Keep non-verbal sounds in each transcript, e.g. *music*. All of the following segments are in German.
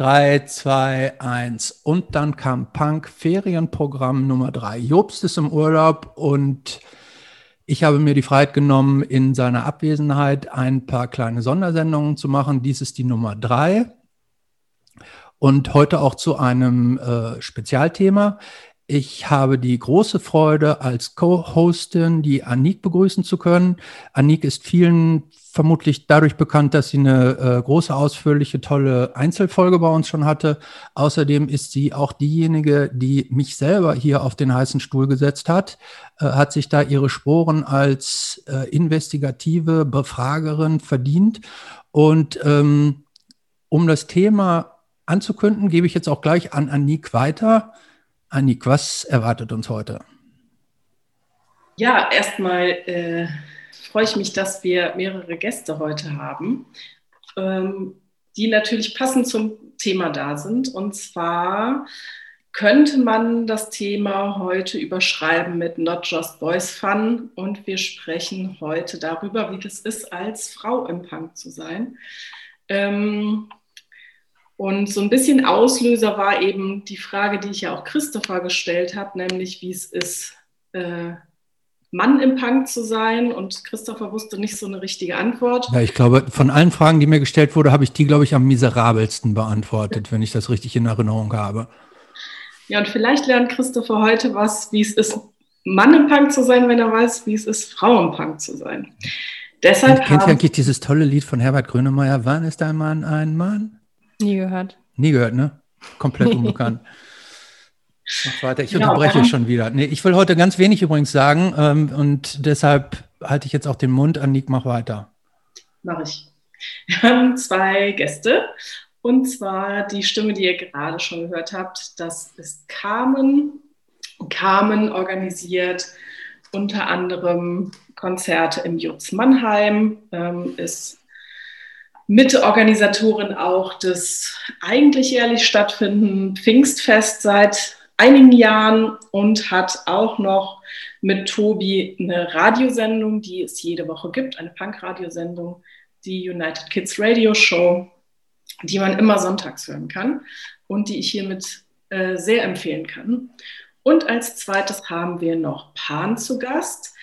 3, 2, 1. Und dann kam Punk Ferienprogramm Nummer 3. Jobst ist im Urlaub und ich habe mir die Freiheit genommen, in seiner Abwesenheit ein paar kleine Sondersendungen zu machen. Dies ist die Nummer 3. Und heute auch zu einem äh, Spezialthema. Ich habe die große Freude, als Co-Hostin die Anik begrüßen zu können. Anik ist vielen vermutlich dadurch bekannt, dass sie eine äh, große, ausführliche, tolle Einzelfolge bei uns schon hatte. Außerdem ist sie auch diejenige, die mich selber hier auf den heißen Stuhl gesetzt hat, äh, hat sich da ihre Sporen als äh, investigative Befragerin verdient. Und ähm, um das Thema anzukünden, gebe ich jetzt auch gleich an Anik weiter. Annik, was erwartet uns heute? Ja, erstmal äh, freue ich mich, dass wir mehrere Gäste heute haben, ähm, die natürlich passend zum Thema da sind. Und zwar könnte man das Thema heute überschreiben mit Not Just Boys Fun. Und wir sprechen heute darüber, wie das ist, als Frau im Punk zu sein. Ähm, und so ein bisschen Auslöser war eben die Frage, die ich ja auch Christopher gestellt habe, nämlich wie es ist, äh, Mann im Punk zu sein. Und Christopher wusste nicht so eine richtige Antwort. Ja, ich glaube, von allen Fragen, die mir gestellt wurde, habe ich die, glaube ich, am miserabelsten beantwortet, wenn ich das richtig in Erinnerung habe. Ja, und vielleicht lernt Christopher heute was, wie es ist, Mann im Punk zu sein, wenn er weiß, wie es ist, Frau im Punk zu sein. Deshalb kennt ihr eigentlich dieses tolle Lied von Herbert Grönemeyer, Wann ist ein Mann ein Mann? Nie gehört. Nie gehört, ne? Komplett unbekannt. *laughs* Mach weiter, ich genau, unterbreche schon wieder. Nee, ich will heute ganz wenig übrigens sagen ähm, und deshalb halte ich jetzt auch den Mund an. Nick, mach weiter. Mach ich. Wir haben zwei Gäste und zwar die Stimme, die ihr gerade schon gehört habt, das ist Carmen. Carmen organisiert unter anderem Konzerte im Jutz Mannheim, ähm, ist Mitorganisatorin auch des eigentlich jährlich stattfindenden Pfingstfest seit einigen Jahren und hat auch noch mit Tobi eine Radiosendung, die es jede Woche gibt, eine Punk-Radiosendung, die United Kids Radio Show, die man immer sonntags hören kann und die ich hiermit äh, sehr empfehlen kann. Und als zweites haben wir noch Pan zu Gast.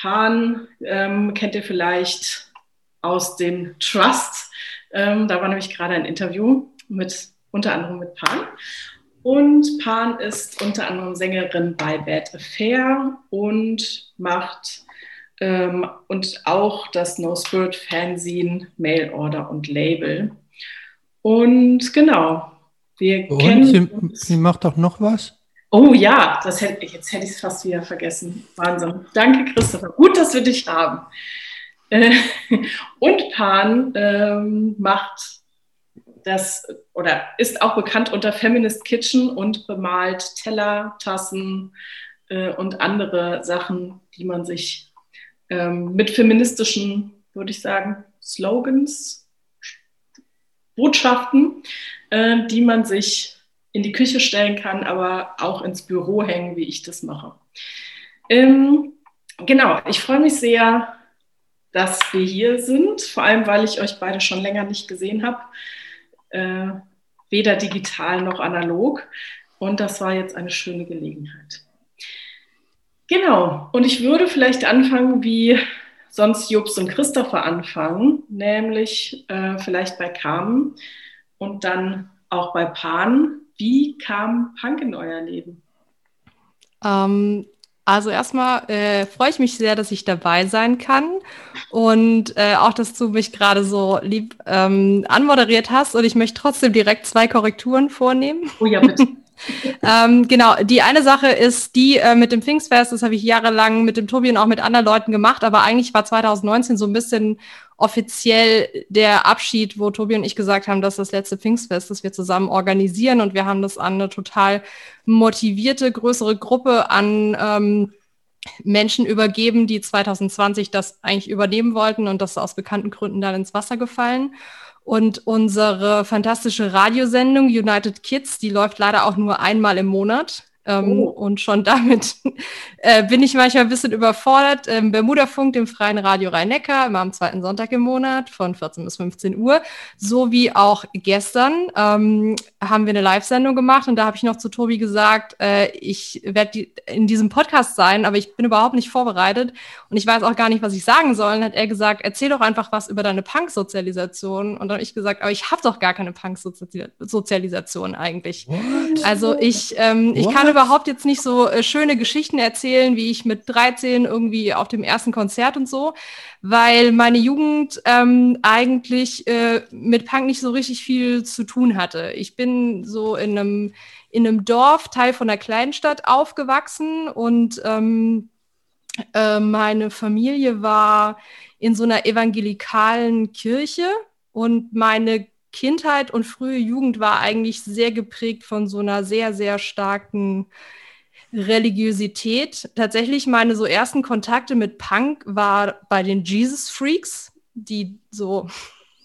Pan ähm, kennt ihr vielleicht aus den Trusts. Ähm, da war nämlich gerade ein Interview mit unter anderem mit Pan. Und Pan ist unter anderem Sängerin bei Bad Affair und macht ähm, und auch das No Spirit Fanzine, Mail Order und Label. Und genau, wir und kennen. Sie, sie macht doch noch was? Oh ja, das hätte, jetzt hätte ich es fast wieder vergessen. Wahnsinn. Danke, Christopher. Gut, dass wir dich haben. Äh, *laughs* und Pan ähm, macht das oder ist auch bekannt unter Feminist Kitchen und bemalt Teller, Tassen äh, und andere Sachen, die man sich ähm, mit feministischen, würde ich sagen, Slogans, Botschaften, äh, die man sich in die Küche stellen kann, aber auch ins Büro hängen, wie ich das mache. Ähm, genau, ich freue mich sehr, dass wir hier sind, vor allem weil ich euch beide schon länger nicht gesehen habe, äh, weder digital noch analog. Und das war jetzt eine schöne Gelegenheit. Genau, und ich würde vielleicht anfangen, wie sonst Jobs und Christopher anfangen, nämlich äh, vielleicht bei Carmen und dann auch bei Pan. Wie kam Punk in euer Leben? Ähm, also erstmal äh, freue ich mich sehr, dass ich dabei sein kann und äh, auch, dass du mich gerade so lieb ähm, anmoderiert hast und ich möchte trotzdem direkt zwei Korrekturen vornehmen. Oh ja, bitte. *laughs* ähm, genau, die eine Sache ist die äh, mit dem Pfingstfest, das habe ich jahrelang mit dem Tobi und auch mit anderen Leuten gemacht, aber eigentlich war 2019 so ein bisschen offiziell der Abschied, wo Tobi und ich gesagt haben, dass das letzte Pfingstfest, das wir zusammen organisieren und wir haben das an eine total motivierte, größere Gruppe an ähm, Menschen übergeben, die 2020 das eigentlich übernehmen wollten und das aus bekannten Gründen dann ins Wasser gefallen. Und unsere fantastische Radiosendung United Kids, die läuft leider auch nur einmal im Monat. Ähm, oh. Und schon damit *laughs* äh, bin ich manchmal ein bisschen überfordert. Ähm, Bermuda-Funk, dem freien Radio Rhein-Neckar, immer am zweiten Sonntag im Monat von 14 bis 15 Uhr. So wie auch gestern ähm, haben wir eine Live-Sendung gemacht und da habe ich noch zu Tobi gesagt, äh, ich werde die, in diesem Podcast sein, aber ich bin überhaupt nicht vorbereitet und ich weiß auch gar nicht, was ich sagen soll. Und hat er gesagt, erzähl doch einfach was über deine Punk-Sozialisation. Und dann habe ich gesagt, aber ich habe doch gar keine Punk-Sozialisation eigentlich. What? Also ich, ähm, ich kann überhaupt jetzt nicht so äh, schöne Geschichten erzählen, wie ich mit 13 irgendwie auf dem ersten Konzert und so, weil meine Jugend ähm, eigentlich äh, mit Punk nicht so richtig viel zu tun hatte. Ich bin so in einem, in einem Dorf, Teil von einer Kleinstadt aufgewachsen und ähm, äh, meine Familie war in so einer evangelikalen Kirche und meine Kindheit und frühe Jugend war eigentlich sehr geprägt von so einer sehr, sehr starken Religiosität. Tatsächlich meine so ersten Kontakte mit Punk war bei den Jesus Freaks, die so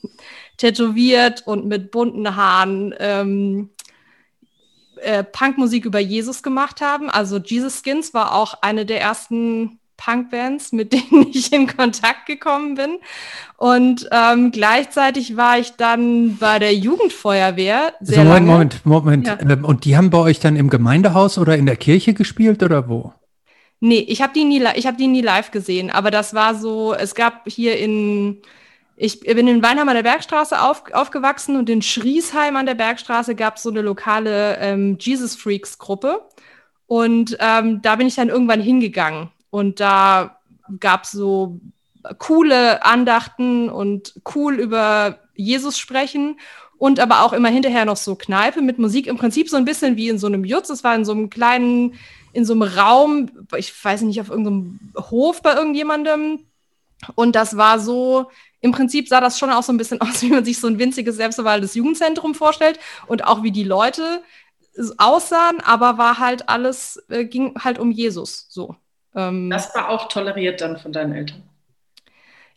*laughs* tätowiert und mit bunten Haaren ähm, äh, Punkmusik über Jesus gemacht haben. Also Jesus Skins war auch eine der ersten Punkbands, mit denen *laughs* ich in Kontakt gekommen bin. Und ähm, gleichzeitig war ich dann bei der Jugendfeuerwehr. Sehr so, Moment, lange. Moment, Moment. Ja. Ähm, und die haben bei euch dann im Gemeindehaus oder in der Kirche gespielt oder wo? Nee, ich habe die, nie, hab die nie live gesehen, aber das war so, es gab hier in, ich bin in Weinheim an der Bergstraße auf, aufgewachsen und in Schriesheim an der Bergstraße gab es so eine lokale ähm, Jesus Freaks Gruppe. Und ähm, da bin ich dann irgendwann hingegangen. Und da gab es so coole Andachten und cool über Jesus sprechen und aber auch immer hinterher noch so Kneipe mit Musik. Im Prinzip so ein bisschen wie in so einem Jutz. Es war in so einem kleinen, in so einem Raum, ich weiß nicht, auf irgendeinem Hof bei irgendjemandem. Und das war so, im Prinzip sah das schon auch so ein bisschen *laughs* aus, wie man sich so ein winziges, selbstverwaltetes Jugendzentrum vorstellt und auch wie die Leute aussahen, aber war halt alles, äh, ging halt um Jesus so. Ähm, das war auch toleriert dann von deinen Eltern.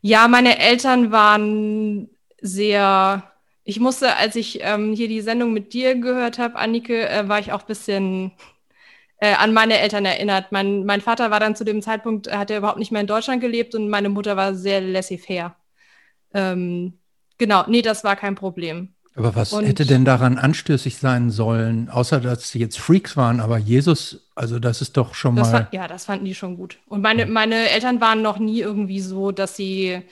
Ja, meine Eltern waren sehr. Ich musste, als ich ähm, hier die Sendung mit dir gehört habe, Annike, äh, war ich auch ein bisschen äh, an meine Eltern erinnert. Mein, mein Vater war dann zu dem Zeitpunkt, hat er überhaupt nicht mehr in Deutschland gelebt und meine Mutter war sehr laissez-faire. Ähm, genau, nee, das war kein Problem. Aber was und hätte denn daran anstößig sein sollen, außer dass sie jetzt Freaks waren, aber Jesus, also das ist doch schon mal. Fand, ja, das fanden die schon gut. Und meine, meine Eltern waren noch nie irgendwie so, dass sie.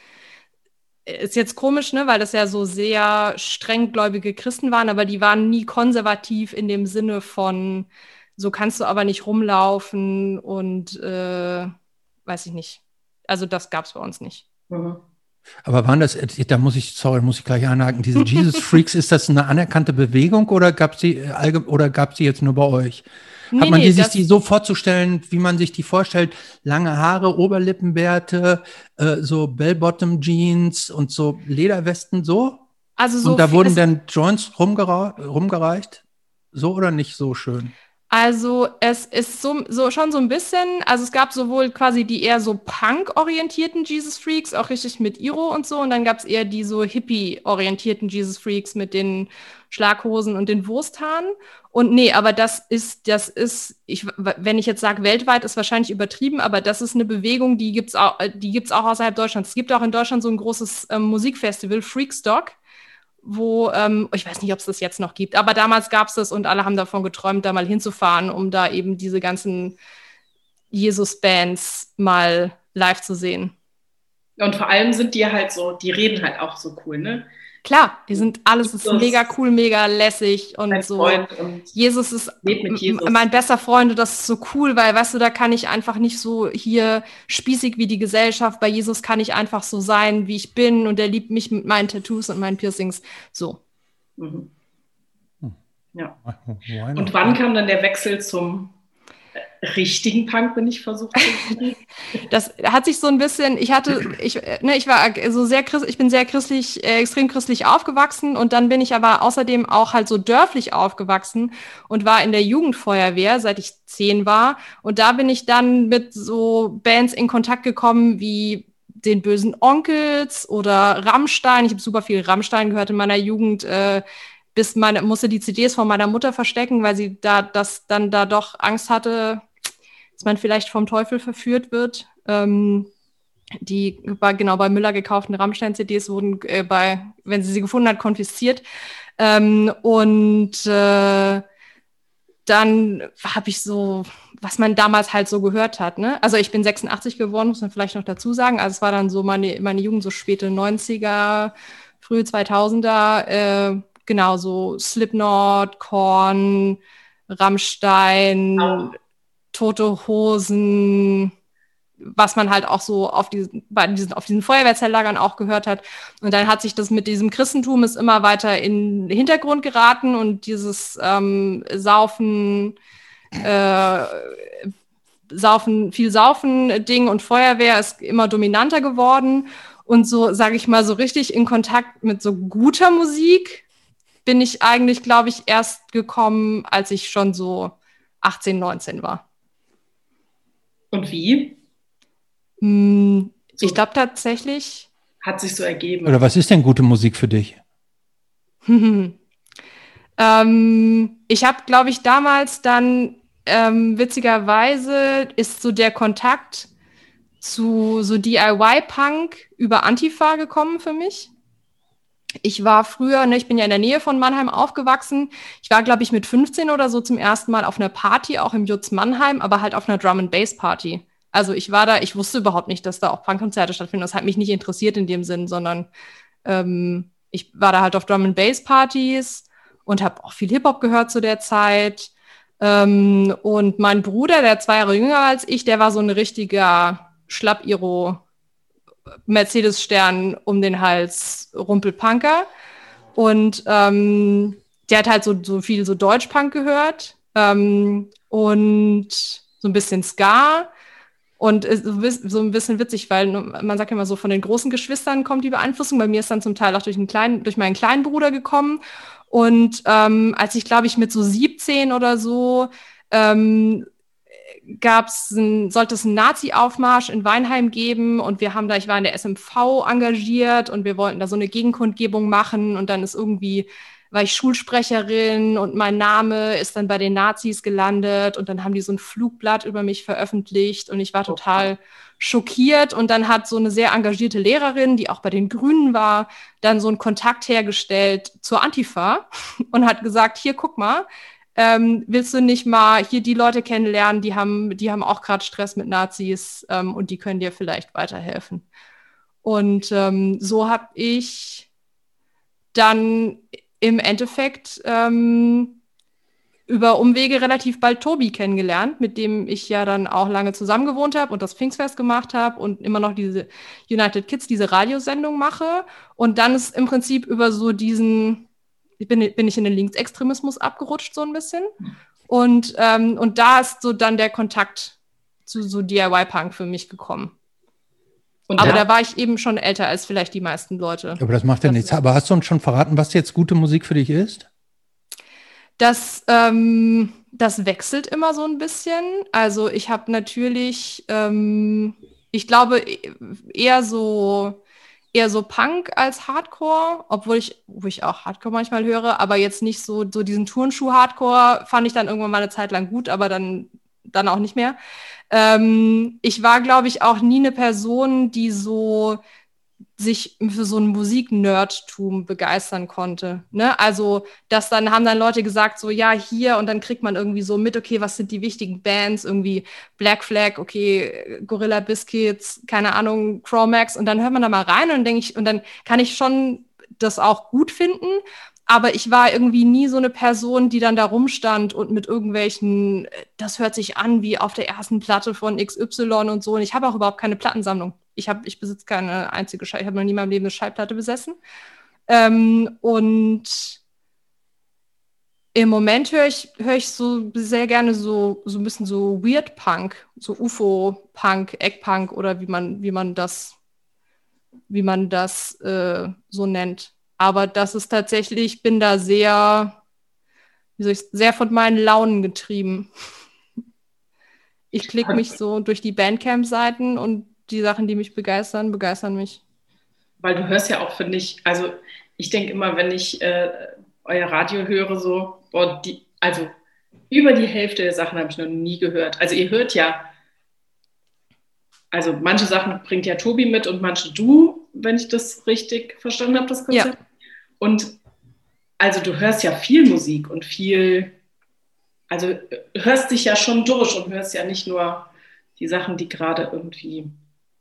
Ist jetzt komisch, ne, weil das ja so sehr strenggläubige Christen waren, aber die waren nie konservativ in dem Sinne von, so kannst du aber nicht rumlaufen und äh, weiß ich nicht. Also das gab es bei uns nicht. Mhm. Aber waren das, da muss ich, sorry, muss ich gleich einhaken, diese Jesus Freaks, ist das eine anerkannte Bewegung oder gab sie äh, oder gab sie jetzt nur bei euch? Nee, Hat man nee, die, sich die so vorzustellen, wie man sich die vorstellt? Lange Haare, Oberlippenbärte, äh, so Bell-Bottom-Jeans und so Lederwesten, so? Also so und da wurden dann Joints rumgereicht? So oder nicht so schön? Also es ist so, so schon so ein bisschen, also es gab sowohl quasi die eher so Punk-orientierten Jesus Freaks, auch richtig mit Iro und so, und dann gab es eher die so Hippie-orientierten Jesus Freaks mit den Schlaghosen und den Wursthaaren. Und nee, aber das ist, das ist, ich, wenn ich jetzt sage, weltweit ist wahrscheinlich übertrieben, aber das ist eine Bewegung, die gibt's auch, die gibt's auch außerhalb Deutschlands. Es gibt auch in Deutschland so ein großes ähm, Musikfestival, Freakstock wo, ähm, ich weiß nicht, ob es das jetzt noch gibt, aber damals gab es das und alle haben davon geträumt, da mal hinzufahren, um da eben diese ganzen Jesus-Bands mal live zu sehen. Und vor allem sind die halt so, die reden halt auch so cool, ne? Klar, die sind alles ist mega cool, mega lässig und so. Und Jesus ist Jesus. mein bester Freund und das ist so cool, weil, weißt du, da kann ich einfach nicht so hier spießig wie die Gesellschaft. Bei Jesus kann ich einfach so sein, wie ich bin und er liebt mich mit meinen Tattoos und meinen Piercings. So. Mhm. Hm. Ja. Und wann kam dann der Wechsel zum richtigen Punk bin ich versucht *laughs* Das hat sich so ein bisschen, ich hatte, ich, ne, ich war so sehr ich bin sehr christlich, äh, extrem christlich aufgewachsen und dann bin ich aber außerdem auch halt so dörflich aufgewachsen und war in der Jugendfeuerwehr, seit ich zehn war. Und da bin ich dann mit so Bands in Kontakt gekommen wie den bösen Onkels oder Rammstein. Ich habe super viel Rammstein gehört in meiner Jugend. Äh, bis meine, musste die CDs von meiner Mutter verstecken, weil sie da das dann da doch Angst hatte, dass man vielleicht vom Teufel verführt wird. Ähm, die bei, genau bei Müller gekauften Rammstein-CDs wurden äh, bei, wenn sie sie gefunden hat, konfisziert. Ähm, und äh, dann habe ich so, was man damals halt so gehört hat. Ne? Also ich bin 86 geworden, muss man vielleicht noch dazu sagen. Also es war dann so meine, meine Jugend, so späte 90er, frühe 2000er, äh, genau so Slipknot, Korn, Rammstein. Tote Hosen, was man halt auch so auf diesen, bei diesen, auf diesen Feuerwehrzellagern auch gehört hat. Und dann hat sich das mit diesem Christentum ist immer weiter in den Hintergrund geraten und dieses ähm, Saufen, äh, Saufen, viel Saufen-Ding und Feuerwehr ist immer dominanter geworden. Und so, sage ich mal, so richtig in Kontakt mit so guter Musik bin ich eigentlich, glaube ich, erst gekommen, als ich schon so 18, 19 war. Und wie? Hm, so ich glaube tatsächlich. Hat sich so ergeben. Oder was ist denn gute Musik für dich? *laughs* ähm, ich habe, glaube ich, damals dann ähm, witzigerweise ist so der Kontakt zu so DIY-Punk über Antifa gekommen für mich. Ich war früher, ne, ich bin ja in der Nähe von Mannheim aufgewachsen. Ich war, glaube ich, mit 15 oder so zum ersten Mal auf einer Party, auch im Jutz Mannheim, aber halt auf einer Drum and Bass Party. Also ich war da, ich wusste überhaupt nicht, dass da auch Punkkonzerte stattfinden. Das hat mich nicht interessiert in dem Sinn, sondern ähm, ich war da halt auf Drum and Bass Partys und habe auch viel Hip Hop gehört zu der Zeit. Ähm, und mein Bruder, der zwei Jahre jünger als ich, der war so ein richtiger Schlappiro Mercedes-Stern um den Hals Rumpelpunker. Und ähm, der hat halt so, so viel so Deutschpunk gehört ähm, und so ein bisschen Ska. Und so ein bisschen witzig, weil man sagt immer so, von den großen Geschwistern kommt die Beeinflussung. Bei mir ist dann zum Teil auch durch, einen kleinen, durch meinen kleinen Bruder gekommen. Und ähm, als ich, glaube ich, mit so 17 oder so ähm, gab's ein, sollte es einen Nazi-Aufmarsch in Weinheim geben und wir haben da, ich war in der SMV engagiert und wir wollten da so eine Gegenkundgebung machen und dann ist irgendwie war ich Schulsprecherin und mein Name ist dann bei den Nazis gelandet und dann haben die so ein Flugblatt über mich veröffentlicht und ich war oh. total schockiert und dann hat so eine sehr engagierte Lehrerin, die auch bei den Grünen war, dann so einen Kontakt hergestellt zur Antifa *laughs* und hat gesagt, hier guck mal, ähm, willst du nicht mal hier die Leute kennenlernen, die haben, die haben auch gerade Stress mit Nazis ähm, und die können dir vielleicht weiterhelfen. Und ähm, so habe ich dann im Endeffekt ähm, über Umwege relativ bald Tobi kennengelernt, mit dem ich ja dann auch lange zusammen gewohnt habe und das Pfingstfest gemacht habe und immer noch diese United Kids, diese Radiosendung mache. Und dann ist im Prinzip über so diesen, bin, bin ich in den Linksextremismus abgerutscht so ein bisschen. Und, ähm, und da ist so dann der Kontakt zu so DIY-Punk für mich gekommen. Und aber da war ich eben schon älter als vielleicht die meisten Leute. Aber das macht ja nichts. Aber hast du uns schon verraten, was jetzt gute Musik für dich ist? Das, ähm, das wechselt immer so ein bisschen. Also ich habe natürlich, ähm, ich glaube, eher so eher so Punk als Hardcore, obwohl ich, wo ich auch Hardcore manchmal höre, aber jetzt nicht so, so diesen Turnschuh-Hardcore fand ich dann irgendwann mal eine Zeit lang gut, aber dann, dann auch nicht mehr. Ähm, ich war, glaube ich, auch nie eine Person, die so sich für so ein Musik-Nerdtum begeistern konnte. Ne? Also, dass dann haben dann Leute gesagt, so ja, hier und dann kriegt man irgendwie so mit, okay, was sind die wichtigen Bands? Irgendwie Black Flag, okay, Gorilla Biscuits, keine Ahnung, Chromax und dann hört man da mal rein und denke ich, und dann kann ich schon das auch gut finden aber ich war irgendwie nie so eine Person, die dann da rumstand und mit irgendwelchen, das hört sich an wie auf der ersten Platte von XY und so. Und ich habe auch überhaupt keine Plattensammlung. Ich, ich besitze keine einzige Schallplatte, ich habe noch nie in meinem Leben eine Schallplatte besessen. Ähm, und im Moment höre ich, hör ich so sehr gerne so, so ein bisschen so Weird Punk, so UFO-Punk, Eggpunk oder wie man, wie man das, wie man das äh, so nennt. Aber das ist tatsächlich, ich bin da sehr, wie soll ich, sehr von meinen Launen getrieben. Ich klicke mich so durch die Bandcamp-Seiten und die Sachen, die mich begeistern, begeistern mich. Weil du hörst ja auch, finde ich, also ich denke immer, wenn ich äh, euer Radio höre, so, boah, die, also über die Hälfte der Sachen habe ich noch nie gehört. Also ihr hört ja, also manche Sachen bringt ja Tobi mit und manche du, wenn ich das richtig verstanden habe, das Konzept. Ja. Und also du hörst ja viel Musik und viel, also hörst dich ja schon durch und hörst ja nicht nur die Sachen, die gerade irgendwie,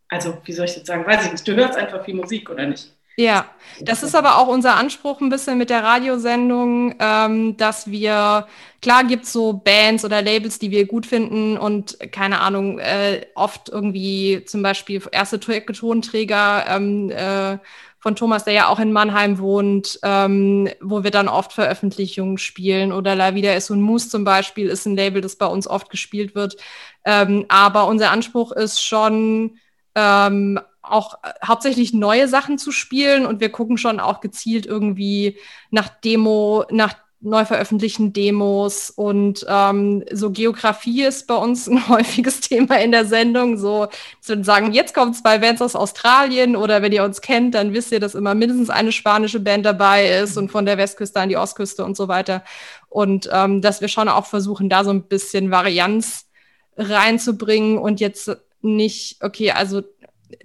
also wie soll ich jetzt sagen, weiß ich nicht, du hörst einfach viel Musik oder nicht? Ja, das ist aber auch unser Anspruch ein bisschen mit der Radiosendung, ähm, dass wir, klar gibt es so Bands oder Labels, die wir gut finden und keine Ahnung, äh, oft irgendwie zum Beispiel erste Tonträger ähm, äh, von Thomas, der ja auch in Mannheim wohnt, ähm, wo wir dann oft Veröffentlichungen spielen oder La Vida es un Mus zum Beispiel ist ein Label, das bei uns oft gespielt wird. Ähm, aber unser Anspruch ist schon, ähm, auch äh, hauptsächlich neue Sachen zu spielen und wir gucken schon auch gezielt irgendwie nach Demo, nach neu veröffentlichten Demos und ähm, so Geografie ist bei uns ein *laughs* häufiges Thema in der Sendung. So zu sagen, jetzt kommen zwei Bands aus Australien oder wenn ihr uns kennt, dann wisst ihr, dass immer mindestens eine spanische Band dabei ist und von der Westküste an die Ostküste und so weiter. Und ähm, dass wir schon auch versuchen, da so ein bisschen Varianz reinzubringen und jetzt nicht, okay, also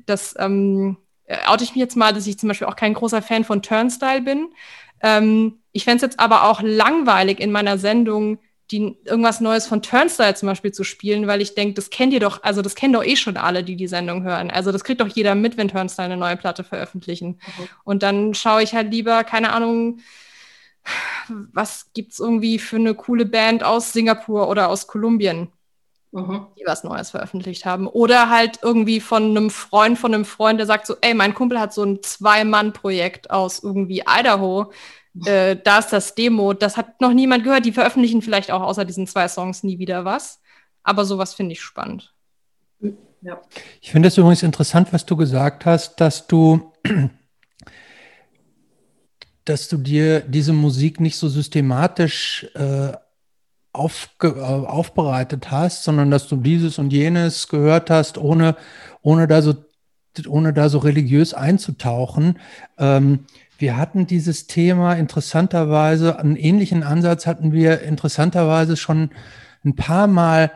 das ähm, oute ich mich jetzt mal, dass ich zum Beispiel auch kein großer Fan von Turnstyle bin. Ähm, ich fände es jetzt aber auch langweilig in meiner Sendung, die, irgendwas Neues von Turnstyle zum Beispiel zu spielen, weil ich denke, das kennt ihr doch, also das kennen doch eh schon alle, die die Sendung hören. Also das kriegt doch jeder mit, wenn Turnstyle eine neue Platte veröffentlichen. Mhm. Und dann schaue ich halt lieber, keine Ahnung, was gibt's irgendwie für eine coole Band aus Singapur oder aus Kolumbien? Mhm. die was Neues veröffentlicht haben. Oder halt irgendwie von einem Freund von einem Freund, der sagt so, ey, mein Kumpel hat so ein Zwei-Mann-Projekt aus irgendwie Idaho. Äh, da ist das Demo, das hat noch niemand gehört. Die veröffentlichen vielleicht auch außer diesen zwei Songs nie wieder was. Aber sowas finde ich spannend. Ja. Ich finde es übrigens interessant, was du gesagt hast, dass du, *clears throat* dass du dir diese Musik nicht so systematisch äh, aufge, äh, aufbereitet hast, sondern dass du dieses und jenes gehört hast, ohne, ohne, da, so, ohne da so religiös einzutauchen. Ähm, wir hatten dieses Thema interessanterweise, einen ähnlichen Ansatz hatten wir interessanterweise schon ein paar Mal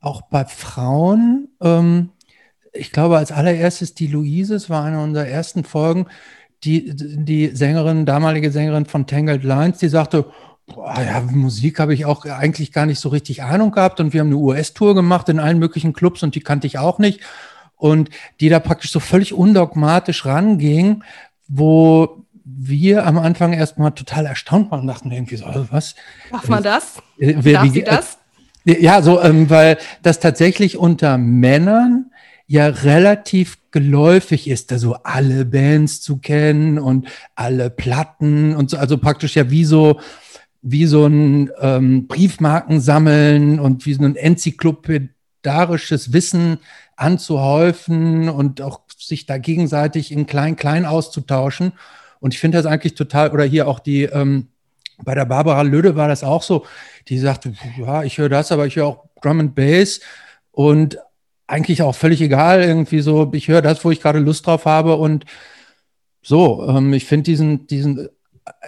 auch bei Frauen. Ähm, ich glaube, als allererstes die Luise, es war eine unserer ersten Folgen, die, die Sängerin, damalige Sängerin von Tangled Lines, die sagte, Boah, ja, Musik habe ich auch eigentlich gar nicht so richtig Ahnung gehabt und wir haben eine US-Tour gemacht in allen möglichen Clubs und die kannte ich auch nicht und die da praktisch so völlig undogmatisch ranging, wo wir am Anfang erstmal total erstaunt waren und dachten irgendwie so, also was? Darf man das? Äh, wer, Darf wie, das? Äh, ja, so, ähm, weil das tatsächlich unter Männern ja relativ geläufig ist, da so alle Bands zu kennen und alle Platten und so, also praktisch ja wie so, wie so ein ähm, Briefmarken sammeln und wie so ein enzyklopädarisches Wissen anzuhäufen und auch sich da gegenseitig in klein-klein auszutauschen. Und ich finde das eigentlich total, oder hier auch die, ähm, bei der Barbara Löde war das auch so, die sagte, ja, ich höre das, aber ich höre auch Drum and Bass. Und eigentlich auch völlig egal, irgendwie so, ich höre das, wo ich gerade Lust drauf habe. Und so, ähm, ich finde diesen, diesen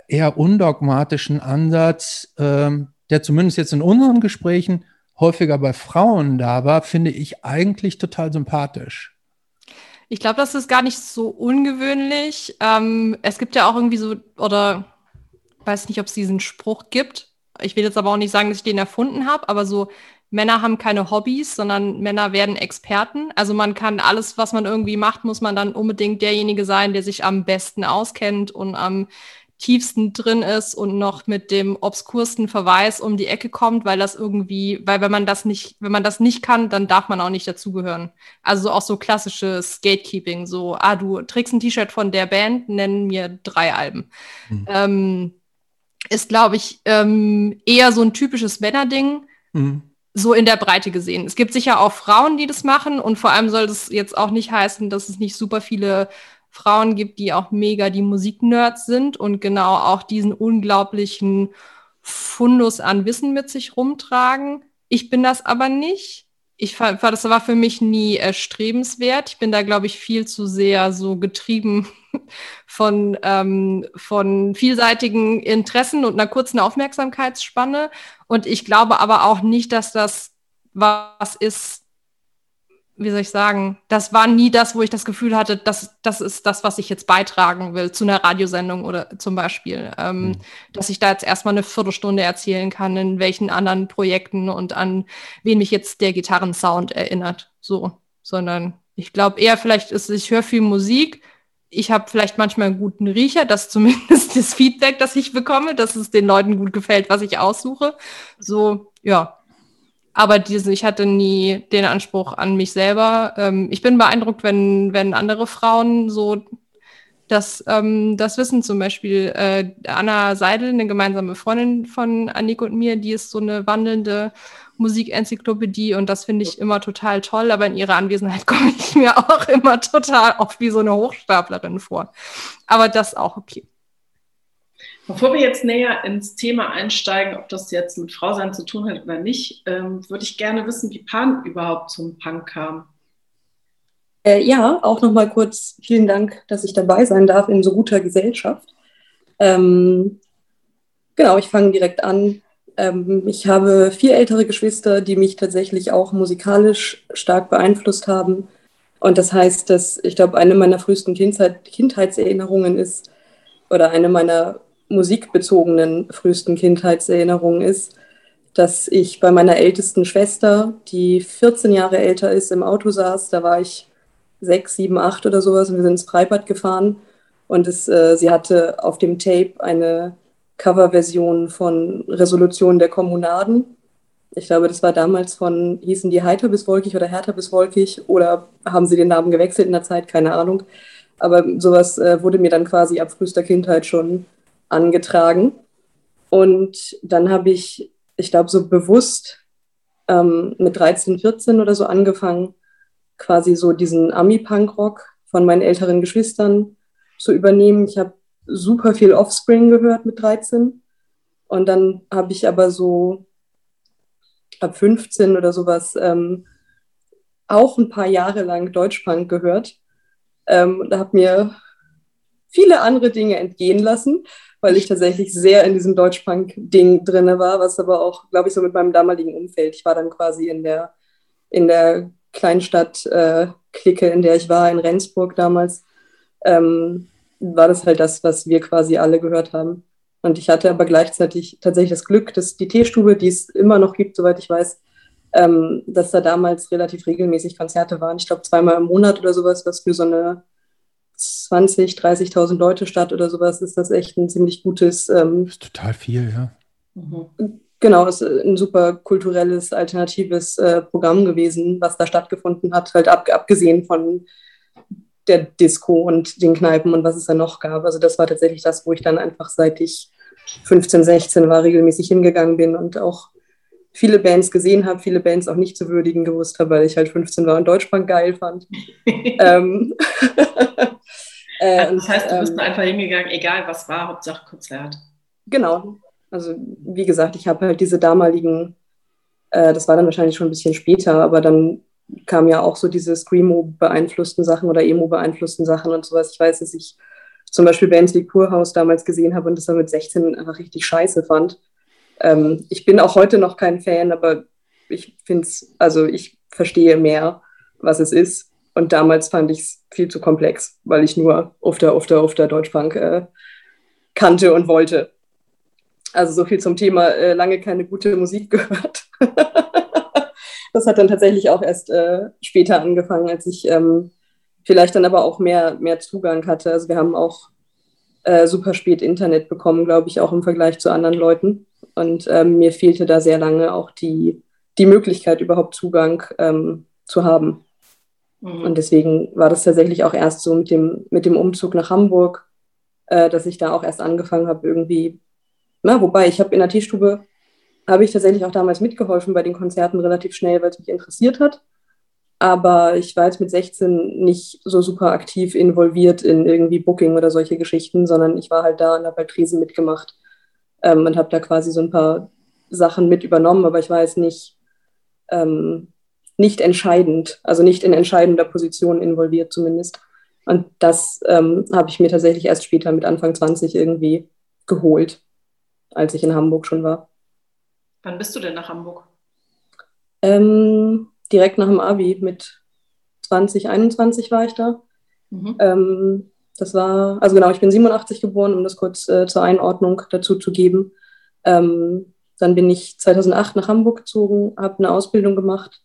eher undogmatischen Ansatz, ähm, der zumindest jetzt in unseren Gesprächen häufiger bei Frauen da war, finde ich eigentlich total sympathisch. Ich glaube, das ist gar nicht so ungewöhnlich. Ähm, es gibt ja auch irgendwie so, oder weiß nicht, ob es diesen Spruch gibt. Ich will jetzt aber auch nicht sagen, dass ich den erfunden habe, aber so Männer haben keine Hobbys, sondern Männer werden Experten. Also man kann alles, was man irgendwie macht, muss man dann unbedingt derjenige sein, der sich am besten auskennt und am tiefsten drin ist und noch mit dem obskursten Verweis um die Ecke kommt, weil das irgendwie, weil wenn man das nicht, wenn man das nicht kann, dann darf man auch nicht dazugehören. Also auch so klassisches Gatekeeping, so, ah, du trägst ein T-Shirt von der Band, nennen mir drei Alben. Mhm. Ähm, ist, glaube ich, ähm, eher so ein typisches Männerding. Mhm. So in der Breite gesehen. Es gibt sicher auch Frauen, die das machen und vor allem soll das jetzt auch nicht heißen, dass es nicht super viele Frauen gibt, die auch mega die Musiknerds sind und genau auch diesen unglaublichen Fundus an Wissen mit sich rumtragen. Ich bin das aber nicht. ich fand, das war für mich nie erstrebenswert. Ich bin da, glaube ich, viel zu sehr so getrieben *laughs* von, ähm, von vielseitigen Interessen und einer kurzen Aufmerksamkeitsspanne. Und ich glaube aber auch nicht, dass das was ist, wie soll ich sagen, das war nie das, wo ich das Gefühl hatte, dass das ist das, was ich jetzt beitragen will zu einer Radiosendung oder zum Beispiel, ähm, mhm. dass ich da jetzt erstmal eine Viertelstunde erzählen kann, in welchen anderen Projekten und an wen mich jetzt der Gitarrensound erinnert, so, sondern ich glaube eher vielleicht ist, ich höre viel Musik, ich habe vielleicht manchmal einen guten Riecher, das zumindest *laughs* das Feedback, das ich bekomme, dass es den Leuten gut gefällt, was ich aussuche, so, ja, aber diese, ich hatte nie den Anspruch an mich selber. Ähm, ich bin beeindruckt, wenn, wenn andere Frauen so das, ähm, das wissen. Zum Beispiel äh, Anna Seidel, eine gemeinsame Freundin von Annik und mir, die ist so eine wandelnde Musikenzyklopädie und das finde ich immer total toll, aber in ihrer Anwesenheit *laughs* komme ich mir auch immer total oft wie so eine Hochstaplerin vor. Aber das auch okay. Bevor wir jetzt näher ins Thema einsteigen, ob das jetzt mit Frausein zu tun hat oder nicht, ähm, würde ich gerne wissen, wie Pan überhaupt zum Punk kam. Äh, ja, auch nochmal kurz vielen Dank, dass ich dabei sein darf in so guter Gesellschaft. Ähm, genau, ich fange direkt an. Ähm, ich habe vier ältere Geschwister, die mich tatsächlich auch musikalisch stark beeinflusst haben. Und das heißt, dass ich glaube, eine meiner frühesten Kindheit, Kindheitserinnerungen ist, oder eine meiner musikbezogenen frühesten Kindheitserinnerungen ist, dass ich bei meiner ältesten Schwester, die 14 Jahre älter ist, im Auto saß. Da war ich sechs, sieben, acht oder sowas und wir sind ins Freibad gefahren. Und es, äh, sie hatte auf dem Tape eine Coverversion von Resolution der Kommunaden. Ich glaube, das war damals von, hießen die Heiter bis Wolkig oder Härter bis Wolkig oder haben sie den Namen gewechselt in der Zeit? Keine Ahnung. Aber sowas äh, wurde mir dann quasi ab frühester Kindheit schon angetragen. Und dann habe ich, ich glaube, so bewusst ähm, mit 13, 14 oder so angefangen, quasi so diesen Ami-Punk-Rock von meinen älteren Geschwistern zu übernehmen. Ich habe super viel Offspring gehört mit 13. Und dann habe ich aber so ab 15 oder sowas ähm, auch ein paar Jahre lang Deutschpunk gehört. Ähm, und habe mir viele andere Dinge entgehen lassen, weil ich tatsächlich sehr in diesem Deutschpunk-Ding drin war, was aber auch, glaube ich, so mit meinem damaligen Umfeld. Ich war dann quasi in der, in der Kleinstadt-Clique, äh, in der ich war, in Rendsburg damals, ähm, war das halt das, was wir quasi alle gehört haben. Und ich hatte aber gleichzeitig tatsächlich das Glück, dass die Teestube, die es immer noch gibt, soweit ich weiß, ähm, dass da damals relativ regelmäßig Konzerte waren. Ich glaube zweimal im Monat oder sowas, was für so eine 20, 30.000 Leute statt oder sowas, ist das echt ein ziemlich gutes. Ähm, das ist total viel, ja. Mhm. Genau, es ist ein super kulturelles, alternatives äh, Programm gewesen, was da stattgefunden hat, halt ab, abgesehen von der Disco und den Kneipen und was es da noch gab. Also das war tatsächlich das, wo ich dann einfach seit ich 15, 16 war, regelmäßig hingegangen bin und auch viele Bands gesehen habe, viele Bands auch nicht zu würdigen gewusst habe, weil ich halt 15 war und Deutschbank geil fand. *laughs* ähm, *laughs* äh, also das heißt, du bist ähm, einfach hingegangen, egal was war, Hauptsache Konzert. Genau. Also wie gesagt, ich habe halt diese damaligen, äh, das war dann wahrscheinlich schon ein bisschen später, aber dann kamen ja auch so diese Screamo-beeinflussten Sachen oder Emo-beeinflussten Sachen und sowas. Ich weiß, dass ich zum Beispiel Bands wie Kurhaus damals gesehen habe und das dann mit 16 einfach richtig scheiße fand. Ähm, ich bin auch heute noch kein Fan, aber ich finde es, also ich verstehe mehr, was es ist. Und damals fand ich es viel zu komplex, weil ich nur auf der, auf der, auf der Deutschbank äh, kannte und wollte. Also so viel zum Thema äh, lange keine gute Musik *laughs* gehört. das hat dann tatsächlich auch erst äh, später angefangen, als ich ähm, vielleicht dann aber auch mehr, mehr Zugang hatte. Also wir haben auch äh, super spät Internet bekommen, glaube ich, auch im Vergleich zu anderen Leuten. Und ähm, mir fehlte da sehr lange auch die, die Möglichkeit, überhaupt Zugang ähm, zu haben. Mhm. Und deswegen war das tatsächlich auch erst so mit dem, mit dem Umzug nach Hamburg, äh, dass ich da auch erst angefangen habe, irgendwie, na, wobei ich habe in der Teestube, habe ich tatsächlich auch damals mitgeholfen bei den Konzerten relativ schnell, weil es mich interessiert hat. Aber ich war jetzt mit 16 nicht so super aktiv involviert in irgendwie Booking oder solche Geschichten, sondern ich war halt da und habe halt Tresen mitgemacht ähm, und habe da quasi so ein paar Sachen mit übernommen, aber ich war jetzt nicht, ähm, nicht entscheidend, also nicht in entscheidender Position involviert zumindest. Und das ähm, habe ich mir tatsächlich erst später mit Anfang 20 irgendwie geholt, als ich in Hamburg schon war. Wann bist du denn nach Hamburg? Ähm, direkt nach dem Abi mit 2021 war ich da. Mhm. Ähm, das war, also genau, ich bin 87 geboren, um das kurz äh, zur Einordnung dazu zu geben. Ähm, dann bin ich 2008 nach Hamburg gezogen, habe eine Ausbildung gemacht,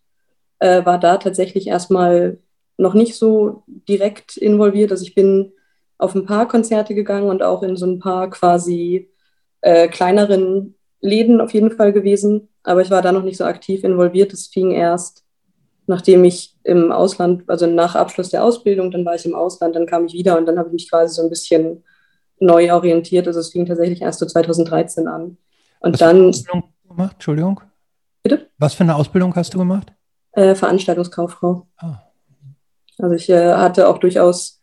äh, war da tatsächlich erstmal noch nicht so direkt involviert. Also ich bin auf ein paar Konzerte gegangen und auch in so ein paar quasi äh, kleineren Läden auf jeden Fall gewesen. Aber ich war da noch nicht so aktiv involviert. Es fing erst, nachdem ich im Ausland, also nach Abschluss der Ausbildung, dann war ich im Ausland, dann kam ich wieder und dann habe ich mich quasi so ein bisschen neu orientiert. Also es fing tatsächlich erst so 2013 an. Und Was dann. Für eine Ausbildung gemacht? Entschuldigung. Bitte? Was für eine Ausbildung hast du gemacht? Äh, Veranstaltungskauffrau. Ah. Also ich äh, hatte auch durchaus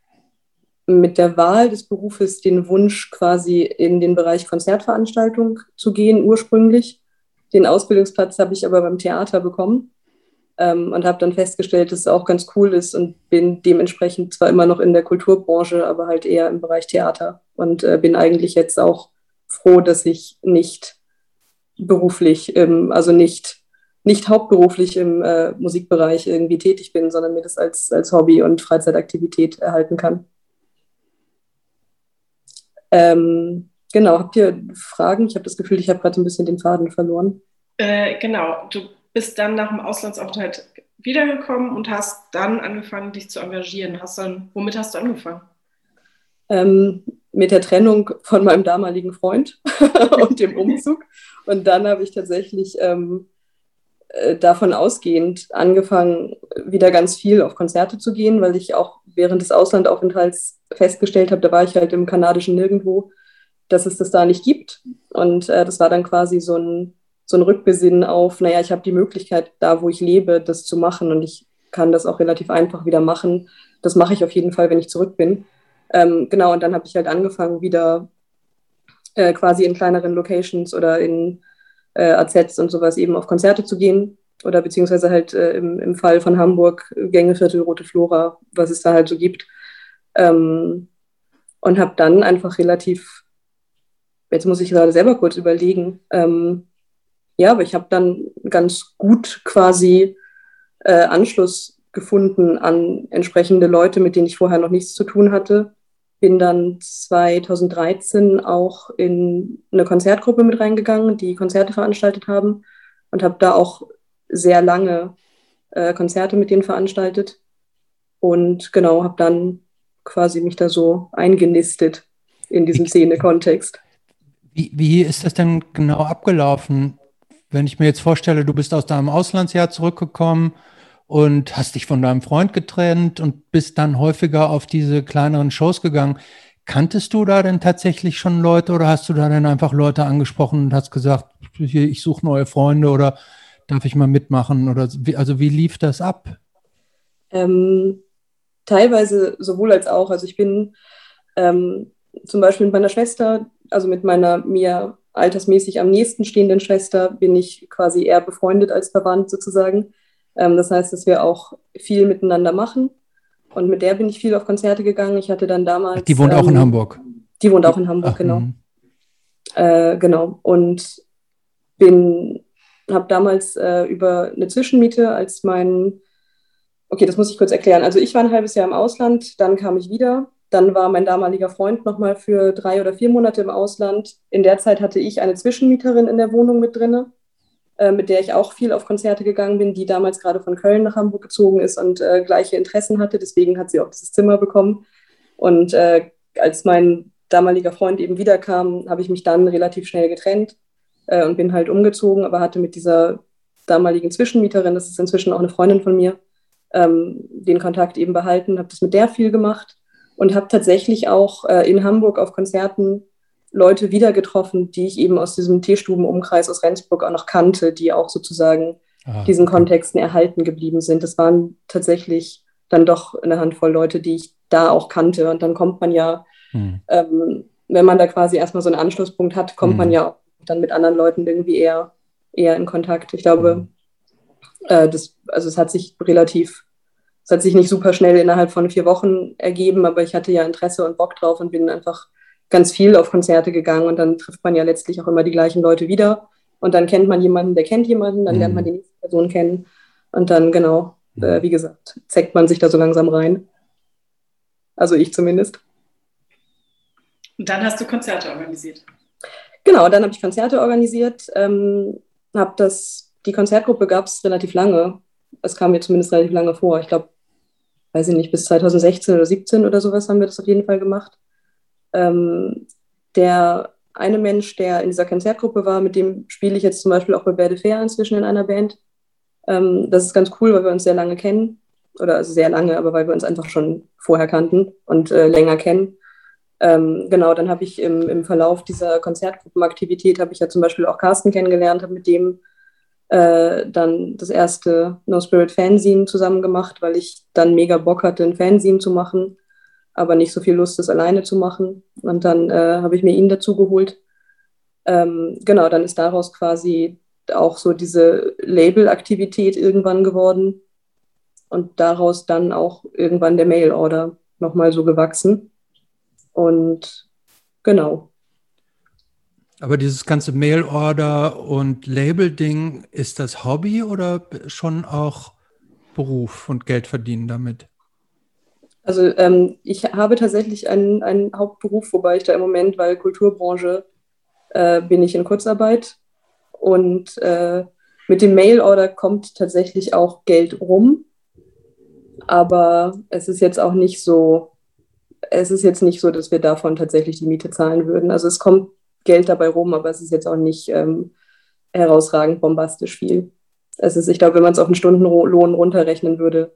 mit der Wahl des Berufes den Wunsch, quasi in den Bereich Konzertveranstaltung zu gehen, ursprünglich. Den Ausbildungsplatz habe ich aber beim Theater bekommen ähm, und habe dann festgestellt, dass es auch ganz cool ist und bin dementsprechend zwar immer noch in der Kulturbranche, aber halt eher im Bereich Theater und äh, bin eigentlich jetzt auch froh, dass ich nicht beruflich, ähm, also nicht nicht hauptberuflich im äh, Musikbereich irgendwie tätig bin, sondern mir das als, als Hobby und Freizeitaktivität erhalten kann. Ähm, genau, habt ihr Fragen? Ich habe das Gefühl, ich habe gerade ein bisschen den Faden verloren. Äh, genau, du bist dann nach dem Auslandsaufenthalt wiedergekommen und hast dann angefangen, dich zu engagieren. Hast dann, womit hast du angefangen? Ähm, mit der Trennung von meinem damaligen Freund *laughs* und dem Umzug. Und dann habe ich tatsächlich ähm, äh, davon ausgehend angefangen, wieder ganz viel auf Konzerte zu gehen, weil ich auch während des Auslandaufenthalts festgestellt habe, da war ich halt im kanadischen Nirgendwo, dass es das da nicht gibt. Und äh, das war dann quasi so ein, so ein Rückbesinnen auf, naja, ich habe die Möglichkeit, da wo ich lebe, das zu machen und ich kann das auch relativ einfach wieder machen. Das mache ich auf jeden Fall, wenn ich zurück bin. Ähm, genau, und dann habe ich halt angefangen, wieder äh, quasi in kleineren Locations oder in äh, AZs und sowas eben auf Konzerte zu gehen oder beziehungsweise halt äh, im, im Fall von Hamburg Gängeviertel, Rote Flora, was es da halt so gibt. Ähm, und habe dann einfach relativ, jetzt muss ich gerade selber kurz überlegen, ähm, ja, aber ich habe dann ganz gut quasi äh, Anschluss gefunden an entsprechende Leute, mit denen ich vorher noch nichts zu tun hatte bin dann 2013 auch in eine Konzertgruppe mit reingegangen, die Konzerte veranstaltet haben und habe da auch sehr lange äh, Konzerte mit denen veranstaltet und genau, habe dann quasi mich da so eingenistet in diesem Szene-Kontext. Wie, wie ist das denn genau abgelaufen? Wenn ich mir jetzt vorstelle, du bist aus deinem Auslandsjahr zurückgekommen und hast dich von deinem Freund getrennt und bist dann häufiger auf diese kleineren Shows gegangen. Kanntest du da denn tatsächlich schon Leute oder hast du da denn einfach Leute angesprochen und hast gesagt, hier, ich suche neue Freunde oder darf ich mal mitmachen? Oder wie, also wie lief das ab? Ähm, teilweise sowohl als auch. Also ich bin ähm, zum Beispiel mit meiner Schwester, also mit meiner mir altersmäßig am nächsten stehenden Schwester, bin ich quasi eher befreundet als verwandt sozusagen. Ähm, das heißt, dass wir auch viel miteinander machen. Und mit der bin ich viel auf Konzerte gegangen. Ich hatte dann damals. Die wohnt ähm, auch in ähm, Hamburg. Die wohnt auch in Hamburg, Ach, genau. Mhm. Äh, genau. Und bin, habe damals äh, über eine Zwischenmiete als mein, okay, das muss ich kurz erklären. Also ich war ein halbes Jahr im Ausland, dann kam ich wieder. Dann war mein damaliger Freund nochmal für drei oder vier Monate im Ausland. In der Zeit hatte ich eine Zwischenmieterin in der Wohnung mit drinne. Äh, mit der ich auch viel auf Konzerte gegangen bin, die damals gerade von Köln nach Hamburg gezogen ist und äh, gleiche Interessen hatte. Deswegen hat sie auch dieses Zimmer bekommen. Und äh, als mein damaliger Freund eben wiederkam, habe ich mich dann relativ schnell getrennt äh, und bin halt umgezogen, aber hatte mit dieser damaligen Zwischenmieterin, das ist inzwischen auch eine Freundin von mir, ähm, den Kontakt eben behalten, habe das mit der viel gemacht und habe tatsächlich auch äh, in Hamburg auf Konzerten Leute wieder getroffen, die ich eben aus diesem Teestubenumkreis aus Rendsburg auch noch kannte, die auch sozusagen ah, diesen. Kontexten erhalten geblieben sind. Das waren tatsächlich dann doch eine Handvoll Leute, die ich da auch kannte. Und dann kommt man ja, hm. ähm, wenn man da quasi erstmal so einen Anschlusspunkt hat, kommt hm. man ja dann mit anderen Leuten irgendwie eher, eher in Kontakt. Ich glaube, hm. Äh, das, also es hat sich relativ, es hat sich nicht super schnell innerhalb von vier Wochen ergeben, aber ich hatte ja Interesse und Bock drauf und bin einfach ganz viel auf Konzerte gegangen und dann trifft man ja letztlich auch immer die gleichen Leute wieder und dann kennt man jemanden, der kennt jemanden, dann mhm. lernt man die nächste Person kennen und dann genau, äh, wie gesagt, zeckt man sich da so langsam rein. Also ich zumindest. Und dann hast du Konzerte organisiert. Genau, dann habe ich Konzerte organisiert, ähm, habe das, die Konzertgruppe gab es relativ lange. Es kam mir zumindest relativ lange vor. Ich glaube, weiß ich nicht, bis 2016 oder 17 oder sowas haben wir das auf jeden Fall gemacht. Ähm, der eine Mensch, der in dieser Konzertgruppe war, mit dem spiele ich jetzt zum Beispiel auch bei Berde Fair inzwischen in einer Band. Ähm, das ist ganz cool, weil wir uns sehr lange kennen. Oder also sehr lange, aber weil wir uns einfach schon vorher kannten und äh, länger kennen. Ähm, genau, dann habe ich im, im Verlauf dieser Konzertgruppenaktivität, habe ich ja zum Beispiel auch Carsten kennengelernt, habe mit dem äh, dann das erste No Spirit Fanzine zusammen gemacht, weil ich dann mega Bock hatte, ein Fanzine zu machen, aber nicht so viel Lust, das alleine zu machen. Und dann äh, habe ich mir ihn dazu geholt. Ähm, genau, dann ist daraus quasi auch so diese Label-Aktivität irgendwann geworden und daraus dann auch irgendwann der Mail-Order nochmal so gewachsen. Und genau. Aber dieses ganze Mail-Order und Label-Ding, ist das Hobby oder schon auch Beruf und Geld verdienen damit? Also ähm, ich habe tatsächlich einen, einen Hauptberuf, wobei ich da im Moment, weil Kulturbranche, äh, bin ich in Kurzarbeit. Und äh, mit dem Mail-Order kommt tatsächlich auch Geld rum. Aber es ist jetzt auch nicht so, es ist jetzt nicht so, dass wir davon tatsächlich die Miete zahlen würden. Also es kommt Geld dabei rum, aber es ist jetzt auch nicht ähm, herausragend bombastisch viel. Es ist, ich glaube, wenn man es auf einen Stundenlohn runterrechnen würde,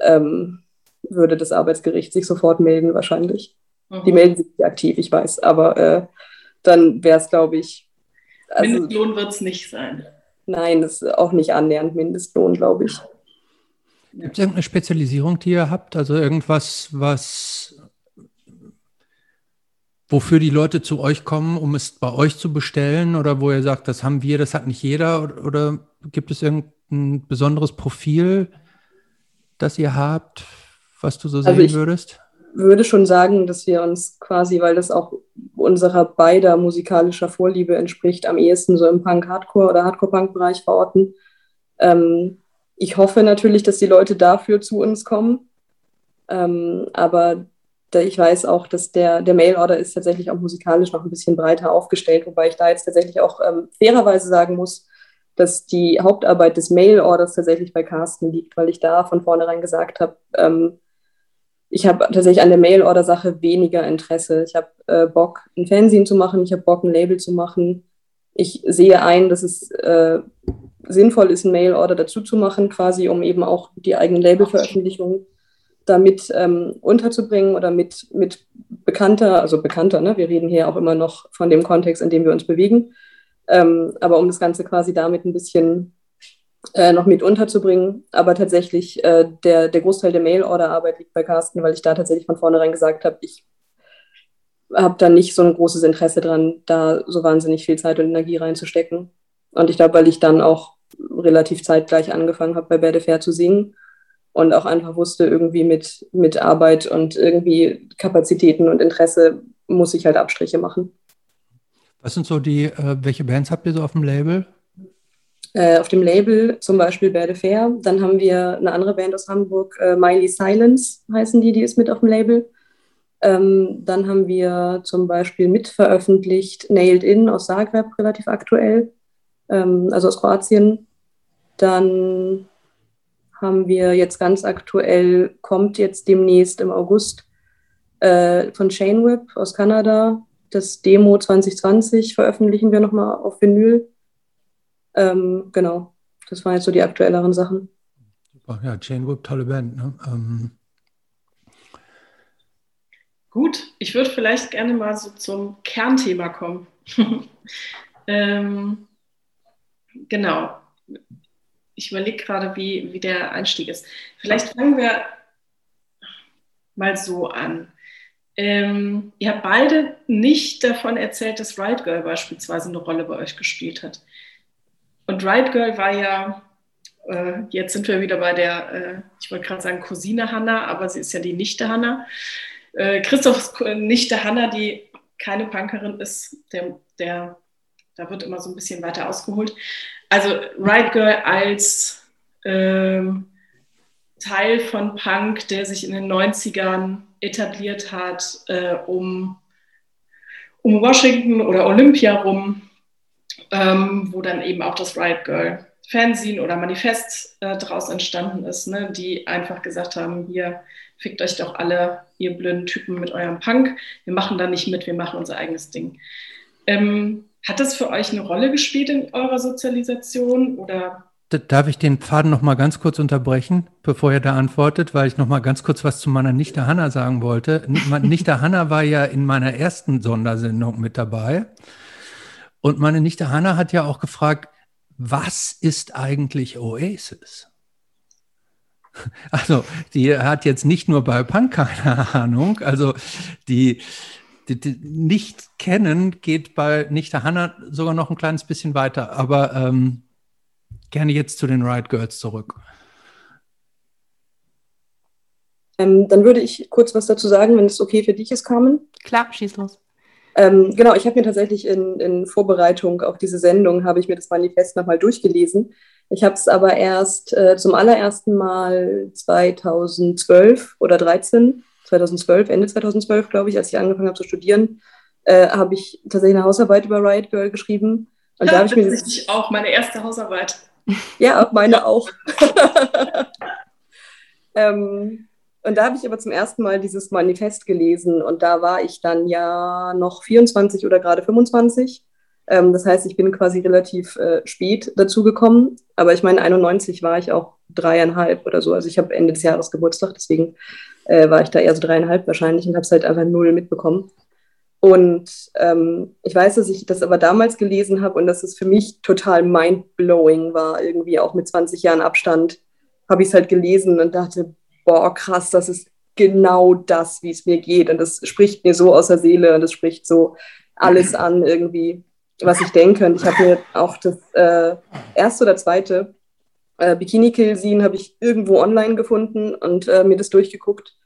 ähm, würde das Arbeitsgericht sich sofort melden, wahrscheinlich. Mhm. Die melden sich nicht aktiv, ich weiß, aber äh, dann wäre es, glaube ich. Also, Mindestlohn wird es nicht sein. Nein, das ist auch nicht annähernd Mindestlohn, glaube ich. Gibt es irgendeine Spezialisierung, die ihr habt? Also irgendwas, was wofür die Leute zu euch kommen, um es bei euch zu bestellen oder wo ihr sagt, das haben wir, das hat nicht jeder oder, oder gibt es irgendein besonderes Profil, das ihr habt, was du so also sehen würdest? würde schon sagen, dass wir uns quasi, weil das auch unserer beider musikalischer Vorliebe entspricht, am ehesten so im Punk-Hardcore- oder Hardcore-Punk-Bereich verorten. Ähm, ich hoffe natürlich, dass die Leute dafür zu uns kommen. Ähm, aber da ich weiß auch, dass der, der Mail-Order ist tatsächlich auch musikalisch noch ein bisschen breiter aufgestellt, wobei ich da jetzt tatsächlich auch ähm, fairerweise sagen muss, dass die Hauptarbeit des Mail-Orders tatsächlich bei Carsten liegt, weil ich da von vornherein gesagt habe, ähm, ich habe tatsächlich an der Mail-Order-Sache weniger Interesse. Ich habe äh, Bock, ein Fernsehen zu machen, ich habe Bock, ein Label zu machen. Ich sehe ein, dass es äh, sinnvoll ist, ein Mail-Order dazu zu machen, quasi, um eben auch die eigenen Labelveröffentlichungen damit ähm, unterzubringen oder mit, mit bekannter, also bekannter, ne? wir reden hier auch immer noch von dem Kontext, in dem wir uns bewegen, ähm, aber um das Ganze quasi damit ein bisschen äh, noch mit unterzubringen. Aber tatsächlich, äh, der, der Großteil der Mail-Order-Arbeit liegt bei Carsten, weil ich da tatsächlich von vornherein gesagt habe, ich habe da nicht so ein großes Interesse dran, da so wahnsinnig viel Zeit und Energie reinzustecken. Und ich glaube, weil ich dann auch relativ zeitgleich angefangen habe, bei Berde Fair zu singen und auch einfach wusste, irgendwie mit, mit Arbeit und irgendwie Kapazitäten und Interesse muss ich halt Abstriche machen. Was sind so die, äh, welche Bands habt ihr so auf dem Label? Äh, auf dem Label zum Beispiel Berde Fair. Dann haben wir eine andere Band aus Hamburg, äh, Miley Silence heißen die, die ist mit auf dem Label. Ähm, dann haben wir zum Beispiel mitveröffentlicht Nailed In aus Zagreb, relativ aktuell ähm, also aus Kroatien. Dann haben wir jetzt ganz aktuell, kommt jetzt demnächst im August äh, von Chainwhip aus Kanada. Das Demo 2020 veröffentlichen wir nochmal auf Vinyl. Ähm, genau, das waren jetzt so die aktuelleren Sachen. Super, ja, Chainwhip, tolle Band. Ne? Ähm. Gut, ich würde vielleicht gerne mal so zum Kernthema kommen. *laughs* ähm, genau. Ich überlege gerade, wie, wie der Einstieg ist. Vielleicht fangen wir mal so an. Ähm, ihr habt beide nicht davon erzählt, dass Riot Girl beispielsweise eine Rolle bei euch gespielt hat. Und Riot Girl war ja äh, jetzt sind wir wieder bei der, äh, ich wollte gerade sagen Cousine Hanna, aber sie ist ja die Nichte Hanna. Äh, Christophs Nichte Hanna, die keine Punkerin ist, der, der, da wird immer so ein bisschen weiter ausgeholt. Also Riot Girl als ähm, Teil von Punk, der sich in den 90ern etabliert hat, äh, um, um Washington oder Olympia rum, ähm, wo dann eben auch das Riot Girl Fernsehen oder Manifest äh, daraus entstanden ist, ne, die einfach gesagt haben, hier fickt euch doch alle, ihr blöden Typen mit eurem Punk, wir machen da nicht mit, wir machen unser eigenes Ding. Ähm, hat das für euch eine Rolle gespielt in eurer Sozialisation oder Darf ich den Faden noch mal ganz kurz unterbrechen, bevor er da antwortet, weil ich noch mal ganz kurz was zu meiner Nichte Hanna sagen wollte. Nichte Hanna war ja in meiner ersten Sondersendung mit dabei. Und meine Nichte Hanna hat ja auch gefragt, was ist eigentlich Oasis? *laughs* Also, die hat jetzt nicht nur bei Punk keine Ahnung, also die, die, die nicht kennen geht bei Nichte Hanna sogar noch ein kleines bisschen weiter, aber ähm, gerne jetzt zu den Riot Girls zurück. Ähm, dann würde ich kurz was dazu sagen, wenn es okay für dich ist, Carmen. Klar, schieß los. Ähm, genau, ich habe mir tatsächlich in, in, Vorbereitung auf diese Sendung, habe ich mir das Manifest nochmal durchgelesen. Ich habe es aber erst äh, zum allerersten Mal 2012 oder 13, 2012, Ende 2012, glaube ich, als ich angefangen habe zu studieren, äh, habe ich tatsächlich eine Hausarbeit über Riot Girl geschrieben. Und ja, da habe ich mir das, auch meine erste Hausarbeit. Ja, meine auch. *laughs* ähm, und da habe ich aber zum ersten Mal dieses Manifest gelesen und da war ich dann ja noch 24 oder gerade 25. Ähm, das heißt, ich bin quasi relativ äh, spät dazu gekommen. Aber ich meine, 91 war ich auch dreieinhalb oder so. Also ich habe Ende des Jahres Geburtstag, deswegen äh, war ich da eher so dreieinhalb wahrscheinlich und habe es halt einfach null mitbekommen. Und ähm, ich weiß, dass ich das aber damals gelesen habe und dass es für mich total mind-blowing war, irgendwie auch mit 20 Jahren Abstand habe ich es halt gelesen und dachte, boah, krass, das ist genau das, wie es mir geht. Und das spricht mir so aus der Seele und das spricht so alles *laughs* an, irgendwie, was ich denke. Und ich habe mir auch das äh, erste oder zweite äh, Bikini Kill Scene habe ich irgendwo online gefunden und äh, mir das durchgeguckt.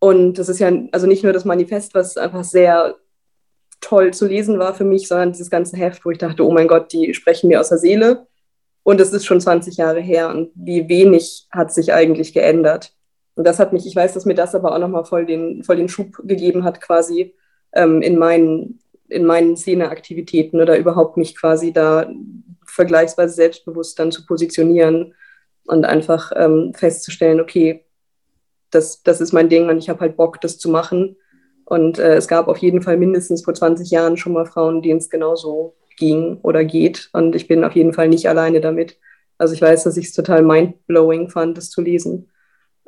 Und das ist ja also nicht nur das Manifest, was einfach sehr toll zu lesen war für mich, sondern dieses ganze Heft, wo ich dachte, oh mein Gott, die sprechen mir aus der Seele. Und es ist schon 20 Jahre her und wie wenig hat sich eigentlich geändert. Und das hat mich, ich weiß, dass mir das aber auch nochmal voll den, voll den Schub gegeben hat, quasi ähm, in meinen, in meinen Szeneaktivitäten oder überhaupt mich quasi da vergleichsweise selbstbewusst dann zu positionieren und einfach ähm, festzustellen, okay, das, das ist mein Ding und ich habe halt Bock, das zu machen. Und äh, es gab auf jeden Fall mindestens vor 20 Jahren schon mal Frauen, denen es genauso ging oder geht. Und ich bin auf jeden Fall nicht alleine damit. Also ich weiß, dass ich es total mindblowing fand, das zu lesen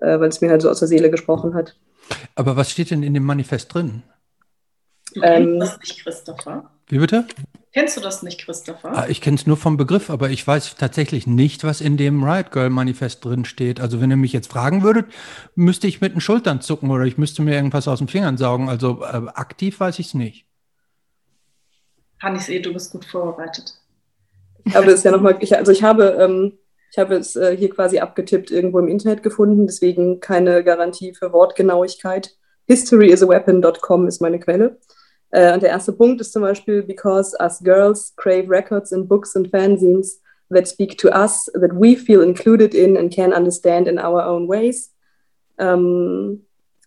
äh, weil es mir halt so aus der Seele gesprochen hat. Aber was steht denn in dem Manifest drin? Du ähm, das nicht, Christopher? Wie bitte? Kennst du das nicht, Christopher? Ah, ich kenne es nur vom Begriff, aber ich weiß tatsächlich nicht, was in dem Riot Girl Manifest drin steht. Also wenn ihr mich jetzt fragen würdet, müsste ich mit den Schultern zucken oder ich müsste mir irgendwas aus den Fingern saugen. Also äh, aktiv weiß ich es nicht. Hanni, eh, du bist gut vorbereitet. Aber das ist ja nochmal, also ich habe ähm, ich habe es äh, hier quasi abgetippt irgendwo im Internet gefunden, deswegen keine Garantie für Wortgenauigkeit. HistoryisAweapon.com ist meine Quelle. Äh, und der erste Punkt ist zum Beispiel, because us girls crave records and books and fanzines that speak to us, that we feel included in and can understand in our own ways. Um,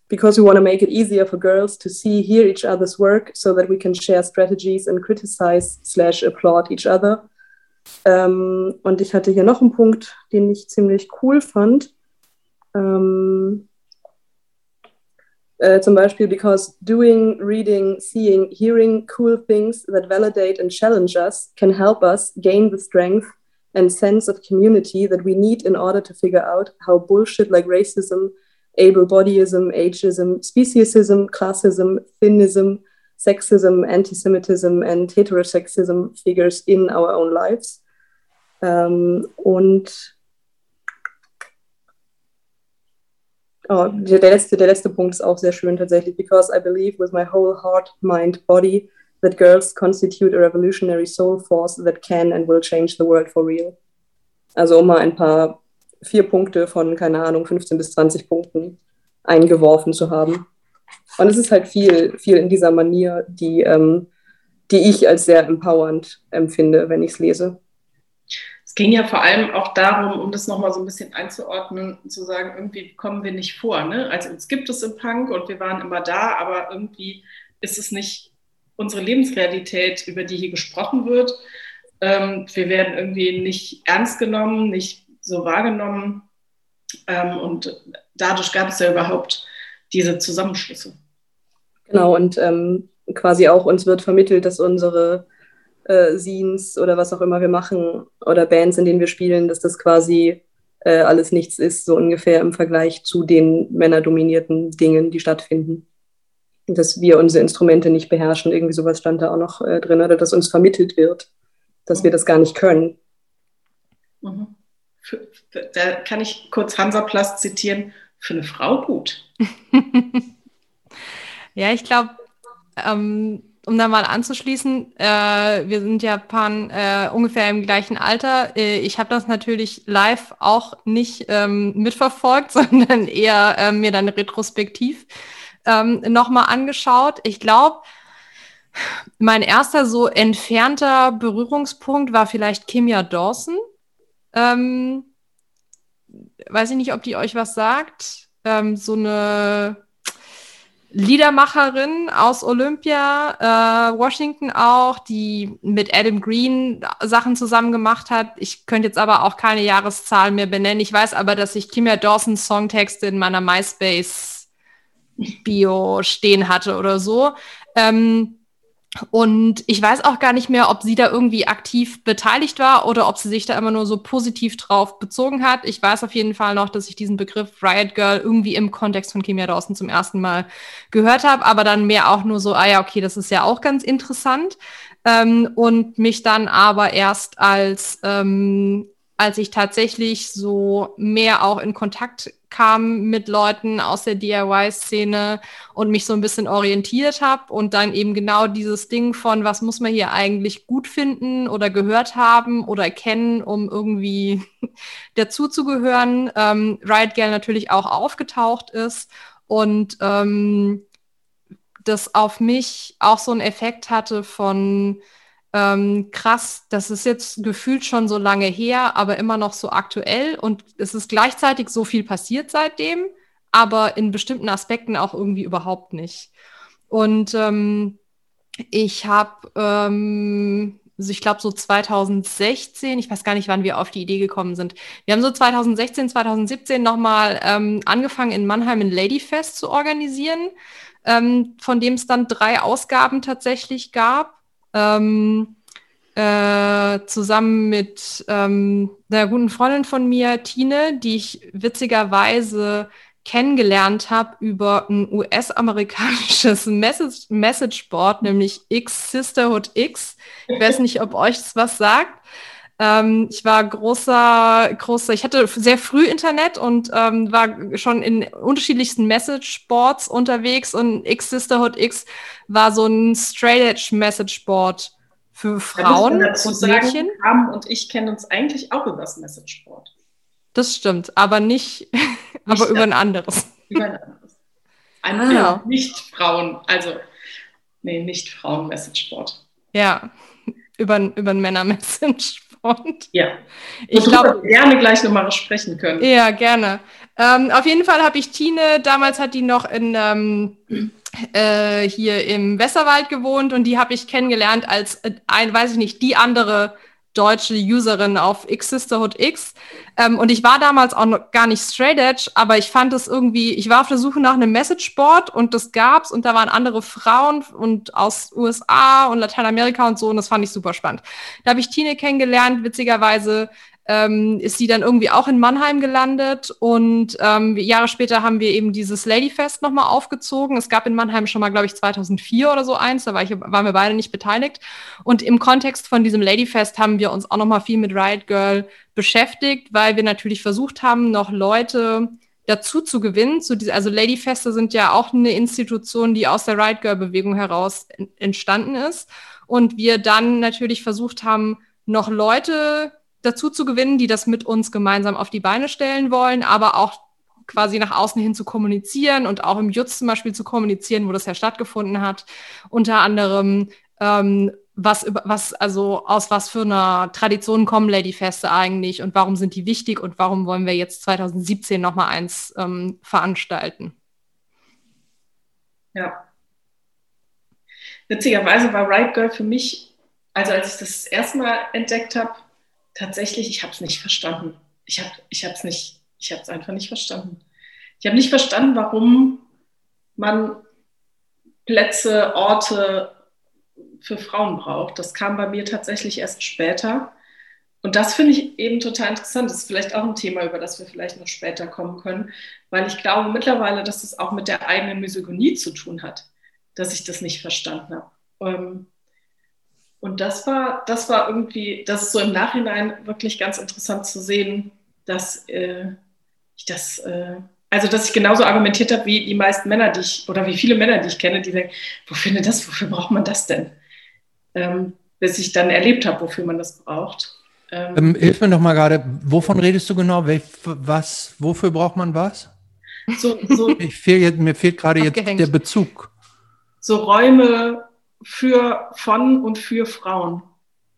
because we want to make it easier for girls to see, hear each other's work so that we can share strategies and criticize slash applaud each other. Ähm, und ich hatte hier noch einen Punkt, den ich ziemlich cool fand. Ähm, äh, zum Beispiel, because doing, reading, seeing, hearing cool things that validate and challenge us can help us gain the strength and sense of community that we need in order to figure out how bullshit like racism, able bodyism, ageism, speciesism, classism, thinism, sexism, anti-Semitism and heterosexism figures in our own lives. Ähm, und oh, der, letzte, der letzte Punkt ist auch sehr schön tatsächlich. Because I believe with my whole heart, mind, body that girls constitute a revolutionary soul force that can and will change the world for real. Also um mal ein paar vier Punkte von, keine Ahnung, 15 bis 20 Punkten eingeworfen zu haben. Und es ist halt viel, viel in dieser Manier, die, ähm, die ich als sehr empowernd empfinde, wenn ich es lese. Es ging ja vor allem auch darum, um das nochmal so ein bisschen einzuordnen, zu sagen, irgendwie kommen wir nicht vor. Ne? Also uns gibt es im Punk und wir waren immer da, aber irgendwie ist es nicht unsere Lebensrealität, über die hier gesprochen wird. Ähm, wir werden irgendwie nicht ernst genommen, nicht so wahrgenommen. Ähm, und dadurch gab es ja überhaupt diese Zusammenschlüsse. Genau, und ähm, quasi auch uns wird vermittelt, dass unsere äh, Scenes oder was auch immer wir machen oder Bands, in denen wir spielen, dass das quasi äh, alles nichts ist, so ungefähr im Vergleich zu den männerdominierten Dingen, die stattfinden. Dass wir unsere Instrumente nicht beherrschen, irgendwie sowas stand da auch noch äh, drin, oder dass uns vermittelt wird, dass mhm. wir das gar nicht können. Mhm. Da kann ich kurz Hansaplast zitieren, für eine Frau gut. *laughs* ja, ich glaube, ähm, um da mal anzuschließen, äh, wir sind ja Pan äh, ungefähr im gleichen Alter. Äh, ich habe das natürlich live auch nicht ähm, mitverfolgt, *laughs* sondern eher äh, mir dann retrospektiv ähm, nochmal angeschaut. Ich glaube, mein erster so entfernter Berührungspunkt war vielleicht Kimia Dawson. Ähm, weiß ich nicht, ob die euch was sagt. Ähm, so eine Liedermacherin aus Olympia, äh, Washington auch, die mit Adam Green Sachen zusammen gemacht hat. Ich könnte jetzt aber auch keine Jahreszahl mehr benennen. Ich weiß aber, dass ich Kimia Dawsons Songtexte in meiner MySpace-Bio stehen hatte oder so. Ähm, und ich weiß auch gar nicht mehr, ob sie da irgendwie aktiv beteiligt war oder ob sie sich da immer nur so positiv drauf bezogen hat. Ich weiß auf jeden Fall noch, dass ich diesen Begriff Riot Girl irgendwie im Kontext von Kimia Dawson zum ersten Mal gehört habe, aber dann mehr auch nur so, ah ja, okay, das ist ja auch ganz interessant. Ähm, und mich dann aber erst als ähm, als ich tatsächlich so mehr auch in Kontakt kam mit Leuten aus der DIY-Szene und mich so ein bisschen orientiert habe und dann eben genau dieses Ding von, was muss man hier eigentlich gut finden oder gehört haben oder kennen, um irgendwie *laughs* dazuzugehören, ähm, Riot Girl natürlich auch aufgetaucht ist und ähm, das auf mich auch so einen Effekt hatte von ähm, krass, das ist jetzt gefühlt schon so lange her, aber immer noch so aktuell und es ist gleichzeitig so viel passiert seitdem, aber in bestimmten Aspekten auch irgendwie überhaupt nicht. Und ähm, ich habe, ähm, also ich glaube so 2016, ich weiß gar nicht, wann wir auf die Idee gekommen sind. Wir haben so 2016, 2017 nochmal ähm, angefangen in Mannheim ein Ladyfest zu organisieren, ähm, von dem es dann drei Ausgaben tatsächlich gab ähm, äh, zusammen mit ähm, einer guten Freundin von mir, Tine, die ich witzigerweise kennengelernt habe über ein US-amerikanisches *laughs* Message, Message Board, nämlich X Sisterhood X. Ich weiß nicht, ob euch das was sagt. Ähm, ich war großer, großer, ich hatte sehr früh Internet und ähm, war schon in unterschiedlichsten Message Boards unterwegs und X Sisterhood X war so ein Straight Edge Message Board für Frauen und sagen, Mädchen. Haben und ich kennen uns eigentlich auch über das Message Board. Das stimmt, aber nicht, *laughs* nicht aber über ein anderes. Über ein anderes. Ein ah. ja. Nicht-Frauen, also, nee, Nicht-Frauen-Message-Board. Ja, über, *laughs* über ein Männer-Message und ja. Ich glaube, gerne gleich nochmal sprechen können. Ja, gerne. Ähm, auf jeden Fall habe ich Tine, damals hat die noch in ähm, äh, hier im Westerwald gewohnt und die habe ich kennengelernt als äh, ein, weiß ich nicht, die andere deutsche Userin auf X Sisterhood X. Ähm, und ich war damals auch noch gar nicht straight edge, aber ich fand es irgendwie, ich war auf der Suche nach einem Messageboard und das gab's und da waren andere Frauen und aus USA und Lateinamerika und so und das fand ich super spannend. Da habe ich Tine kennengelernt, witzigerweise ähm, ist sie dann irgendwie auch in Mannheim gelandet und ähm, Jahre später haben wir eben dieses Ladyfest nochmal aufgezogen. Es gab in Mannheim schon mal, glaube ich, 2004 oder so eins, da war ich, waren wir beide nicht beteiligt. Und im Kontext von diesem Ladyfest haben wir uns auch nochmal viel mit Riot Girl beschäftigt, weil wir natürlich versucht haben, noch Leute dazu zu gewinnen. Zu diese, also Ladyfeste sind ja auch eine Institution, die aus der Riot Girl Bewegung heraus entstanden ist. Und wir dann natürlich versucht haben, noch Leute dazu zu gewinnen, die das mit uns gemeinsam auf die Beine stellen wollen, aber auch quasi nach außen hin zu kommunizieren und auch im Jutz zum Beispiel zu kommunizieren, wo das ja stattgefunden hat. Unter anderem, ähm, was, was, also aus was für einer Tradition kommen Ladyfeste eigentlich und warum sind die wichtig und warum wollen wir jetzt 2017 nochmal eins ähm, veranstalten? Ja. Witzigerweise war Riot Girl für mich, also als ich das, das erste Mal entdeckt habe, tatsächlich, ich habe es nicht verstanden. Ich habe es nicht ich habe es einfach nicht verstanden. Ich habe nicht verstanden, warum man Plätze, Orte für Frauen braucht. Das kam bei mir tatsächlich erst später. Und das finde ich eben total interessant. Das ist vielleicht auch ein Thema, über das wir vielleicht noch später kommen können, weil ich glaube mittlerweile, dass es auch mit der eigenen Misogynie zu tun hat, dass ich das nicht verstanden habe. Ähm, und das war, das war irgendwie, das ist so im Nachhinein wirklich ganz interessant zu sehen, dass, äh, ich das, äh, also dass ich genauso argumentiert habe wie die meisten Männer, die ich, oder wie viele Männer, die ich kenne, die sagen, wofür denn das, wofür braucht man das denn? Ähm, bis ich dann erlebt habe, wofür man das braucht. Ähm, ähm, hilf mir doch mal gerade, wovon redest du genau? Wel, was, wofür braucht man was? So, so ich fehl mir fehlt gerade jetzt der Bezug. So Räume für, von und für Frauen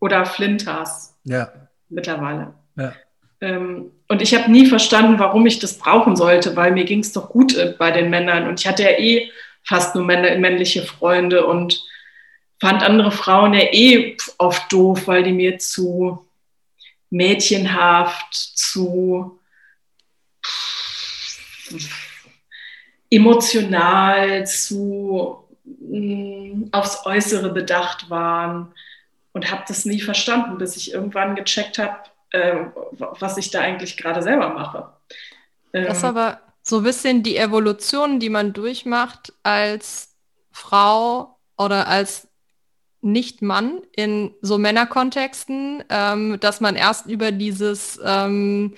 oder Flinters. Ja. Mittlerweile. Ja. Ähm, und ich habe nie verstanden, warum ich das brauchen sollte, weil mir ging es doch gut äh, bei den Männern. Und ich hatte ja eh fast nur männliche Freunde und fand andere Frauen ja eh oft doof, weil die mir zu mädchenhaft, zu emotional, zu mh, aufs Äußere bedacht waren und habe das nie verstanden, bis ich irgendwann gecheckt habe, äh, was ich da eigentlich gerade selber mache. Ähm, das ist aber so ein bisschen die Evolution, die man durchmacht als Frau oder als Nicht-Mann in so Männerkontexten, ähm, dass man erst über dieses ähm,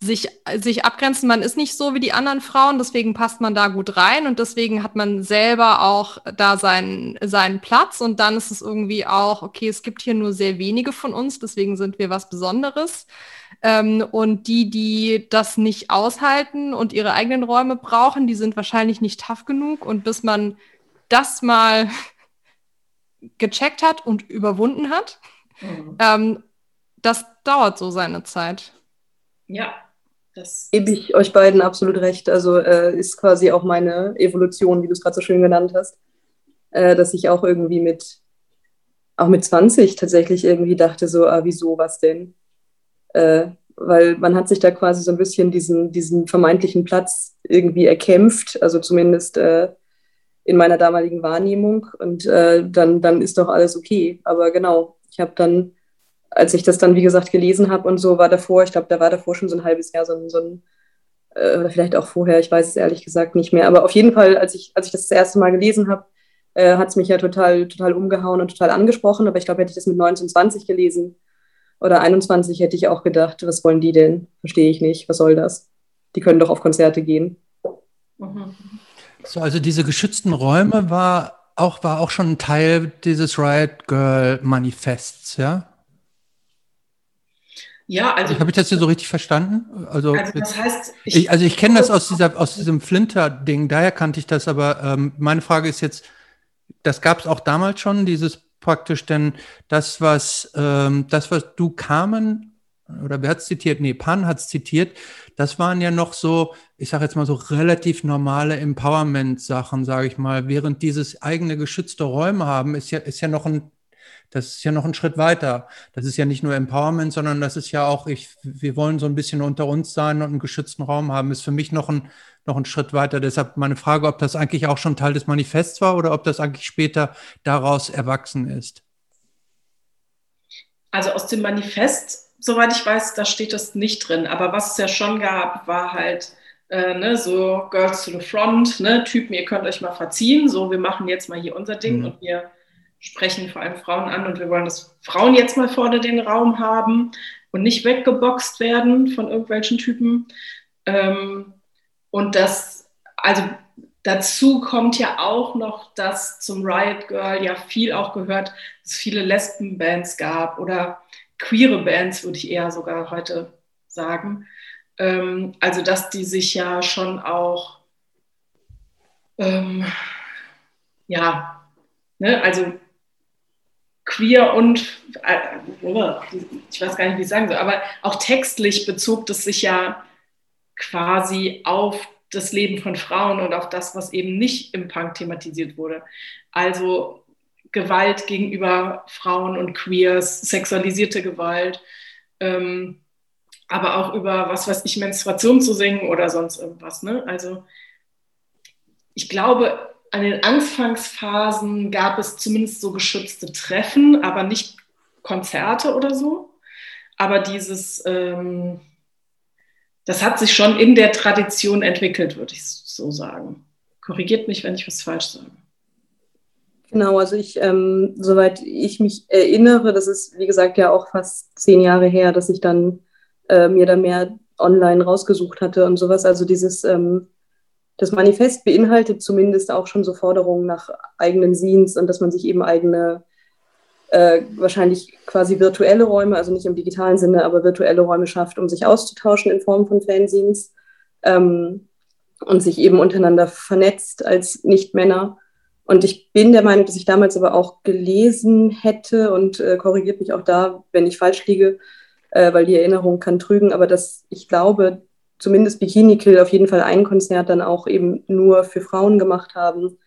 sich, sich abgrenzen. Man ist nicht so wie die anderen Frauen, deswegen passt man da gut rein und deswegen hat man selber auch da seinen, seinen Platz und dann ist es irgendwie auch, okay, es gibt hier nur sehr wenige von uns, deswegen sind wir was Besonderes. Ähm, und die, die das nicht aushalten und ihre eigenen Räume brauchen, die sind wahrscheinlich nicht tough genug und bis man das mal *laughs* gecheckt hat und überwunden hat, mhm. ähm, das dauert so seine Zeit. Ja, das Gebe ich euch beiden absolut recht. Also äh, ist quasi auch meine Evolution, wie du es gerade so schön genannt hast, äh, dass ich auch irgendwie mit, auch mit 20 tatsächlich irgendwie dachte, so, ah, wieso, was denn? Äh, weil man hat sich da quasi so ein bisschen diesen, diesen vermeintlichen Platz irgendwie erkämpft, also zumindest äh, in meiner damaligen Wahrnehmung. Und äh, dann, dann ist doch alles okay. Aber genau, ich habe dann als ich das dann, wie gesagt, gelesen habe und so, war davor, ich glaube, da war davor schon so ein halbes Jahr so ein, so ein äh, oder vielleicht auch vorher, ich weiß es ehrlich gesagt nicht mehr. Aber auf jeden Fall, als ich, als ich das, das erste Mal gelesen habe, äh, hat es mich ja total, total umgehauen und total angesprochen. Aber ich glaube, hätte ich das mit 19, 20 gelesen oder 21, hätte ich auch gedacht, was wollen die denn? Verstehe ich nicht. Was soll das? Die können doch auf Konzerte gehen. So, also diese geschützten Räume war auch, war auch schon ein Teil dieses Riot Girl Manifests, ja? Ja, also. Habe ich das hier so richtig verstanden? Also, also das heißt. Ich, ich also ich kenne das aus, dieser, aus diesem Flinter-Ding, daher kannte ich das, aber ähm, meine Frage ist jetzt, das gab es auch damals schon, dieses praktisch denn das, was, ähm, das, was du Carmen, oder wer hat es zitiert? Nee, Pan hat es zitiert, das waren ja noch so, ich sage jetzt mal so relativ normale Empowerment-Sachen, sage ich mal, während dieses eigene geschützte Räume haben, ist ja, ist ja noch ein das ist ja noch ein Schritt weiter. Das ist ja nicht nur Empowerment, sondern das ist ja auch, ich, wir wollen so ein bisschen unter uns sein und einen geschützten Raum haben, ist für mich noch ein, noch ein Schritt weiter. Deshalb meine Frage, ob das eigentlich auch schon Teil des Manifests war oder ob das eigentlich später daraus erwachsen ist. Also aus dem Manifest, soweit ich weiß, da steht das nicht drin. Aber was es ja schon gab, war halt äh, ne, so Girls to the Front, ne, Typen, ihr könnt euch mal verziehen. So, wir machen jetzt mal hier unser Ding mhm. und wir sprechen vor allem Frauen an und wir wollen, dass Frauen jetzt mal vorne den Raum haben und nicht weggeboxt werden von irgendwelchen Typen. Ähm, und das, also dazu kommt ja auch noch, dass zum Riot Girl ja viel auch gehört, dass es viele Lesbenbands gab oder queere Bands, würde ich eher sogar heute sagen. Ähm, also, dass die sich ja schon auch, ähm, ja, ne, also queer und, äh, ich weiß gar nicht, wie ich sagen soll, aber auch textlich bezog das sich ja quasi auf das Leben von Frauen und auf das, was eben nicht im Punk thematisiert wurde. Also Gewalt gegenüber Frauen und Queers, sexualisierte Gewalt, ähm, aber auch über, was weiß ich, Menstruation zu singen oder sonst irgendwas. Ne? Also ich glaube, an den Anfangsphasen gab es zumindest so geschützte Treffen, aber nicht Konzerte oder so. Aber dieses, ähm, das hat sich schon in der Tradition entwickelt, würde ich so sagen. Korrigiert mich, wenn ich was falsch sage. Genau, also ich, ähm, soweit ich mich erinnere, das ist wie gesagt ja auch fast zehn Jahre her, dass ich dann äh, mir da mehr online rausgesucht hatte und sowas. Also dieses, ähm, das Manifest beinhaltet zumindest auch schon so Forderungen nach eigenen Scenes und dass man sich eben eigene, äh, wahrscheinlich quasi virtuelle Räume, also nicht im digitalen Sinne, aber virtuelle Räume schafft, um sich auszutauschen in Form von Fanzines ähm, und sich eben untereinander vernetzt als Nicht-Männer. Und ich bin der Meinung, dass ich damals aber auch gelesen hätte und äh, korrigiert mich auch da, wenn ich falsch liege, äh, weil die Erinnerung kann trügen, aber dass ich glaube, zumindest Bikini Kill auf jeden Fall ein Konzert dann auch eben nur für Frauen gemacht haben.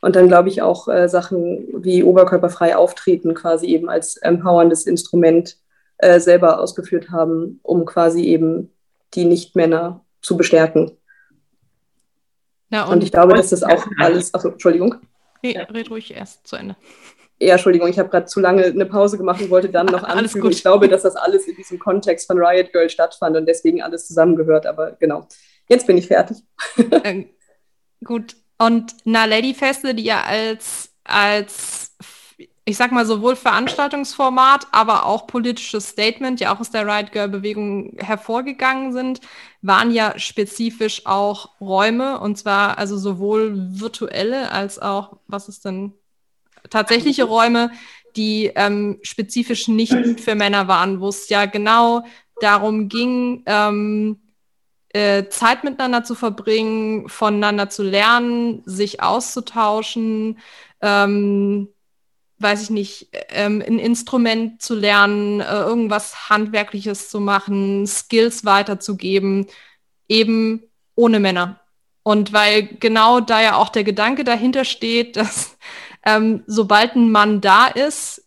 Und dann glaube ich auch äh, Sachen wie oberkörperfrei auftreten quasi eben als empowerndes Instrument äh, selber ausgeführt haben, um quasi eben die Nichtmänner zu bestärken. Ja, und, und, ich glaube, dass das auch alles, achso, Entschuldigung. Nee, red ruhig erst zu Ende. Ja, Entschuldigung, ich habe gerade zu lange eine Pause gemacht und wollte dann noch *laughs* anfügen. Ich glaube, dass das alles in diesem Kontext von Riot Girl stattfand und deswegen alles zusammengehört. Aber genau, jetzt bin ich fertig. *laughs* Äh, gut. Und na Lady Feste, die ja als, als, ich sag mal, sowohl Veranstaltungsformat, aber auch politisches Statement, ja auch aus der Riot Girl Bewegung hervorgegangen sind, waren ja spezifisch auch Räume und zwar also sowohl virtuelle als auch, was ist denn tatsächliche Räume, die ähm, spezifisch nicht für Männer waren, wo es ja genau darum ging, ähm, äh, Zeit miteinander zu verbringen, voneinander zu lernen, sich auszutauschen, ähm, weiß ich nicht, ähm, ein Instrument zu lernen, äh, irgendwas Handwerkliches zu machen, Skills weiterzugeben, eben ohne Männer. Und weil genau da ja auch der Gedanke dahinter steht, *laughs* dass ähm, sobald ein Mann da ist,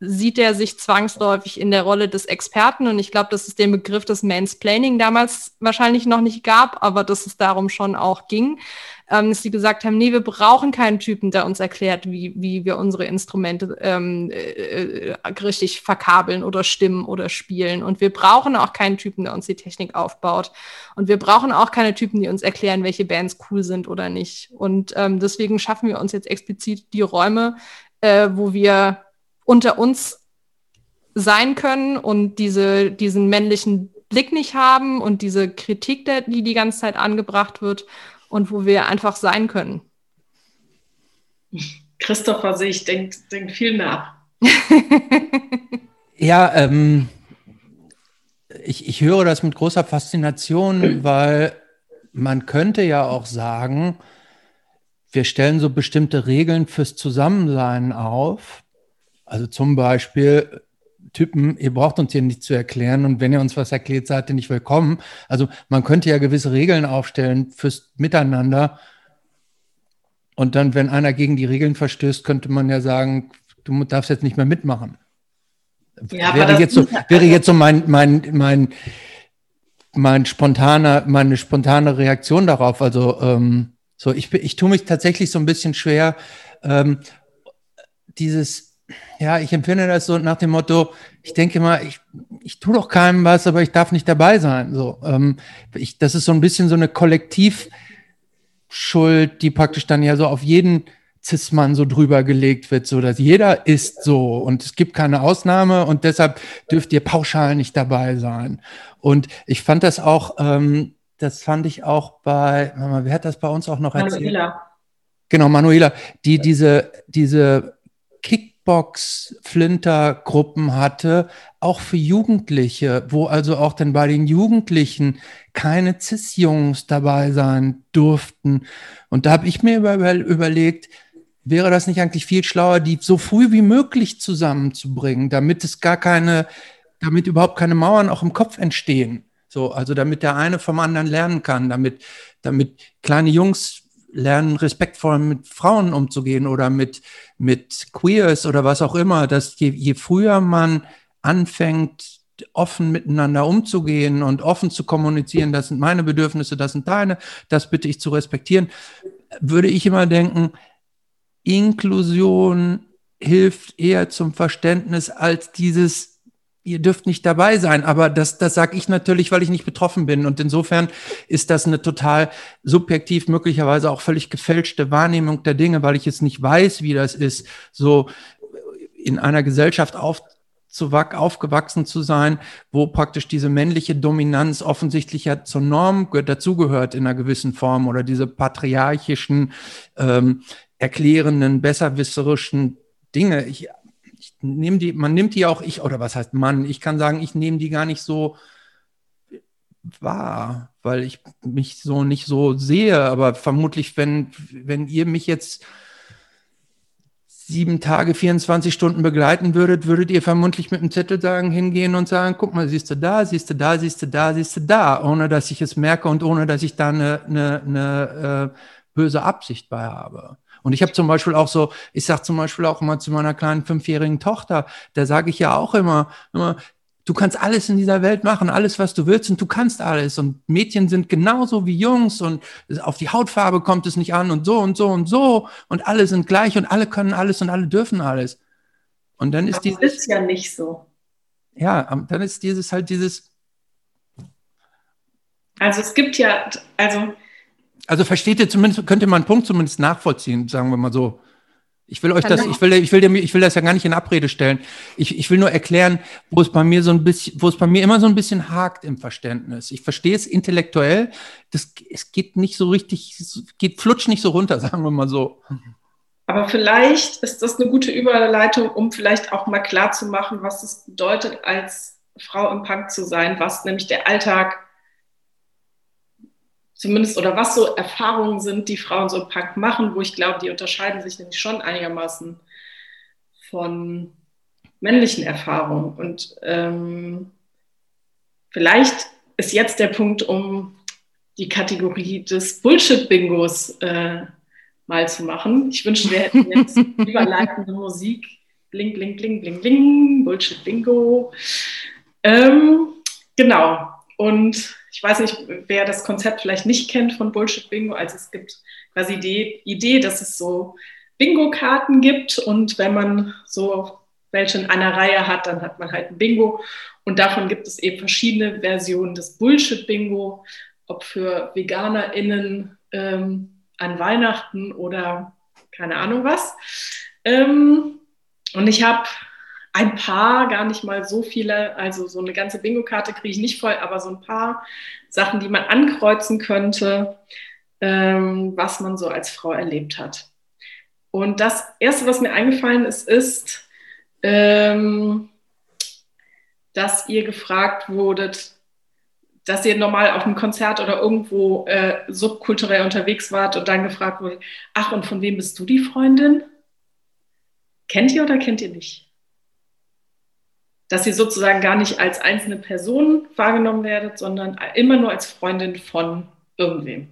sieht er sich zwangsläufig in der Rolle des Experten. Und ich glaube, dass es den Begriff des Mansplaining damals wahrscheinlich noch nicht gab, aber dass es darum schon auch ging ähm, dass sie gesagt haben, nee, wir brauchen keinen Typen, der uns erklärt, wie, wie wir unsere Instrumente ähm, äh, äh, richtig verkabeln oder stimmen oder spielen. Und wir brauchen auch keinen Typen, der uns die Technik aufbaut. Und wir brauchen auch keine Typen, die uns erklären, welche Bands cool sind oder nicht. Und ähm, deswegen schaffen wir uns jetzt explizit die Räume, äh, wo wir unter uns sein können und diese, diesen männlichen Blick nicht haben und diese Kritik, die die ganze Zeit angebracht wird und wo wir einfach sein können. Christopher sehe ich, denkt, denkt viel nach. *laughs* ja, ähm, ich, ich höre das mit großer Faszination, *clears throat* weil man könnte ja auch sagen, wir stellen so bestimmte Regeln fürs Zusammensein auf. Also zum Beispiel, Typen, ihr braucht uns hier nicht zu erklären und wenn ihr uns was erklärt, seid ihr nicht willkommen. Also man könnte ja gewisse Regeln aufstellen fürs Miteinander. Und dann, wenn einer gegen die Regeln verstößt, könnte man ja sagen, du darfst jetzt nicht mehr mitmachen. Ja, wäre, jetzt so, wäre jetzt so mein, mein, mein, mein spontaner, meine spontane Reaktion darauf. Also ähm, so, ich, ich tue mich tatsächlich so ein bisschen schwer, ähm, dieses ja, ich empfinde das so nach dem Motto, ich denke mal, ich, ich tue doch keinem was, aber ich darf nicht dabei sein. So, ähm, ich, das ist so ein bisschen so eine Kollektivschuld, die praktisch dann ja so auf jeden Cis-Mann so drüber gelegt wird, so dass jeder ist so und es gibt keine Ausnahme und deshalb dürft ihr pauschal nicht dabei sein. Und ich fand das auch, ähm, das fand ich auch bei, wer hat das bei uns auch noch erzählt? Manuela. Genau, Manuela, die diese, diese Kick Beatbox-Flinter-Gruppen hatte, auch für Jugendliche, wo also auch dann bei den Jugendlichen keine Cis-Jungs dabei sein durften. Und da habe ich mir über, überlegt, wäre das nicht eigentlich viel schlauer, die so früh wie möglich zusammenzubringen, damit es gar keine, damit überhaupt keine Mauern auch im Kopf entstehen. So, also damit der eine vom anderen lernen kann, damit, damit kleine Jungs lernen, respektvoll mit Frauen umzugehen oder mit, mit Queers oder was auch immer, dass je, je früher man anfängt, offen miteinander umzugehen und offen zu kommunizieren, das sind meine Bedürfnisse, das sind deine, das bitte ich zu respektieren, würde ich immer denken, Inklusion hilft eher zum Verständnis als dieses ihr dürft nicht dabei sein. Aber das, das sage ich natürlich, weil ich nicht betroffen bin. Und insofern ist das eine total subjektiv, möglicherweise auch völlig gefälschte Wahrnehmung der Dinge, weil ich jetzt nicht weiß, wie das ist, so in einer Gesellschaft aufzuwachsen, aufgewachsen zu sein, wo praktisch diese männliche Dominanz offensichtlich ja zur Norm dazugehört in einer gewissen Form oder diese patriarchischen, ähm, erklärenden, besserwisserischen Dinge. Ich nehme die, man nimmt die auch, ich, oder was heißt Mann, ich kann sagen, ich nehme die gar nicht so wahr, weil ich mich so nicht so sehe. Aber vermutlich, wenn, wenn ihr mich jetzt sieben Tage, 24 Stunden begleiten würdet, würdet ihr vermutlich mit einem Zettel sagen, hingehen und sagen, guck mal, siehst du da, siehst du da, siehst du da, siehst du da, ohne dass ich es merke und ohne dass ich da eine, eine, eine äh, böse Absicht bei habe. Und ich habe zum Beispiel auch so, ich sage zum Beispiel auch immer zu meiner kleinen fünfjährigen Tochter, da sage ich ja auch immer, immer, du kannst alles in dieser Welt machen, alles, was du willst und du kannst alles. Und Mädchen sind genauso wie Jungs und auf die Hautfarbe kommt es nicht an und so und so und so und alle sind gleich und alle können alles und alle dürfen alles. Und dann ist dieses. Das ist ja nicht so. Ja, dann ist dieses halt dieses. Also es gibt ja, also also versteht ihr zumindest, könnte man einen Punkt zumindest nachvollziehen, sagen wir mal so. Ich will euch das, ich will, ich will, ich will das ja gar nicht in Abrede stellen. Ich, ich will nur erklären, wo es bei mir so ein bisschen, wo es bei mir immer so ein bisschen hakt im Verständnis. Ich verstehe es intellektuell. Das, es geht nicht so richtig, es geht flutsch nicht so runter, *laughs* sagen wir mal so. Aber vielleicht ist das eine gute Überleitung, um vielleicht auch mal klar zu machen, was es bedeutet, als Frau im Punk zu sein, was nämlich der Alltag zumindest oder was so Erfahrungen sind, die Frauen so im Punk machen, wo ich glaube, die unterscheiden sich nämlich schon einigermaßen von männlichen Erfahrungen. Und ähm, vielleicht ist jetzt der Punkt, um die Kategorie des Bullshit-Bingos äh, mal zu machen. Ich wünsche, wir hätten jetzt *laughs* überleitende Musik. Bling, bling, bling, bling, bling, Bullshit-Bingo. Ähm, genau. Und ich weiß nicht, wer das Konzept vielleicht nicht kennt von Bullshit Bingo. Also es gibt quasi die Idee, dass es so Bingo-Karten gibt und wenn man so welche in einer Reihe hat, dann hat man halt ein Bingo. Und davon gibt es eben verschiedene Versionen des Bullshit-Bingo, ob für VeganerInnen ähm, an Weihnachten oder keine Ahnung was. Ähm, und ich habe ein paar, gar nicht mal so viele, also so eine ganze Bingo-Karte kriege ich nicht voll, aber so ein paar Sachen, die man ankreuzen könnte, ähm, was man so als Frau erlebt hat. Und das Erste, was mir eingefallen ist, ist, ähm, dass ihr gefragt wurdet, dass ihr normal auf einem Konzert oder irgendwo äh, subkulturell unterwegs wart und dann gefragt wurde, ach, und von wem bist du die Freundin? Kennt ihr oder kennt ihr nicht? Dass ihr sozusagen gar nicht als einzelne Person wahrgenommen werdet, sondern immer nur als Freundin von irgendwem.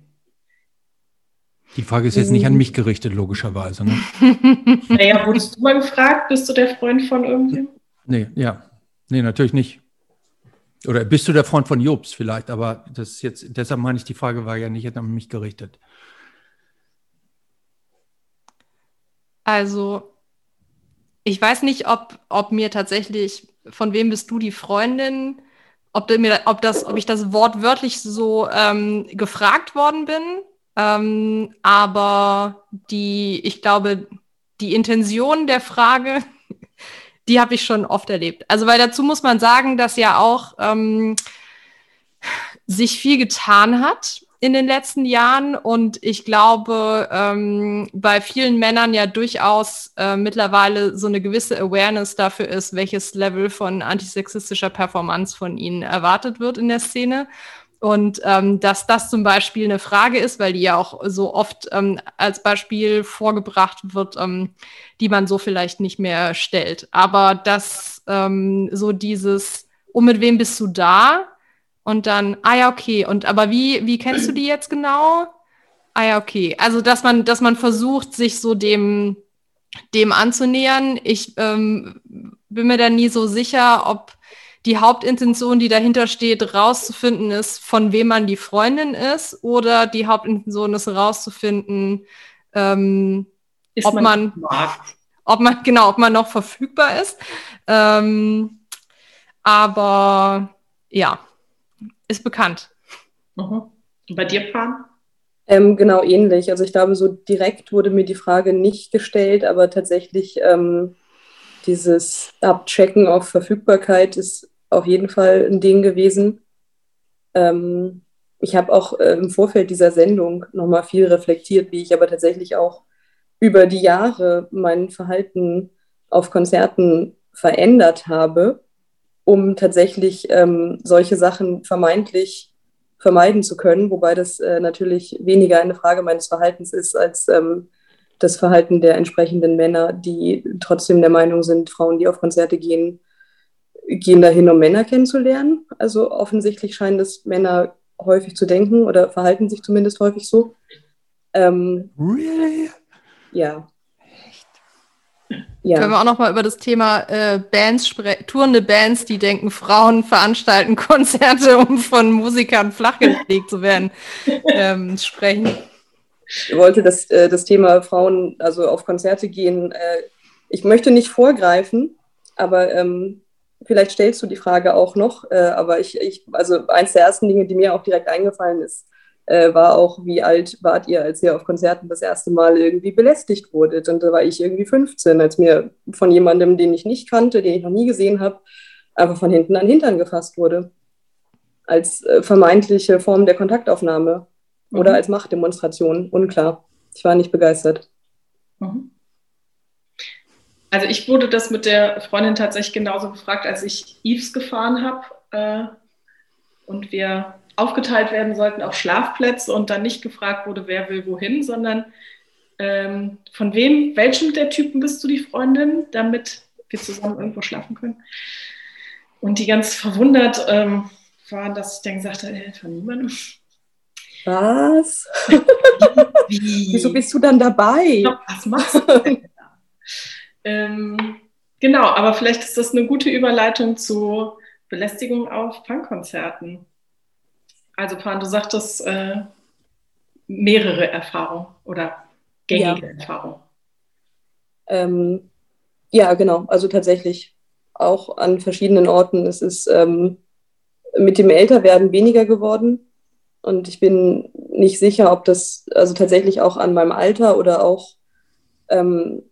Die Frage ist jetzt nicht an mich gerichtet, logischerweise. Ne? *laughs* Naja, wurdest du mal gefragt, bist du der Freund von irgendwem? Nee, ja. Nee, natürlich nicht. Oder bist du der Freund von Jobs vielleicht, aber das ist jetzt, deshalb meine ich, die Frage war ja nicht an mich gerichtet. Also, ich weiß nicht, ob, ob mir tatsächlich von wem bist du die Freundin? Ob, mir, ob, das, ob ich das wortwörtlich so ähm, gefragt worden bin. Ähm, aber die, ich glaube, die Intention der Frage, *laughs* die habe ich schon oft erlebt. Also, weil dazu muss man sagen, dass ja auch ähm, sich viel getan hat in den letzten Jahren und ich glaube, ähm, bei vielen Männern ja durchaus äh, mittlerweile so eine gewisse Awareness dafür ist, welches Level von antisexistischer Performance von ihnen erwartet wird in der Szene. Und ähm, dass das zum Beispiel eine Frage ist, weil die ja auch so oft ähm, als Beispiel vorgebracht wird, ähm, die man so vielleicht nicht mehr stellt. Aber dass ähm, so dieses, und mit wem bist du da? Und dann, ah ja, okay. Und aber wie, wie kennst du die jetzt genau? Ah ja, okay. Also, dass man, dass man versucht, sich so dem, dem anzunähern. Ich ähm, bin mir da nie so sicher, ob die Hauptintention, die dahinter steht, rauszufinden ist, von wem man die Freundin ist, oder die Hauptintention ist rauszufinden, ähm, ist ob man, man ob man, *laughs* genau, ob man noch verfügbar ist. Ähm, aber ja, ist bekannt. Mhm. Und bei dir, Pan? Ähm, genau, ähnlich. Also ich glaube, so direkt wurde mir die Frage nicht gestellt, aber tatsächlich ähm, dieses Abchecken auf Verfügbarkeit ist auf jeden Fall ein Ding gewesen. Ähm, ich habe auch äh, im Vorfeld dieser Sendung nochmal viel reflektiert, wie ich aber tatsächlich auch über die Jahre mein Verhalten auf Konzerten verändert habe, um tatsächlich ähm, solche Sachen vermeintlich vermeiden zu können, wobei das äh, natürlich weniger eine Frage meines Verhaltens ist als ähm, das Verhalten der entsprechenden Männer, die trotzdem der Meinung sind, Frauen, die auf Konzerte gehen, gehen dahin, um Männer kennenzulernen. Also offensichtlich scheinen das Männer häufig zu denken oder verhalten sich zumindest häufig so. Ähm, really? Ja. Ja. Können wir auch noch mal über das Thema äh, Bands sprechen, tourende Bands, die denken, Frauen *laughs* veranstalten Konzerte, um von Musikern flachgelegt zu werden, *laughs* ähm, sprechen. Ich wollte das, äh, das Thema Frauen, also auf Konzerte gehen, äh, ich möchte nicht vorgreifen, aber ähm, vielleicht stellst du die Frage auch noch, äh, aber ich, ich, also eins der ersten Dinge, die mir auch direkt eingefallen ist, äh, war auch, wie alt wart ihr, als ihr auf Konzerten das erste Mal irgendwie belästigt wurdet? Und da war ich irgendwie 15, als mir von jemandem, den ich nicht kannte, den ich noch nie gesehen habe, einfach von hinten an Hintern gefasst wurde. Als äh, vermeintliche Form der Kontaktaufnahme mhm. oder als Machtdemonstration, unklar. Ich war nicht begeistert. Mhm. Also ich wurde das mit der Freundin tatsächlich genauso gefragt, als ich Eves gefahren habe äh, und wir aufgeteilt werden sollten auf Schlafplätze und dann nicht gefragt wurde, wer will wohin, sondern ähm, von wem, welchem der Typen bist du die Freundin, damit wir zusammen irgendwo schlafen können. Und die ganz verwundert ähm, waren, dass ich dann gesagt habe, äh, von niemandem. Was? Wieso bist du dann dabei? Was machst du denn da? *laughs* Ähm, genau, aber vielleicht ist das eine gute Überleitung zu Belästigung auf Punkkonzerten. Also Pan, du sagtest äh, mehrere Erfahrungen oder gängige ja. Erfahrungen. Ähm, ja, genau. Also tatsächlich auch an verschiedenen Orten. Es ist ähm, mit dem Älterwerden weniger geworden. Und ich bin nicht sicher, ob das also tatsächlich auch an meinem Alter oder auch ähm,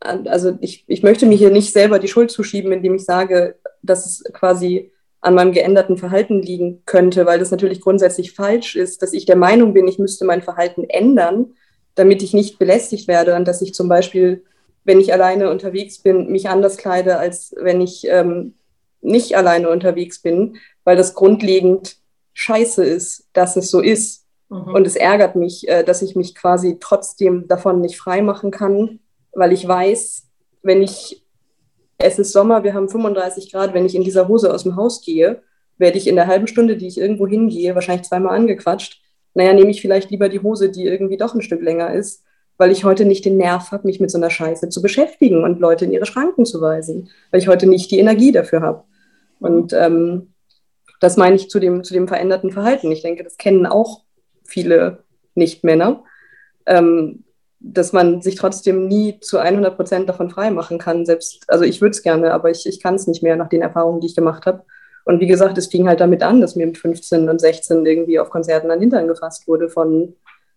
also ich, ich möchte mir hier nicht selber die Schuld zuschieben, indem ich sage, dass es quasi an meinem geänderten Verhalten liegen könnte, weil das natürlich grundsätzlich falsch ist, dass ich der Meinung bin, ich müsste mein Verhalten ändern, damit ich nicht belästigt werde und dass ich zum Beispiel, wenn ich alleine unterwegs bin, mich anders kleide, als wenn ich ähm, nicht alleine unterwegs bin, weil das grundlegend scheiße ist, dass es so ist. Mhm. Und es ärgert mich, äh, dass ich mich quasi trotzdem davon nicht frei machen kann, weil ich weiß, wenn ich, es ist Sommer, wir haben 35 Grad, wenn ich in dieser Hose aus dem Haus gehe, werde ich in der halben Stunde, die ich irgendwo hingehe, wahrscheinlich zweimal angequatscht. Naja, nehme ich vielleicht lieber die Hose, die irgendwie doch ein Stück länger ist, weil ich heute nicht den Nerv habe, mich mit so einer Scheiße zu beschäftigen und Leute in ihre Schranken zu weisen, weil ich heute nicht die Energie dafür habe. Und ähm, das meine ich zu dem, zu dem veränderten Verhalten. Ich denke, das kennen auch viele Nicht-Männer. Ähm, dass man sich trotzdem nie zu 100 Prozent davon freimachen kann. Selbst, also ich würde es gerne, aber ich, ich kann es nicht mehr nach den Erfahrungen, die ich gemacht habe. Und wie gesagt, es fing halt damit an, dass mir mit 15 und 16 irgendwie auf Konzerten an Hintern gefasst wurde von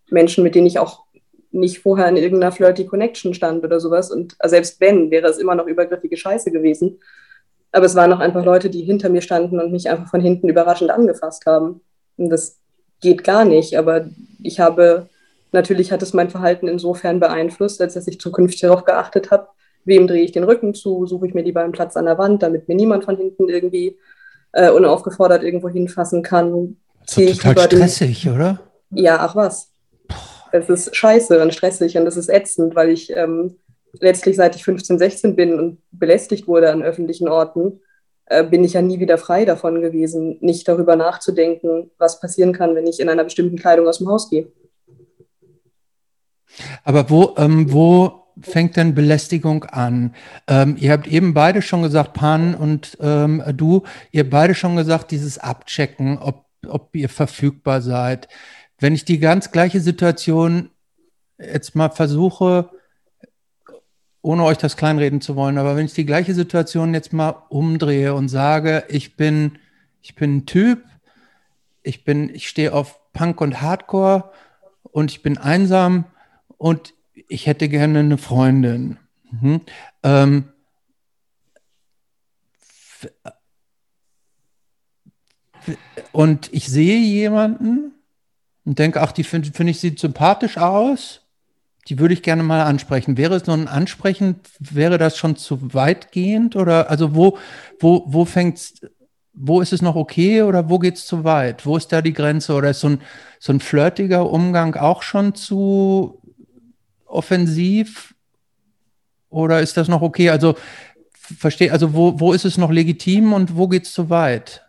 Menschen, mit denen ich auch nicht vorher in irgendeiner flirty Connection stand oder sowas. Und selbst wenn, wäre es immer noch übergriffige Scheiße gewesen. Aber es waren auch einfach Leute, die hinter mir standen und mich einfach von hinten überraschend angefasst haben. Und das geht gar nicht. Aber ich habe, natürlich hat es mein Verhalten insofern beeinflusst, als dass ich zukünftig darauf geachtet habe, wem drehe ich den Rücken zu, suche ich mir lieber einen Platz an der Wand, damit mir niemand von hinten irgendwie äh, unaufgefordert irgendwo hinfassen kann. Das ist total stressig, den, oder? Ja, ach was. Es ist scheiße und stressig und das ist ätzend, weil ich ähm, letztlich seit ich 15, 16 bin und belästigt wurde an öffentlichen Orten, äh, bin ich ja nie wieder frei davon gewesen, nicht darüber nachzudenken, was passieren kann, wenn ich in einer bestimmten Kleidung aus dem Haus gehe. Aber wo, ähm, wo fängt denn Belästigung an? Ähm, ihr habt eben beide schon gesagt, Pan und ähm, du, ihr beide schon gesagt, dieses Abchecken, ob, ob ihr verfügbar seid. Wenn ich die ganz gleiche Situation jetzt mal versuche, ohne euch das kleinreden zu wollen, aber wenn ich die gleiche Situation jetzt mal umdrehe und sage, ich bin, ich bin ein Typ, ich ich stehe auf Punk und Hardcore und ich bin einsam und ich hätte gerne eine Freundin. Mhm. Ähm, und ich sehe jemanden und denke, ach, die finde find ich sieht sympathisch aus die würde ich gerne mal ansprechen. Wäre es nun ansprechend, wäre das schon zu weitgehend oder also wo, wo, wo fängt's, wo ist es noch okay oder wo geht es zu weit? Wo ist da die Grenze? Oder ist so ein, so ein flirtiger Umgang auch schon zu offensiv? Oder ist das noch okay? Also verstehe, also wo, wo ist es noch legitim und wo geht es zu weit?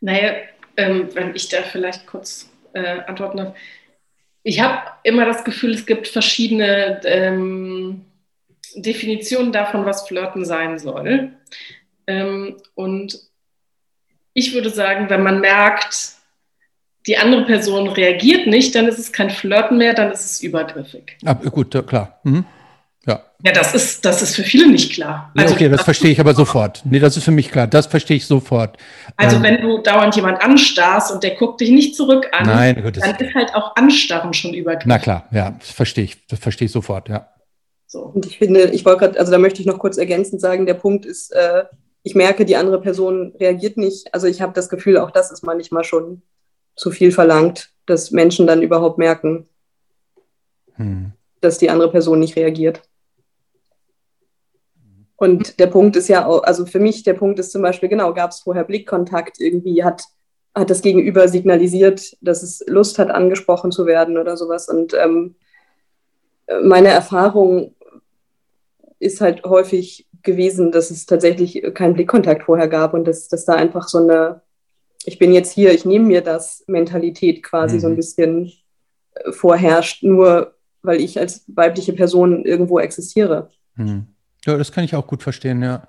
Naja, ähm, wenn ich da vielleicht kurz äh, antworten darf ich habe immer das Gefühl, es gibt verschiedene ähm, Definitionen davon, was Flirten sein soll. Ähm, und ich würde sagen, wenn man merkt, die andere Person reagiert nicht, dann ist es kein Flirten mehr, dann ist es übergriffig. Ah, gut, klar. Mhm. Ja. Ja, das ist, das ist für viele nicht klar. Also, okay, das verstehe ich aber sofort. Nee, das ist für mich klar. Das verstehe ich sofort. Also, ähm, wenn du dauernd jemand anstarrst und der guckt dich nicht zurück an, nein, gut, dann ist halt auch Anstarren schon übergriffig. Na klar, ja, das verstehe ich. Das verstehe ich sofort, ja. So. Und ich finde, ich wollte gerade, also da möchte ich noch kurz ergänzend sagen, der Punkt ist, äh, ich merke, die andere Person reagiert nicht. Also ich habe das Gefühl, auch das ist manchmal schon zu viel verlangt, dass Menschen dann überhaupt merken, hm. dass die andere Person nicht reagiert. Und der Punkt ist ja, auch, also für mich, der Punkt ist zum Beispiel, genau, gab es vorher Blickkontakt, irgendwie hat, hat das Gegenüber signalisiert, dass es Lust hat, angesprochen zu werden oder sowas. Und ähm, meine Erfahrung ist halt häufig gewesen, dass es tatsächlich keinen Blickkontakt vorher gab und dass, dass da einfach so eine, ich bin jetzt hier, ich nehme mir das Mentalität quasi mhm. so ein mhm. bisschen äh, vorherrscht, nur weil ich als weibliche Person irgendwo existiere. Mhm. Ja, das kann ich auch gut verstehen, ja.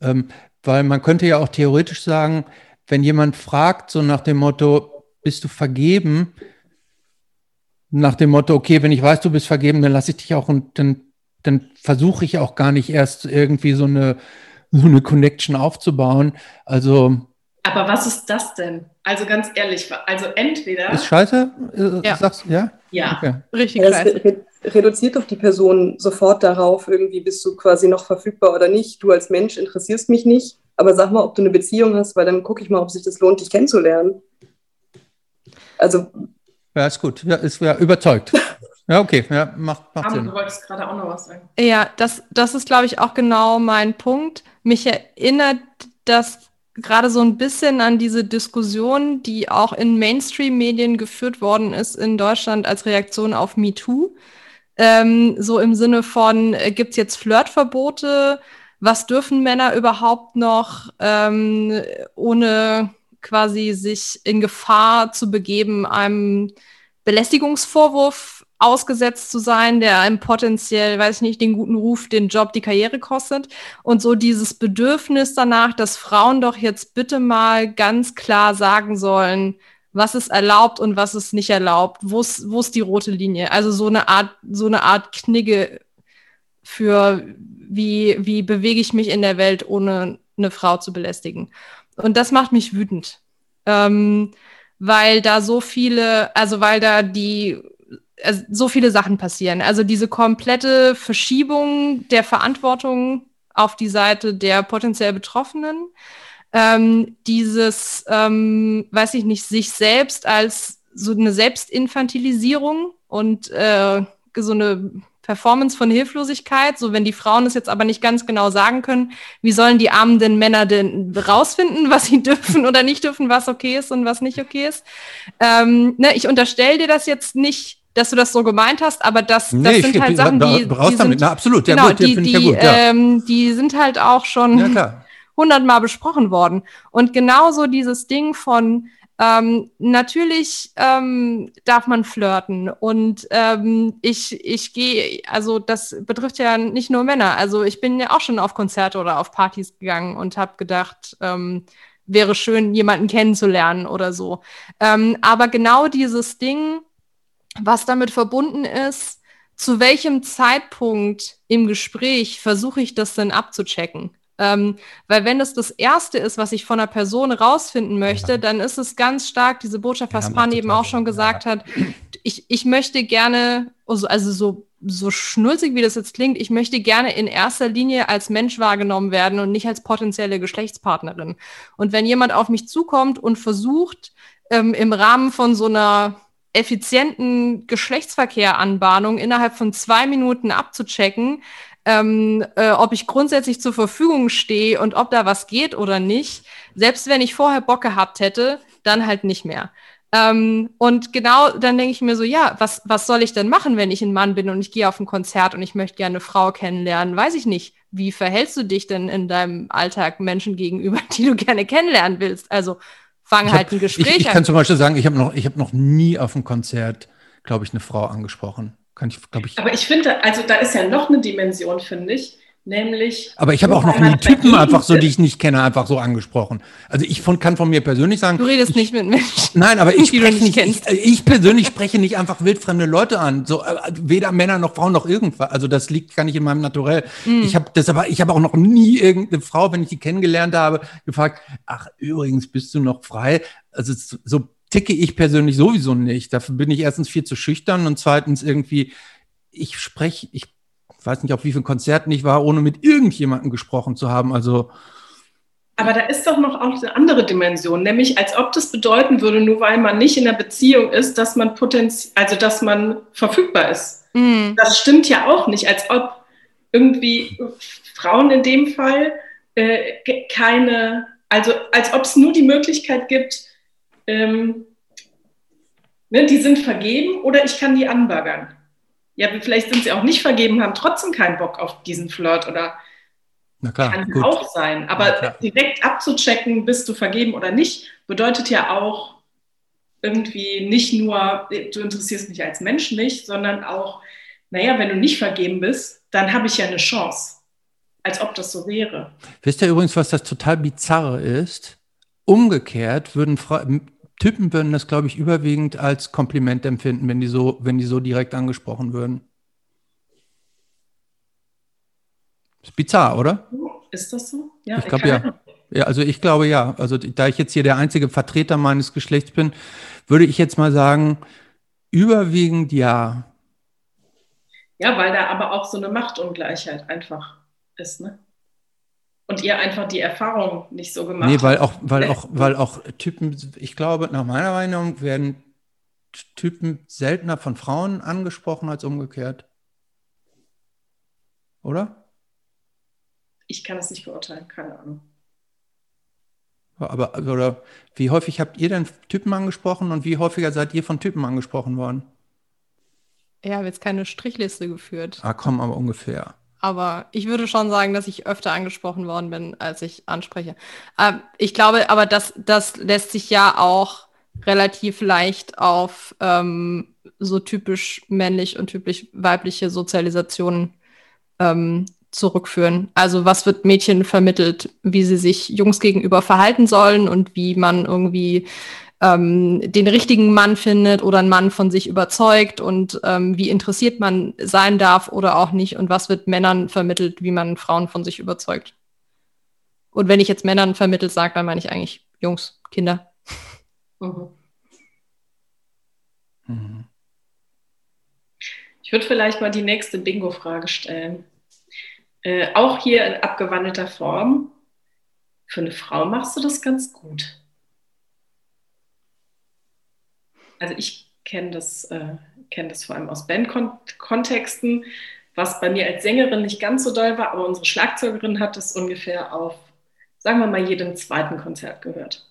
Ähm, weil man könnte ja auch theoretisch sagen, wenn jemand fragt, so nach dem Motto, bist du vergeben? Nach dem Motto, okay, wenn ich weiß, du bist vergeben, dann lasse ich dich auch und dann, dann versuche ich auch gar nicht erst irgendwie so eine, so eine Connection aufzubauen. Also. Aber was ist das denn? Also ganz ehrlich, also entweder. Ist scheiße? Äh, ja. Sagst, ja? Ja, okay. richtig ja, scheiße reduziert doch die Person sofort darauf, irgendwie bist du quasi noch verfügbar oder nicht. Du als Mensch interessierst mich nicht, aber sag mal, ob du eine Beziehung hast, weil dann gucke ich mal, ob sich das lohnt, dich kennenzulernen. Also. Ja, ist gut. Ja, ist ja überzeugt. *laughs* Ja, okay, ja, macht, macht Sinn. Du wolltest gerade auch noch was sagen. Ja, das, das ist, glaube ich, auch genau mein Punkt. Mich erinnert das gerade so ein bisschen an diese Diskussion, die auch in Mainstream-Medien geführt worden ist in Deutschland als Reaktion auf MeToo. Ähm, so im Sinne von, äh, gibt es jetzt Flirtverbote? Was dürfen Männer überhaupt noch, ähm, ohne quasi sich in Gefahr zu begeben, einem Belästigungsvorwurf ausgesetzt zu sein, der einem potenziell, weiß ich nicht, den guten Ruf, den Job, die Karriere kostet. Und so dieses Bedürfnis danach, dass Frauen doch jetzt bitte mal ganz klar sagen sollen, was ist erlaubt und was ist nicht erlaubt, wo ist, wo ist die rote Linie? Also so eine Art, so eine Art Knigge für wie, wie bewege ich mich in der Welt, ohne eine Frau zu belästigen. Und das macht mich wütend. Ähm, weil da so viele, also weil da die also so viele Sachen passieren. Also diese komplette Verschiebung der Verantwortung auf die Seite der potenziell Betroffenen ähm, dieses, ähm, weiß ich nicht, sich selbst als so eine Selbstinfantilisierung und äh, so eine Performance von Hilflosigkeit. So, wenn die Frauen es jetzt aber nicht ganz genau sagen können, wie sollen die armen Männer denn rausfinden, was sie dürfen oder nicht dürfen, was okay ist und was nicht okay ist? Ähm, ne, ich unterstelle dir das jetzt nicht, dass du das so gemeint hast, aber das, das nee, sind halt Sachen, die, raus die damit, sind, Na, absolut, ja, genau, gut, die, die, ja gut, ja. Ähm, die sind halt auch schon hundertmal besprochen worden. Und genauso dieses Ding von ähm, natürlich ähm, darf man flirten und ähm, ich, ich gehe, also das betrifft ja nicht nur Männer. Also ich bin ja auch schon auf Konzerte oder auf Partys gegangen und habe gedacht, ähm, wäre schön, jemanden kennenzulernen oder so. Ähm, aber genau dieses Ding, was damit verbunden ist, zu welchem Zeitpunkt im Gespräch versuche ich das denn abzuchecken? Ähm, weil wenn es das Erste ist, was ich von einer Person rausfinden möchte, dann ist es ganz stark diese Botschaft, was ja, Pan eben auch schon gesagt ja. hat. Ich, ich möchte gerne, also, also so, so schnulzig wie das jetzt klingt, ich möchte gerne in erster Linie als Mensch wahrgenommen werden und nicht als potenzielle Geschlechtspartnerin. Und wenn jemand auf mich zukommt und versucht, ähm, im Rahmen von so einer effizienten Geschlechtsverkehranbahnung innerhalb von zwei Minuten abzuchecken, ähm, äh, ob ich grundsätzlich zur Verfügung stehe und ob da was geht oder nicht. Selbst wenn ich vorher Bock gehabt hätte, dann halt nicht mehr. Ähm, und genau dann denke ich mir so, ja, was, was soll ich denn machen, wenn ich ein Mann bin und ich gehe auf ein Konzert und ich möchte gerne eine Frau kennenlernen? Weiß ich nicht. Wie verhältst du dich denn in deinem Alltag Menschen gegenüber, *laughs* die du gerne kennenlernen willst? Also fang halt ein Gespräch ich, ich an. Ich kann zum Beispiel sagen, ich habe noch, ich habe noch nie auf einem Konzert, glaube ich, eine Frau angesprochen. Kann ich, glaube ich. Aber ich finde, also da ist ja noch eine Dimension, finde ich. Nämlich. Aber ich habe auch noch nie Typen einfach so, die ich nicht kenne, einfach so angesprochen. Also ich von, kann von mir persönlich sagen. Du redest ich, nicht mit Menschen. Nein, aber ich spreche nicht, ich, ich, persönlich spreche nicht einfach wildfremde Leute an. So, äh, weder Männer noch Frauen noch irgendwas. Also das liegt gar nicht in meinem Naturell. Mm. Ich habe das aber, ich habe auch noch nie irgendeine Frau, wenn ich die kennengelernt habe, gefragt, ach, übrigens bist du noch frei. Also so ticke ich persönlich sowieso nicht. Dafür bin ich erstens viel zu schüchtern und zweitens irgendwie, ich spreche, ich weiß nicht, auf wie vielen Konzerten ich war, ohne mit irgendjemandem gesprochen zu haben. Also aber da ist doch noch auch eine andere Dimension, nämlich als ob das bedeuten würde, nur weil man nicht in der Beziehung ist, dass man potenziell, also dass man verfügbar ist. Mhm. Das stimmt ja auch nicht, als ob irgendwie Frauen in dem Fall äh, keine, also als ob es nur die Möglichkeit gibt, ähm, ne, die sind vergeben oder ich kann die anbaggern. Ja, vielleicht sind sie auch nicht vergeben, haben trotzdem keinen Bock auf diesen Flirt oder Na klar, kann gut. auch sein. Aber direkt abzuchecken, bist du vergeben oder nicht, bedeutet ja auch irgendwie nicht nur, du interessierst mich als Mensch nicht, sondern auch, naja, wenn du nicht vergeben bist, dann habe ich ja eine Chance. Als ob das so wäre. Wisst ihr übrigens, was das total bizarre ist? Umgekehrt würden Fra Typen würden das, glaube ich, überwiegend als Kompliment empfinden, wenn die so, wenn die so direkt angesprochen würden. Ist bizarr, oder? Ist das so? Ja, ich glaube ja. Ja, also ich glaube ja. Also da ich jetzt hier der einzige Vertreter meines Geschlechts bin, würde ich jetzt mal sagen, überwiegend ja. Ja, weil da aber auch so eine Machtungleichheit einfach ist, ne? Und ihr einfach die Erfahrung nicht so gemacht Nee, weil auch, weil auch, weil auch Typen, ich glaube, nach meiner Meinung werden Typen seltener von Frauen angesprochen als umgekehrt. Oder? Ich kann es nicht beurteilen, keine Ahnung. Aber, oder wie häufig habt ihr denn Typen angesprochen und wie häufiger seid ihr von Typen angesprochen worden? Ich habe jetzt keine Strichliste geführt. Ah, komm, aber ungefähr. Aber ich würde schon sagen, dass ich öfter angesprochen worden bin, als ich anspreche. Ähm, ich glaube, aber das, das lässt sich ja auch relativ leicht auf ähm, so typisch männlich und typisch weibliche Sozialisationen ähm, zurückführen. Also was wird Mädchen vermittelt, wie sie sich Jungs gegenüber verhalten sollen und wie man irgendwie ähm, den richtigen Mann findet oder einen Mann von sich überzeugt und ähm, wie interessiert man sein darf oder auch nicht und was wird Männern vermittelt, wie man Frauen von sich überzeugt. Und wenn ich jetzt Männern vermittelt sage, dann meine ich eigentlich Jungs, Kinder. Mhm. Mhm. Ich würde vielleicht mal die nächste Bingo-Frage stellen. Äh, auch hier in abgewandelter Form. für eine Frau machst du das ganz gut. Also ich kenne das, äh, kenn das vor allem aus Bandkontexten, was bei mir als Sängerin nicht ganz so doll war, aber unsere Schlagzeugerin hat das ungefähr auf, sagen wir mal, jedem zweiten Konzert gehört.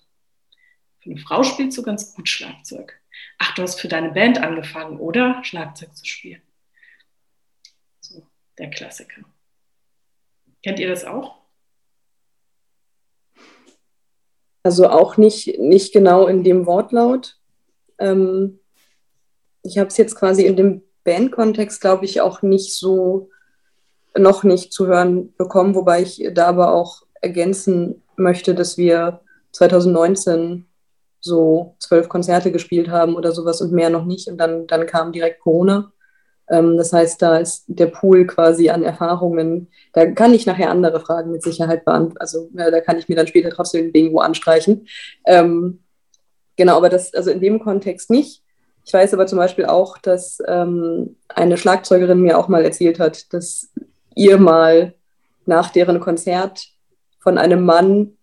Für eine Frau spielst du ganz gut Schlagzeug. Ach, du hast für deine Band angefangen, oder? Schlagzeug zu spielen. So, der Klassiker. Kennt ihr das auch? Also auch nicht, nicht genau in dem Wortlaut. Ähm, ich habe es jetzt quasi in dem Bandkontext, glaube ich, auch nicht so, noch nicht zu hören bekommen, wobei ich da aber auch ergänzen möchte, dass wir 2019 so zwölf Konzerte gespielt haben oder sowas und mehr noch nicht. Und dann, dann kam direkt Corona. Ähm, das heißt, da ist der Pool quasi an Erfahrungen. Da kann ich nachher andere Fragen mit Sicherheit beantworten. Also ja, da kann ich mir dann später trotzdem irgendwo anstreichen. Ähm, genau, aber das, also in dem Kontext nicht. Ich weiß aber zum Beispiel auch, dass ähm, eine Schlagzeugerin mir auch mal erzählt hat, dass ihr mal nach deren Konzert von einem Mann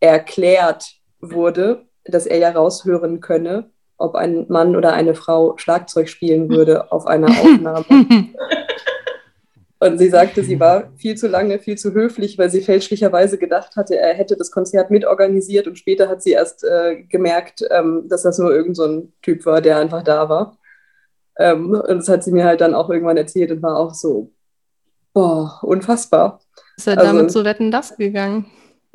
erklärt wurde, dass er ja raushören könne, ob ein Mann oder eine Frau Schlagzeug spielen *laughs* würde auf einer Aufnahme. *laughs* Und sie sagte, sie war viel zu lange, viel zu höflich, weil sie fälschlicherweise gedacht hatte, er hätte das Konzert mitorganisiert und später hat sie erst äh, gemerkt, ähm, dass das nur irgendein so Typ war, der einfach da war. Ähm, und das hat sie mir halt dann auch irgendwann erzählt und war auch so, boah, unfassbar. Ist er also, damit zu Wetten das gegangen? *laughs*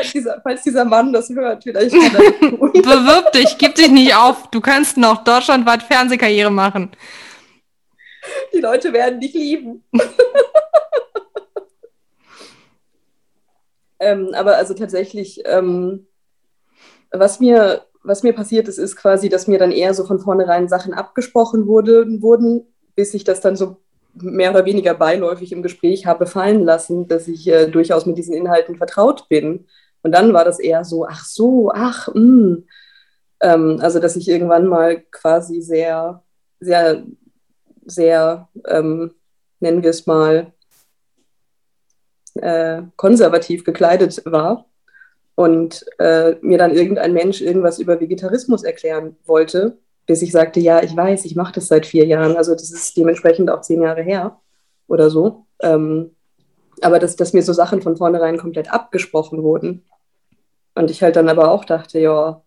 dieser, falls dieser Mann das hört, vielleicht kann er *laughs* Bewirb dich, gib dich nicht auf. Du kannst noch deutschlandweit Fernsehkarriere machen. Die Leute werden dich lieben. *laughs* ähm, aber also tatsächlich, ähm, was mir was mir passiert ist, ist quasi, dass mir dann eher so von vornherein Sachen abgesprochen wurde, wurden, bis ich das dann so mehr oder weniger beiläufig im Gespräch habe fallen lassen, dass ich äh, durchaus mit diesen Inhalten vertraut bin. Und dann war das eher so, ach so, ach, mh. Mm. Ähm, also, dass ich irgendwann mal quasi sehr, sehr, sehr, ähm, nennen wir es mal, äh, konservativ gekleidet war und äh, mir dann irgendein Mensch irgendwas über Vegetarismus erklären wollte bis ich sagte, ja, ich weiß, ich mache das seit vier Jahren. Also das ist dementsprechend auch zehn Jahre her oder so. Ähm, aber dass, dass mir so Sachen von vornherein komplett abgesprochen wurden. Und ich halt dann aber auch dachte, ja,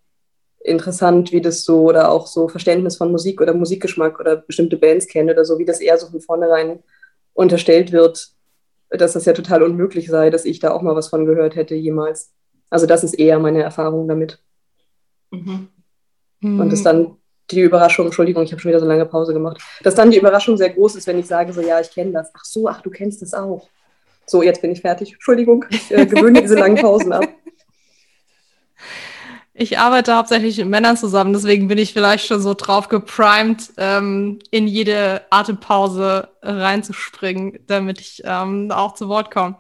interessant, wie das so oder auch so Verständnis von Musik oder Musikgeschmack oder bestimmte Bands kennen oder so, wie das eher so von vornherein unterstellt wird, dass das ja total unmöglich sei, dass ich da auch mal was von gehört hätte jemals. Also das ist eher meine Erfahrung damit. Mhm. Und es dann die Überraschung, Entschuldigung, ich habe schon wieder so lange Pause gemacht, dass dann die Überraschung sehr groß ist, wenn ich sage, so ja, ich kenne das. Ach so, ach, du kennst das auch. So, jetzt bin ich fertig. Entschuldigung, ich äh, gewöhne diese langen Pausen ab. Ich arbeite hauptsächlich mit Männern zusammen, deswegen bin ich vielleicht schon so drauf geprimed, ähm, in jede Atempause reinzuspringen, damit ich ähm, auch zu Wort komme.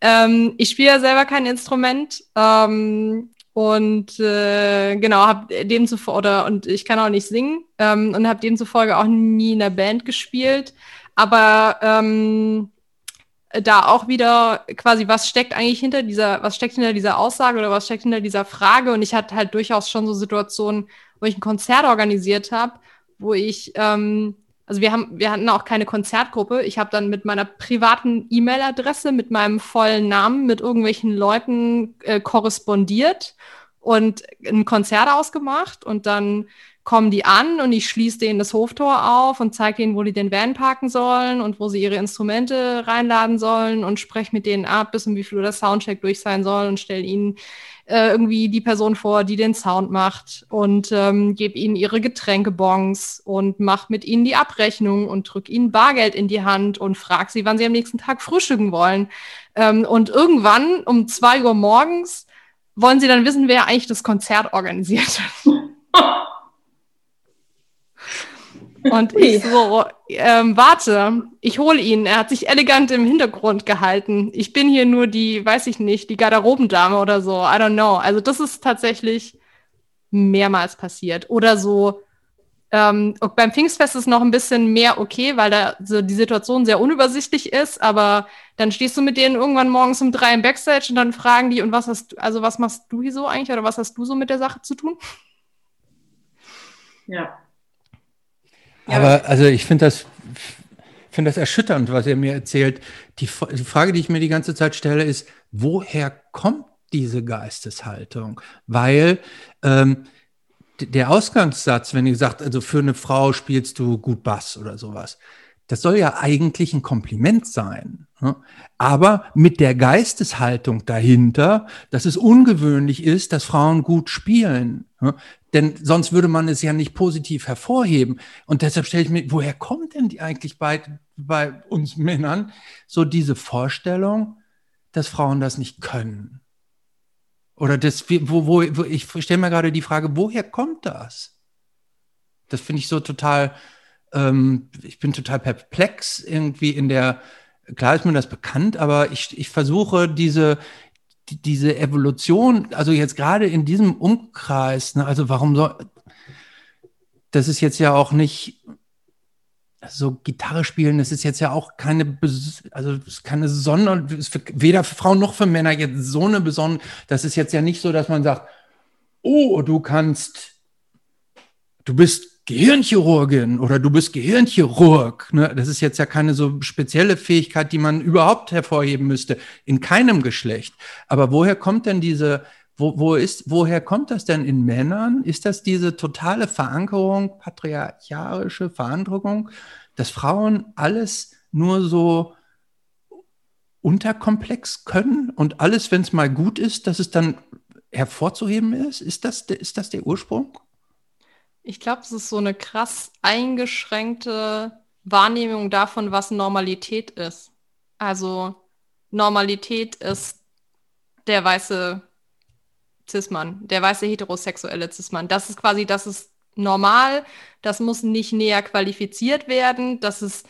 Ähm, ich spiele ja selber kein Instrument. Ähm, und äh, genau, habe demzufolge, oder und ich kann auch nicht singen ähm, und habe demzufolge auch nie in der Band gespielt. Aber ähm, da auch wieder quasi, was steckt eigentlich hinter dieser, was steckt hinter dieser Aussage oder was steckt hinter dieser Frage? Und ich hatte halt durchaus schon so Situationen, wo ich ein Konzert organisiert habe, wo ich ähm, also wir haben, wir hatten auch keine Konzertgruppe. Ich habe dann mit meiner privaten E-Mail-Adresse, mit meinem vollen Namen, mit irgendwelchen Leuten äh, korrespondiert und ein Konzert ausgemacht und dann kommen die an und ich schließe denen das Hoftor auf und zeige ihnen, wo die den Van parken sollen und wo sie ihre Instrumente reinladen sollen und spreche mit denen ab, bis um wie viel der Soundcheck durch sein soll und stelle ihnen äh, irgendwie die Person vor, die den Sound macht und ähm, gebe ihnen ihre Getränkebons und mache mit ihnen die Abrechnung und drücke ihnen Bargeld in die Hand und frage sie, wann sie am nächsten Tag frühstücken wollen. Ähm, und irgendwann um zwei Uhr morgens wollen sie dann wissen, wer eigentlich das Konzert organisiert hat. *laughs* Und ich so, ähm, warte, ich hole ihn. Er hat sich elegant im Hintergrund gehalten. Ich bin hier nur die, weiß ich nicht, die Garderobendame oder so. I don't know. Also das ist tatsächlich mehrmals passiert. Oder so Ähm, beim Pfingstfest ist es noch ein bisschen mehr okay, weil da so die Situation sehr unübersichtlich ist, aber dann stehst du mit denen irgendwann morgens um drei im Backstage und dann fragen die, und was hast du, also was machst du hier so eigentlich oder was hast du so mit der Sache zu tun? Ja. Aber also ich finde das, finde das erschütternd, was er mir erzählt. Die, die Frage, die ich mir die ganze Zeit stelle, ist, woher kommt diese Geisteshaltung? Weil ähm, der Ausgangssatz, wenn ihr sagt, also für eine Frau spielst du gut Bass oder sowas, das soll ja eigentlich ein Kompliment sein. Ne? Aber mit der Geisteshaltung dahinter, dass es ungewöhnlich ist, dass Frauen gut spielen. Ne? Denn sonst würde man es ja nicht positiv hervorheben. Und deshalb stelle ich mir, woher kommt denn die eigentlich bei, bei uns Männern so diese Vorstellung, dass Frauen das nicht können? Oder das, wo, wo, wo ich stelle mir gerade die Frage, woher kommt das? Das finde ich so total, ähm, ich bin total perplex irgendwie in der, klar ist mir das bekannt, aber ich, ich versuche diese, die, diese Evolution, also jetzt gerade in diesem Umkreis, ne, also warum soll, das ist jetzt ja auch nicht, so Gitarre spielen, das ist jetzt ja auch keine, also keine Sonder, weder für Frauen noch für Männer jetzt so eine besondere, das ist jetzt ja nicht so, dass man sagt, oh, du kannst, du bist Gehirnchirurgin oder du bist Gehirnchirurg. Ne? Das ist jetzt ja keine so spezielle Fähigkeit, die man überhaupt hervorheben müsste, in keinem Geschlecht. Aber woher kommt denn diese, wo, wo ist, woher kommt das denn in Männern? Ist das diese totale Verankerung, patriarchalische Verankerung, dass Frauen alles nur so unterkomplex können und alles, wenn es mal gut ist, dass es dann hervorzuheben ist? Ist das, ist das der Ursprung? Ich glaube, es ist so eine krass eingeschränkte Wahrnehmung davon, was Normalität ist. Also Normalität ist der weiße Cis-Mann, der weiße heterosexuelle Cis-Mann. Das ist quasi, das ist normal, das muss nicht näher qualifiziert werden, das ist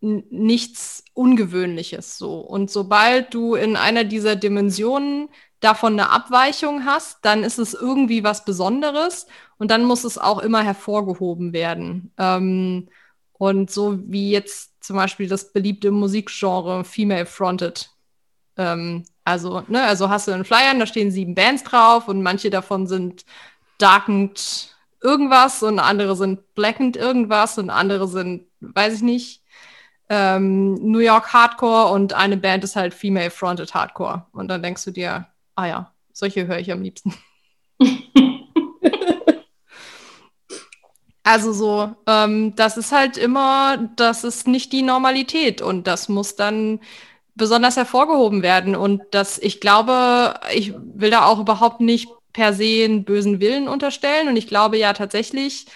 nichts Ungewöhnliches so. Und sobald du in einer dieser Dimensionen davon eine Abweichung hast, dann ist es irgendwie was Besonderes und dann muss es auch immer hervorgehoben werden. Ähm, und so wie jetzt zum Beispiel das beliebte Musikgenre Female Fronted ähm, also, ne, also hast du einen Flyer, da stehen sieben Bands drauf und manche davon sind Darkened irgendwas und andere sind Blackened irgendwas und andere sind, weiß ich nicht, ähm, New York Hardcore und eine Band ist halt Female Fronted Hardcore. Und dann denkst du dir, ah ja, solche höre ich am liebsten. Also so, ähm, das ist halt immer, das ist nicht die Normalität und das muss dann besonders hervorgehoben werden. Und dass ich glaube, ich will da auch überhaupt nicht per se einen bösen Willen unterstellen. Und ich glaube ja tatsächlich,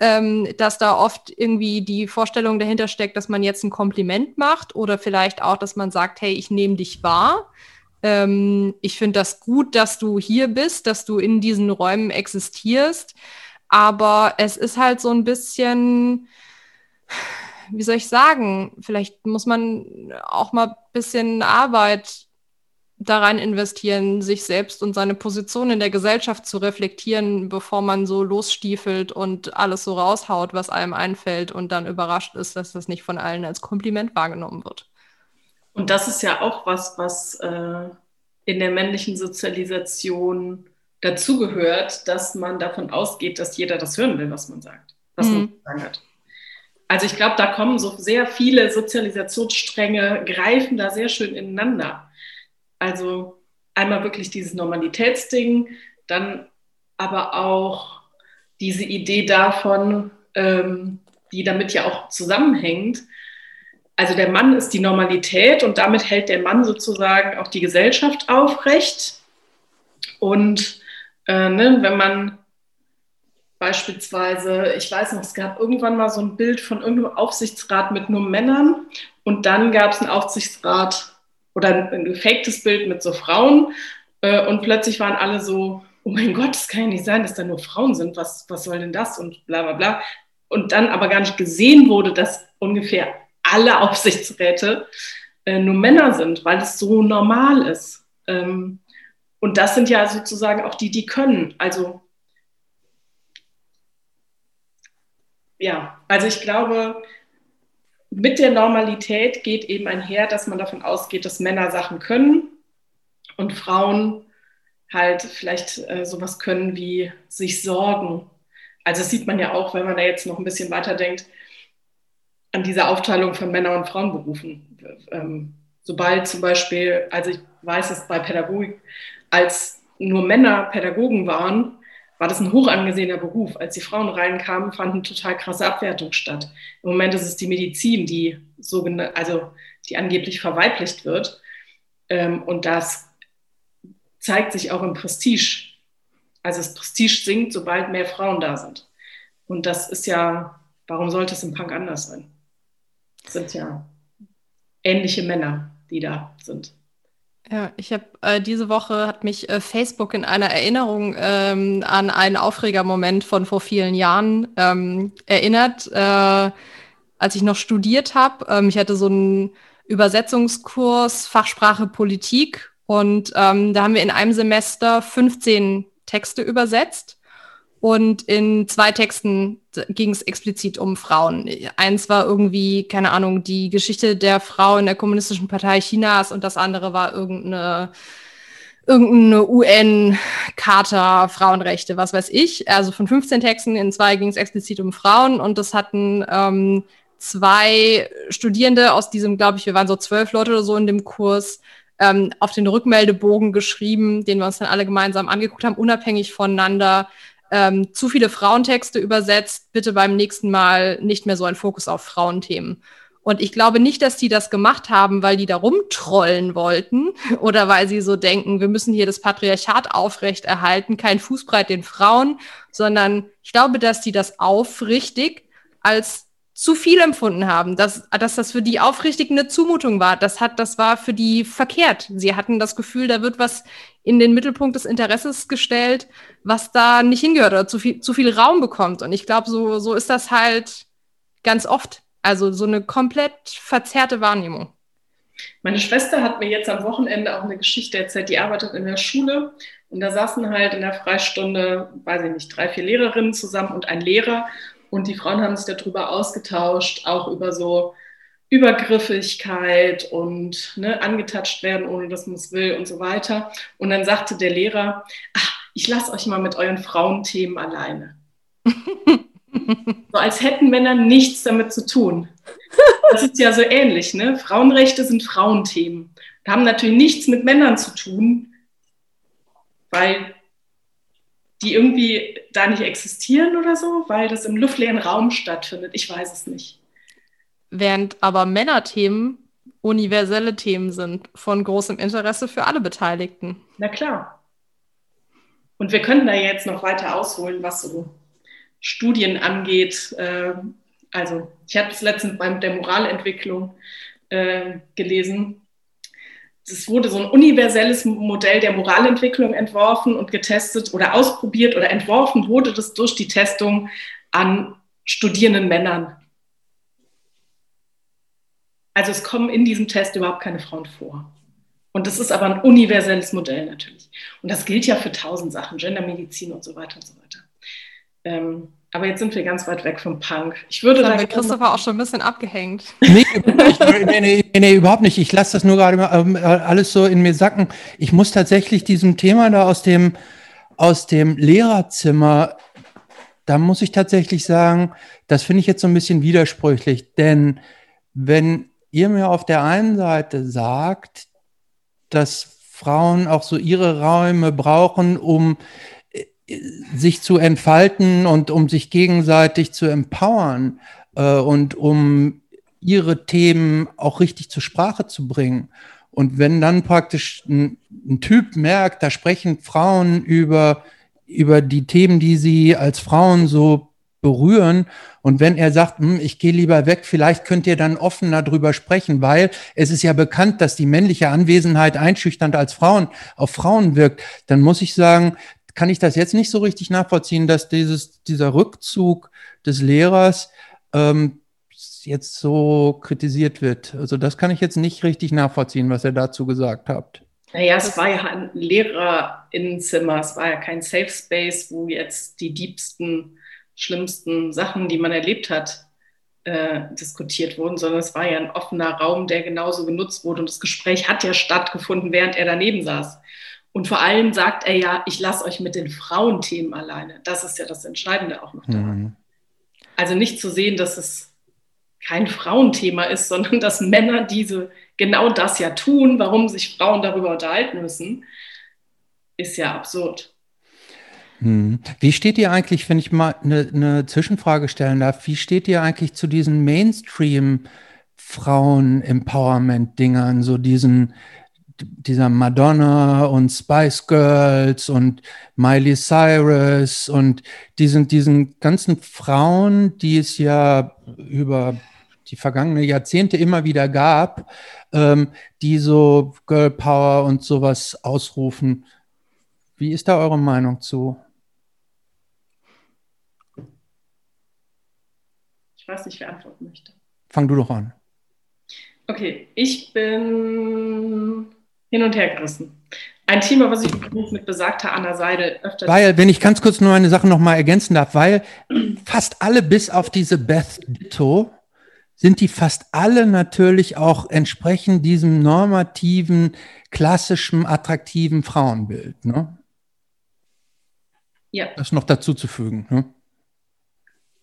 ähm, dass da oft irgendwie die Vorstellung dahinter steckt, dass man jetzt ein Kompliment macht oder vielleicht auch, dass man sagt, hey, ich nehme dich wahr. Ähm, ich finde das gut, dass du hier bist, dass du in diesen Räumen existierst. Aber es ist halt so ein bisschen, wie soll ich sagen, vielleicht muss man auch mal ein bisschen Arbeit daran investieren, sich selbst und seine Position in der Gesellschaft zu reflektieren, bevor man so losstiefelt und alles so raushaut, was einem einfällt und dann überrascht ist, dass das nicht von allen als Kompliment wahrgenommen wird. Und das ist ja auch was, was äh, in der männlichen Sozialisation dazugehört, dass man davon ausgeht, dass jeder das hören will, was man sagt, was mhm. man sagen hat. Also ich glaube, da kommen so sehr viele Sozialisationsstränge, greifen da sehr schön ineinander. Also einmal wirklich dieses Normalitätsding, dann aber auch diese Idee davon, ähm, die damit ja auch zusammenhängt. Also der Mann ist die Normalität und damit hält der Mann sozusagen auch die Gesellschaft aufrecht. Und äh, ne, wenn man Beispielsweise, ich weiß noch, es gab irgendwann mal so ein Bild von irgendeinem Aufsichtsrat mit nur Männern und dann gab es einen Aufsichtsrat oder ein gefaktes Bild mit so Frauen äh, und plötzlich waren alle so, oh mein Gott, das kann ja nicht sein, dass da nur Frauen sind, was, was soll denn das und bla bla bla. Und dann aber gar nicht gesehen wurde, dass ungefähr alle Aufsichtsräte äh, nur Männer sind, weil es so normal ist. Ähm, und das sind ja sozusagen auch die, die können. Also ja, also ich glaube, mit der Normalität geht eben einher, dass man davon ausgeht, dass Männer Sachen können und Frauen halt vielleicht äh, sowas können wie sich sorgen. Also das sieht man ja auch, wenn man da jetzt noch ein bisschen weiter denkt, an diese Aufteilung von Männer- und Frauenberufen. Ähm, sobald zum Beispiel, also ich weiß es bei Pädagogik, als nur Männer Pädagogen waren, war das ein hoch angesehener Beruf. Als die Frauen reinkamen, fand eine total krasse Abwertung statt. Im Moment ist es die Medizin, die also die angeblich verweiblicht wird. Ähm, und das zeigt sich auch im Prestige. Also das Prestige sinkt, sobald mehr Frauen da sind. Und das ist ja, warum sollte es im Punk anders sein? Es sind ja ähnliche Männer, die da sind. Ja, ich habe äh, diese Woche hat mich äh, Facebook in einer Erinnerung ähm, an einen Aufregermoment von vor vielen Jahren ähm, erinnert, äh, als ich noch studiert habe. Ähm, ich hatte so einen Übersetzungskurs Fachsprache Politik und ähm, da haben wir in einem Semester 15 Texte übersetzt und in zwei Texten ging es explizit um Frauen. Eins war irgendwie, keine Ahnung, die Geschichte der Frau in der Kommunistischen Partei Chinas und das andere war irgendeine, irgendeine UN-Charta, Frauenrechte, was weiß ich. Also von 15 Texten in zwei ging es explizit um Frauen und das hatten ähm, zwei Studierende aus diesem, glaube ich, wir waren so zwölf Leute oder so in dem Kurs, ähm, auf den Rückmeldebogen geschrieben, den wir uns dann alle gemeinsam angeguckt haben, unabhängig voneinander ähm, zu viele Frauentexte übersetzt, bitte beim nächsten Mal nicht mehr so ein Fokus auf Frauenthemen. Und ich glaube nicht, dass die das gemacht haben, weil die da rumtrollen wollten *laughs* oder weil sie so denken, wir müssen hier das Patriarchat aufrechterhalten, kein Fußbreit den Frauen, sondern ich glaube, dass die das aufrichtig als zu viel empfunden haben, dass, dass das für die aufrichtig eine Zumutung war. Das hat, das war für die verkehrt. Sie hatten das Gefühl, da wird was in den Mittelpunkt des Interesses gestellt, was da nicht hingehört oder zu viel, zu viel Raum bekommt. Und ich glaube, so, so ist das halt ganz oft. Also so eine komplett verzerrte Wahrnehmung. Meine Schwester hat mir jetzt am Wochenende auch eine Geschichte erzählt, die arbeitet in der Schule und da saßen halt in der Freistunde, weiß ich nicht, drei, vier Lehrerinnen zusammen und ein Lehrer und die Frauen haben sich darüber ausgetauscht, auch über so Übergriffigkeit und ne, angetatscht werden, ohne dass man es will und so weiter. Und dann sagte der Lehrer, ach, ich lasse euch mal mit euren Frauenthemen alleine. *laughs* so als hätten Männer nichts damit zu tun. Das ist ja so ähnlich. Ne? Frauenrechte sind Frauenthemen. Haben natürlich nichts mit Männern zu tun, weil die irgendwie da nicht existieren oder so, weil das im luftleeren Raum stattfindet. Ich weiß es nicht. Während aber Männerthemen universelle Themen sind, von großem Interesse für alle Beteiligten. Na klar. Und wir könnten da jetzt noch weiter ausholen, was so Studien angeht. Ähm, also ich habe es letztens bei der Moralentwicklung äh, gelesen, es wurde so ein universelles Modell der Moralentwicklung entworfen und getestet oder ausprobiert oder entworfen wurde das durch die Testung an studierenden Männern. Also es kommen in diesem Test überhaupt keine Frauen vor. Und das ist aber ein universelles Modell natürlich. Und das gilt ja für tausend Sachen, Gendermedizin und so weiter und so weiter. Ähm, aber jetzt sind wir ganz weit weg vom Punk. Ich würde das sagen. Christopher auch schon ein bisschen abgehängt. *laughs* Nee, nee, nee, nee, überhaupt nicht. Ich lasse das nur gerade ähm, alles so in mir sacken. Ich muss tatsächlich diesem Thema da aus dem, aus dem Lehrerzimmer, da muss ich tatsächlich sagen, das finde ich jetzt so ein bisschen widersprüchlich. Denn wenn ihr mir auf der einen Seite sagt, dass Frauen auch so ihre Räume brauchen, um sich zu entfalten und um sich gegenseitig zu empowern äh, und um ihre Themen auch richtig zur Sprache zu bringen. Und wenn dann praktisch ein, ein, Typ merkt, da sprechen Frauen über, über die Themen, die sie als Frauen so berühren. Und wenn er sagt, hm, ich gehe lieber weg, vielleicht könnt ihr dann offener drüber sprechen, weil es ist ja bekannt, dass die männliche Anwesenheit einschüchternd als Frauen auf Frauen wirkt, dann muss ich sagen, kann ich das jetzt nicht so richtig nachvollziehen, dass dieses, dieser Rückzug des Lehrers ähm, jetzt so kritisiert wird. Also das kann ich jetzt nicht richtig nachvollziehen, was ihr dazu gesagt habt. Naja, es war ja ein Lehrerinnenzimmer, es war ja kein Safe Space, wo jetzt die diebsten schlimmsten Sachen, die man erlebt hat, äh, diskutiert wurden, sondern es war ja ein offener Raum, der genauso genutzt wurde und das Gespräch hat ja stattgefunden, während er daneben saß. Und vor allem sagt er ja, ich lasse euch mit den Frauenthemen alleine. Das ist ja das Entscheidende auch noch daran. Mhm. Also nicht zu sehen, dass es kein Frauenthema ist, sondern dass Männer diese genau das ja tun, warum sich Frauen darüber unterhalten müssen, ist ja absurd. Hm. Wie steht ihr eigentlich, wenn ich mal eine, eine Zwischenfrage stellen darf, wie steht ihr eigentlich zu diesen Mainstream-Frauen-Empowerment-Dingern, so diesen, dieser Madonna und Spice Girls und Miley Cyrus und diesen, diesen ganzen Frauen, die es ja über die vergangenen Jahrzehnte immer wieder gab, ähm, die so Girl Power und sowas ausrufen. Wie ist da eure Meinung zu? Ich weiß nicht, wer antworten möchte. Fang du doch an. Okay, ich bin hin und her gerissen. Ein Thema, was ich mit besagter Anna Seidel öfter. Weil, wenn ich ganz kurz nur eine Sache nochmal ergänzen darf, weil fast alle bis auf diese Beth Ditto sind die fast alle natürlich auch entsprechend diesem normativen, klassischen, attraktiven Frauenbild. Ne? Ja. Das noch dazu zu fügen. Ne?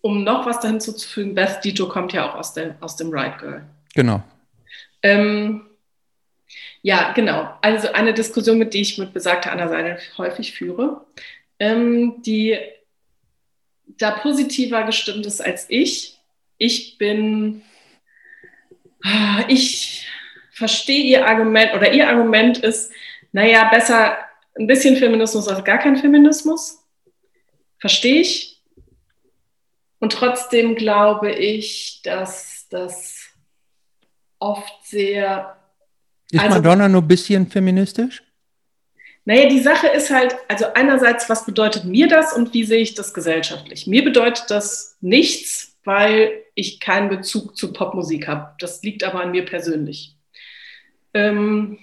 Um noch was dahin zuzufügen, Beth Dito kommt ja auch aus, der, aus dem Right Girl. Genau. Ähm, ja, genau. Also eine Diskussion, mit die ich mit besagter Anna Seidel häufig führe, ähm, die da positiver gestimmt ist als ich ich bin, ich verstehe ihr Argument oder ihr Argument ist, naja, besser ein bisschen Feminismus als gar kein Feminismus. Verstehe ich. Und trotzdem glaube ich, dass das oft sehr. Ist also, Madonna nur ein bisschen feministisch? Naja, die Sache ist halt, also einerseits, was bedeutet mir das und wie sehe ich das gesellschaftlich? Mir bedeutet das nichts, weil ich keinen Bezug zu Popmusik habe. Das liegt aber an mir persönlich. Ähm,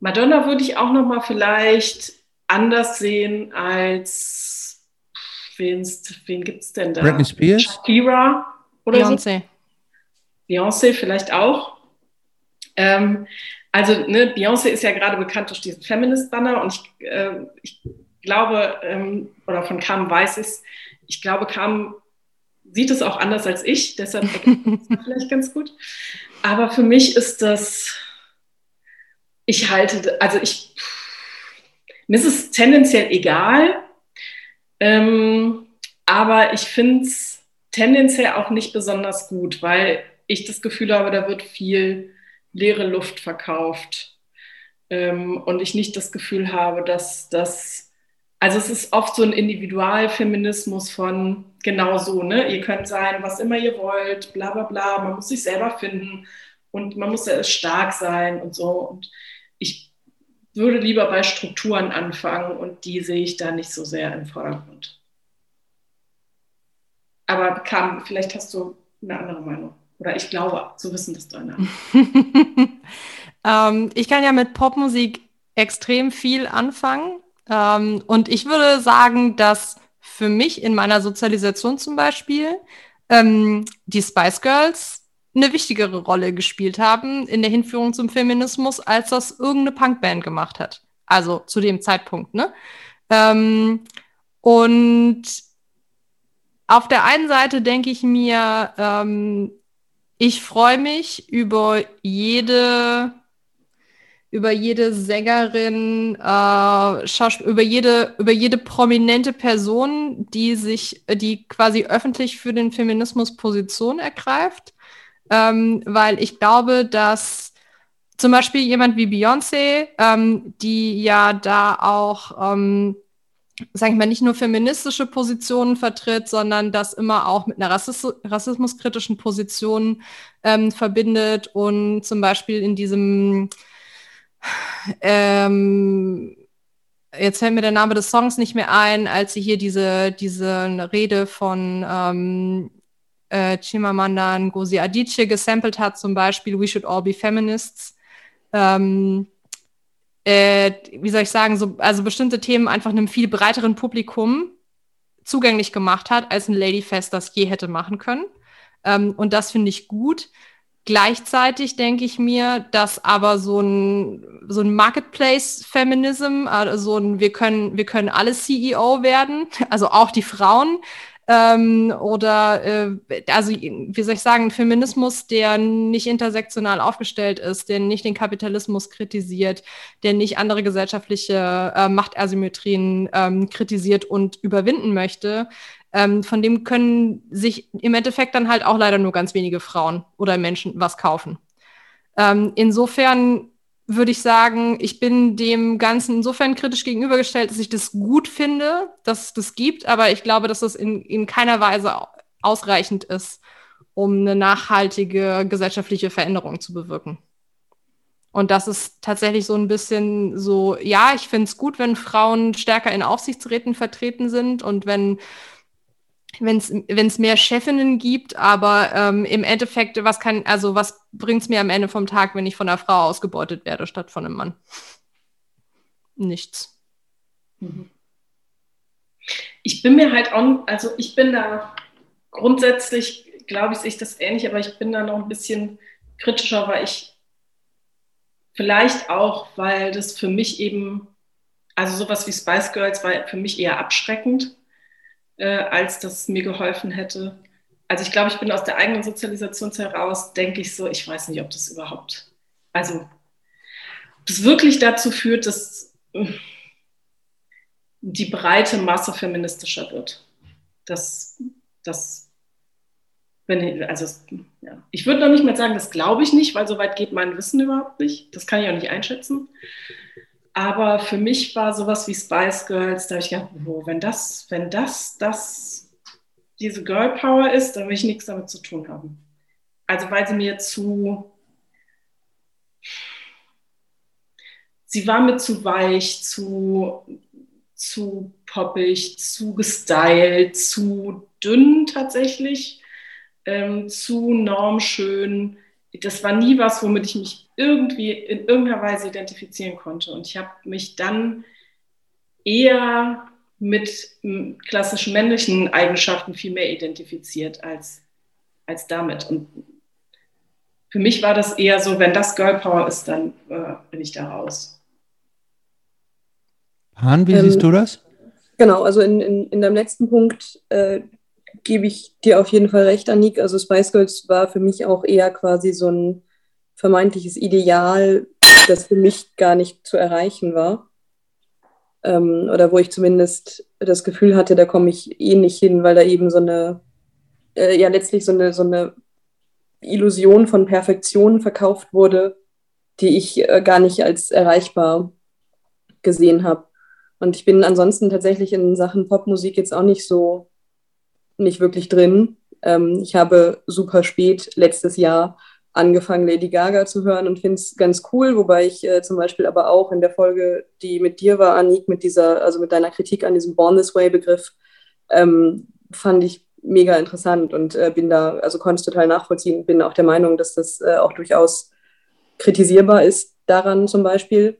Madonna würde ich auch noch mal vielleicht anders sehen als wen gibt es denn da? Britney Spears? Shakira oder Beyoncé. So? Beyoncé vielleicht auch. Ähm, also ne, Beyoncé ist ja gerade bekannt durch diesen Feminist-Banner und ich, äh, ich glaube, ähm, oder von Carmen weiß ich es, ich glaube, Carmen sieht es auch anders als ich, deshalb *laughs* vielleicht ganz gut. Aber für mich ist das, ich halte, also ich, mir ist es tendenziell egal, ähm, aber ich finde es tendenziell auch nicht besonders gut, weil ich das Gefühl habe, da wird viel leere Luft verkauft ähm, und ich nicht das Gefühl habe, dass das also es ist oft so ein Individualfeminismus von genau so, ne? Ihr könnt sein, was immer ihr wollt, bla bla bla, man muss sich selber finden und man muss ja stark sein und so. Und ich würde lieber bei Strukturen anfangen und die sehe ich da nicht so sehr im Vordergrund. Aber Kam, vielleicht hast du eine andere Meinung. Oder ich glaube zu wissen, dass du *laughs* eine ähm, Ich kann ja mit Popmusik extrem viel anfangen. Ähm, und ich würde sagen, dass für mich in meiner Sozialisation zum Beispiel ähm, die Spice Girls eine wichtigere Rolle gespielt haben in der Hinführung zum Feminismus, als das irgendeine Punkband gemacht hat. Also zu dem Zeitpunkt, ne? Ähm, und auf der einen Seite denke ich mir, ähm, ich freue mich über jede über jede Sängerin, äh, über jede, über jede prominente Person, die sich, die quasi öffentlich für den Feminismus Position ergreift. Ähm, weil ich glaube, dass zum Beispiel jemand wie Beyoncé, ähm, die ja da auch, ähm, sage ich mal, nicht nur feministische Positionen vertritt, sondern das immer auch mit einer Rassis rassismuskritischen Position ähm, verbindet und zum Beispiel in diesem ähm, jetzt fällt mir der Name des Songs nicht mehr ein, als sie hier diese, diese Rede von ähm, äh, Chimamanda Ngozi Adichie gesampelt hat, zum Beispiel We Should All Be Feminists. Ähm, äh, wie soll ich sagen, so, also bestimmte Themen einfach einem viel breiteren Publikum zugänglich gemacht hat, als ein Ladyfest das je hätte machen können. Ähm, und das finde ich gut. Gleichzeitig denke ich mir, dass aber so ein, so ein Marketplace-Feminism, also ein, wir können, wir können alle CEO werden, *laughs* also auch die Frauen, ähm, oder äh, also wie soll ich sagen, Feminismus, der nicht intersektional aufgestellt ist, der nicht den Kapitalismus kritisiert, der nicht andere gesellschaftliche äh, Machtasymmetrien ähm, kritisiert und überwinden möchte, ähm, von dem können sich im Endeffekt dann halt auch leider nur ganz wenige Frauen oder Menschen was kaufen. Ähm, insofern würde ich sagen, ich bin dem Ganzen insofern kritisch gegenübergestellt, dass ich das gut finde, dass es das gibt, aber ich glaube, dass das in, in keiner Weise ausreichend ist, um eine nachhaltige gesellschaftliche Veränderung zu bewirken. Und das ist tatsächlich so ein bisschen so, ja, ich finde es gut, wenn Frauen stärker in Aufsichtsräten vertreten sind und wenn wenn es mehr Chefinnen gibt, aber ähm, im Endeffekt, was kann, also was bringt es mir am Ende vom Tag, wenn ich von einer Frau ausgebeutet werde statt von einem Mann? Nichts. Mhm. Ich bin mir halt auch, also ich bin da grundsätzlich, glaube ich, sehe ich das ähnlich, aber ich bin da noch ein bisschen kritischer, weil ich vielleicht auch, weil das für mich eben, also sowas wie Spice Girls war für mich eher abschreckend äh, als das mir geholfen hätte. Also ich glaube, ich bin aus der eigenen Sozialisation heraus, denke ich so, ich weiß nicht, ob das überhaupt, also das wirklich dazu führt, dass die breite Masse feministischer wird. Das, das, wenn, also, ja. Ich würde noch nicht mal sagen, das glaube ich nicht, weil so weit geht mein Wissen überhaupt nicht. Das kann ich auch nicht einschätzen. Aber für mich war sowas wie Spice Girls, da habe ich gedacht, oh, wenn das, wenn das, das diese Girl Power ist, dann will ich nichts damit zu tun haben. Also weil sie mir zu, sie war mir zu weich, zu, zu poppig, zu gestylt, zu dünn tatsächlich, ähm, zu normschön. Das war nie was, womit ich mich irgendwie in irgendeiner Weise identifizieren konnte. Und ich habe mich dann eher mit klassischen männlichen Eigenschaften viel mehr identifiziert als, als damit. Und für mich war das eher so, wenn das Girl Power ist, dann äh, bin ich da raus. Han, wie ähm, siehst du das? Genau, also in, in, in deinem letzten Punkt äh, gebe ich dir auf jeden Fall recht, Anik. Also Spice Girls war für mich auch eher quasi so ein vermeintliches Ideal, das für mich gar nicht zu erreichen war. Ähm, oder wo ich zumindest das Gefühl hatte, da komme ich eh nicht hin, weil da eben so eine, äh, ja letztlich so eine, so eine Illusion von Perfektion verkauft wurde, die ich äh, gar nicht als erreichbar gesehen habe. Und ich bin ansonsten tatsächlich in Sachen Popmusik jetzt auch nicht so, nicht wirklich drin. Ähm, ich habe super spät letztes Jahr angefangen, Lady Gaga zu hören und finde es ganz cool, wobei ich äh, zum Beispiel aber auch in der Folge, die mit dir war, Anik, mit dieser, also mit deiner Kritik an diesem Born This Way-Begriff, ähm, fand ich mega interessant und äh, bin da, also konnte es total nachvollziehen, bin auch der Meinung, dass das äh, auch durchaus kritisierbar ist daran zum Beispiel.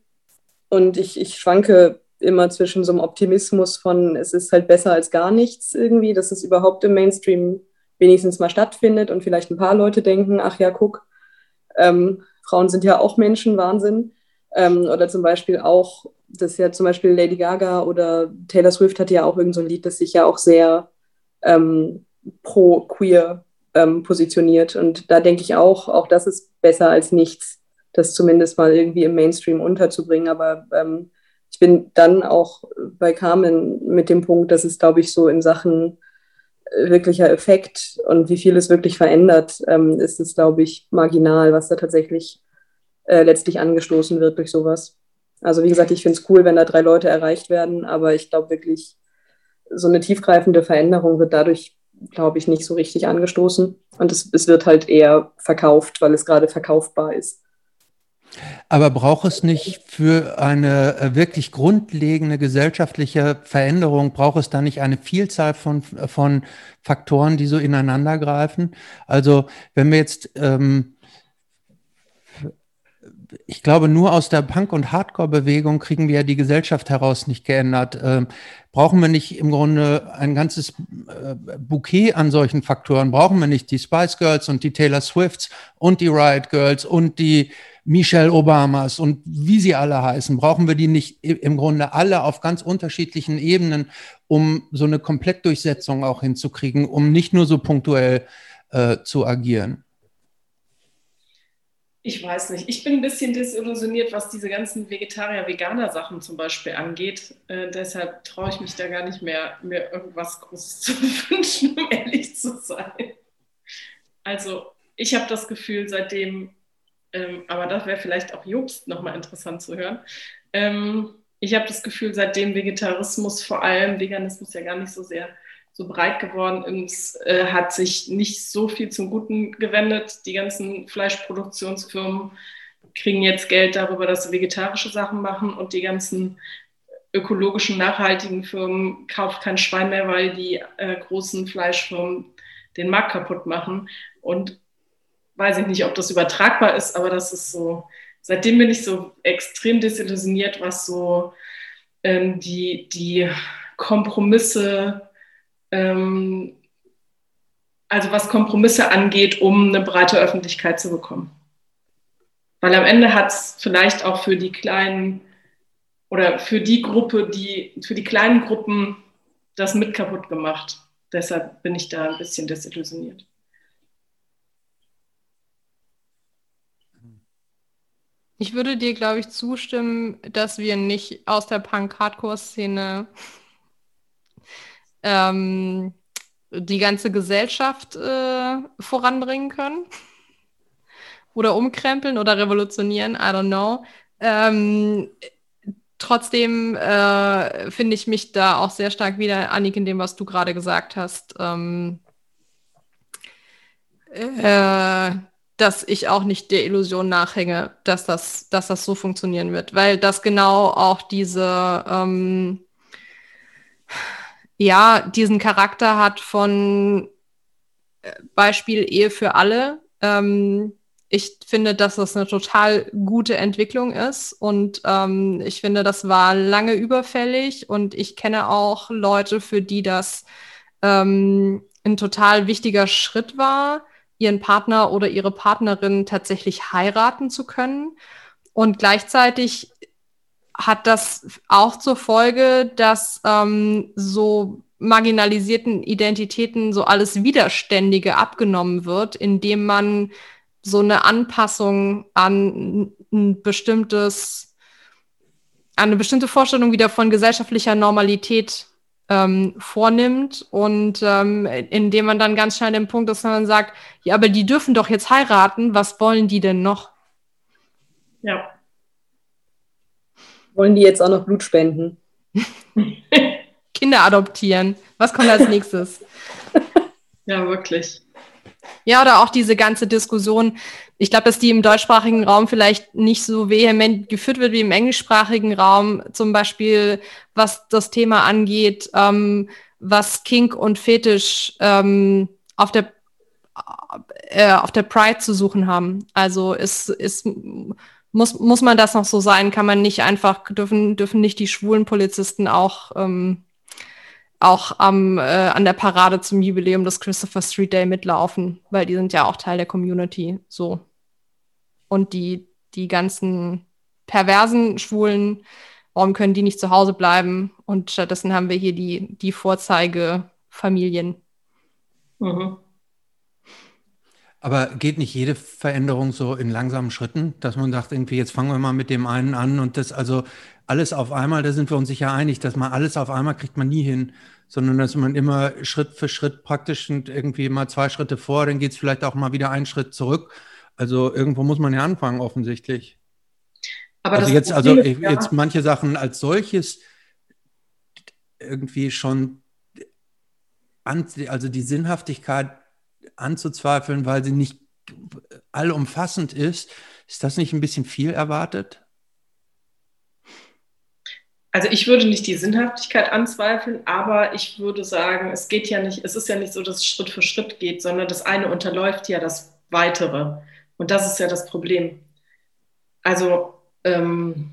Und ich, ich schwanke immer zwischen so einem Optimismus von, es ist halt besser als gar nichts irgendwie, dass es überhaupt im Mainstream wenigstens mal stattfindet und vielleicht ein paar Leute denken, ach ja, guck, ähm, Frauen sind ja auch Menschen, Wahnsinn. Ähm, oder zum Beispiel auch, das ja zum Beispiel Lady Gaga oder Taylor Swift hat ja auch irgend so Lied, das sich ja auch sehr ähm, pro-queer ähm, positioniert. Und da denke ich auch, auch das ist besser als nichts, das zumindest mal irgendwie im Mainstream unterzubringen. Aber ähm, ich bin dann auch bei Carmen mit dem Punkt, dass es, glaube ich, so in Sachen wirklicher Effekt und wie viel es wirklich verändert, ähm, ist es, glaube ich, marginal, was da tatsächlich äh, letztlich angestoßen wird durch sowas. Also wie gesagt, ich finde es cool, wenn da drei Leute erreicht werden, aber ich glaube wirklich, so eine tiefgreifende Veränderung wird dadurch, glaube ich, nicht so richtig angestoßen. Und es, es wird halt eher verkauft, weil es gerade verkaufbar ist. Aber braucht es nicht für eine äh, wirklich grundlegende gesellschaftliche Veränderung, braucht es da nicht eine Vielzahl von, von Faktoren, die so ineinander greifen? Also wenn wir jetzt ähm, ich glaube, nur aus der Punk- und Hardcore-Bewegung kriegen wir ja die Gesellschaft heraus nicht geändert. Ähm, brauchen wir nicht im Grunde ein ganzes äh, Bouquet an solchen Faktoren? Brauchen wir nicht die Spice Girls und die Taylor Swifts und die Riot Girls und die Michelle Obamas und wie sie alle heißen? Brauchen wir die nicht im Grunde alle auf ganz unterschiedlichen Ebenen, um so eine Komplettdurchsetzung auch hinzukriegen, um nicht nur so punktuell äh, zu agieren? Ich weiß nicht. Ich bin ein bisschen desillusioniert, was diese ganzen Vegetarier-Veganer-Sachen zum Beispiel angeht. Äh, deshalb traue ich mich da gar nicht mehr, mir irgendwas Großes *laughs* zu wünschen, um ehrlich zu sein. Also, ich habe das Gefühl, seitdem, ähm, aber das wäre vielleicht auch Jobst nochmal interessant zu hören. Ähm, ich habe das Gefühl, seitdem Vegetarismus vor allem, Veganismus ja gar nicht so sehr so breit geworden ist, äh, hat sich nicht so viel zum Guten gewendet. Die ganzen Fleischproduktionsfirmen kriegen jetzt Geld darüber, dass sie vegetarische Sachen machen und die ganzen ökologischen, nachhaltigen Firmen kaufen kein Schwein mehr, weil die äh, großen Fleischfirmen den Markt kaputt machen. Und weiß ich nicht, ob das übertragbar ist, aber das ist so, seitdem bin ich so extrem desillusioniert, was so ähm, die, die Kompromisse ähm, also was Kompromisse angeht, um eine breite Öffentlichkeit zu bekommen. Weil am Ende hat es vielleicht auch für die kleinen oder für die Gruppe, die, für die kleinen Gruppen das mit kaputt gemacht. Deshalb bin ich da ein bisschen desillusioniert. Ich würde dir, glaube ich, zustimmen, dass wir nicht aus der Punk-Hardcore-Szene ähm, die ganze Gesellschaft äh, voranbringen können oder umkrempeln oder revolutionieren, I don't know. Ähm, trotzdem äh, finde ich mich da auch sehr stark wieder, Annik, in dem, was du gerade gesagt hast, ähm, äh, dass ich auch nicht der Illusion nachhänge, dass das, dass das so funktionieren wird, weil das genau auch diese ähm, ja, diesen Charakter hat von äh, Beispiel Ehe für alle. Ähm, ich finde, dass das eine total gute Entwicklung ist und ähm, ich finde, das war lange überfällig und ich kenne auch Leute, für die das ähm, ein total wichtiger Schritt war, ihren Partner oder ihre Partnerin tatsächlich heiraten zu können. Und gleichzeitig hat das auch zur Folge, dass ähm, so marginalisierten Identitäten so alles Widerständige abgenommen wird, indem man so eine Anpassung an ein bestimmtes, an eine bestimmte Vorstellung wieder von gesellschaftlicher Normalität ähm, vornimmt und ähm, indem man dann ganz schnell den Punkt ist, dass man sagt, ja, aber die dürfen doch jetzt heiraten, was wollen die denn noch? Ja. Wollen die jetzt auch noch Blut spenden? *laughs* Kinder adoptieren. Was kommt als nächstes? *laughs* ja, wirklich. Ja, oder auch diese ganze Diskussion. Ich glaube, dass die im deutschsprachigen Raum vielleicht nicht so vehement geführt wird wie im englischsprachigen Raum. Zum Beispiel, was das Thema angeht, ähm, was Kink und Fetisch ähm, auf der äh, auf der Pride zu suchen haben. Also ist, ist muss, muss man das noch so sein? Kann man nicht einfach, dürfen, dürfen nicht die schwulen Polizisten auch, ähm, auch am, äh, an der Parade zum Jubiläum des Christopher Street Day mitlaufen? Weil die sind ja auch Teil der Community, so. Und die, die ganzen perversen Schwulen, warum können die nicht zu Hause bleiben? Und stattdessen haben wir hier die, die Vorzeigefamilien. Mhm. Aber geht nicht jede Veränderung so in langsamen Schritten, dass man sagt, irgendwie, jetzt fangen wir mal mit dem einen an und das also alles auf einmal, da sind wir uns sicher einig, dass man alles auf einmal kriegt man nie hin, sondern dass man immer Schritt für Schritt praktisch und irgendwie mal zwei Schritte vor, dann geht es vielleicht auch mal wieder einen Schritt zurück. Also irgendwo muss man ja anfangen, offensichtlich. Aber also jetzt, also ist, ja. jetzt manche Sachen als solches irgendwie schon, also die Sinnhaftigkeit anzuzweifeln, weil sie nicht allumfassend ist. Ist das nicht ein bisschen viel erwartet? Also ich würde nicht die Sinnhaftigkeit anzweifeln, aber ich würde sagen, es geht ja nicht, es ist ja nicht so, dass es Schritt für Schritt geht, sondern das eine unterläuft ja das weitere. Und das ist ja das Problem. also ähm,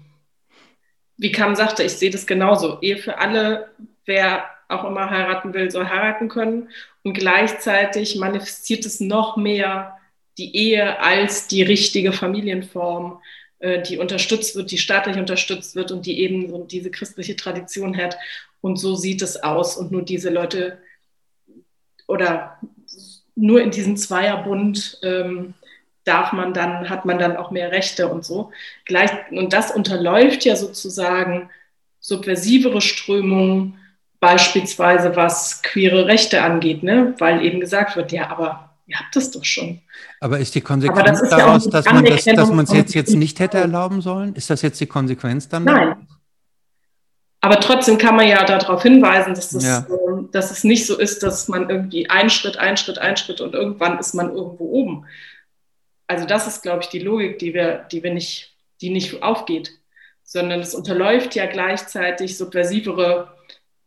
wie Kam sagte, ich sehe das genauso. Ehe für alle, wer auch immer heiraten will, soll heiraten können. Und gleichzeitig manifestiert es noch mehr die Ehe als die richtige Familienform, die unterstützt wird, die staatlich unterstützt wird und die eben so diese christliche Tradition hat. Und so sieht es aus. Und nur diese Leute oder nur in diesem Zweierbund ähm, darf man dann, hat man dann auch mehr Rechte und so. Gleich, und das unterläuft ja sozusagen subversivere Strömungen, beispielsweise was queere Rechte angeht, ne? weil eben gesagt wird, ja, aber ihr habt das doch schon. Aber ist die Konsequenz ist daraus, ja dass man das, dass man es jetzt, jetzt nicht hätte erlauben sollen? Ist das jetzt die Konsequenz dann? Nein. Aber trotzdem kann man ja darauf hinweisen, dass, das, ja. äh, dass es nicht so ist, dass man irgendwie einen Schritt, einen Schritt, einen Schritt und irgendwann ist man irgendwo oben. Also das ist, glaube ich, die Logik, die wir, die wir nicht, die nicht aufgeht, sondern es unterläuft ja gleichzeitig subversivere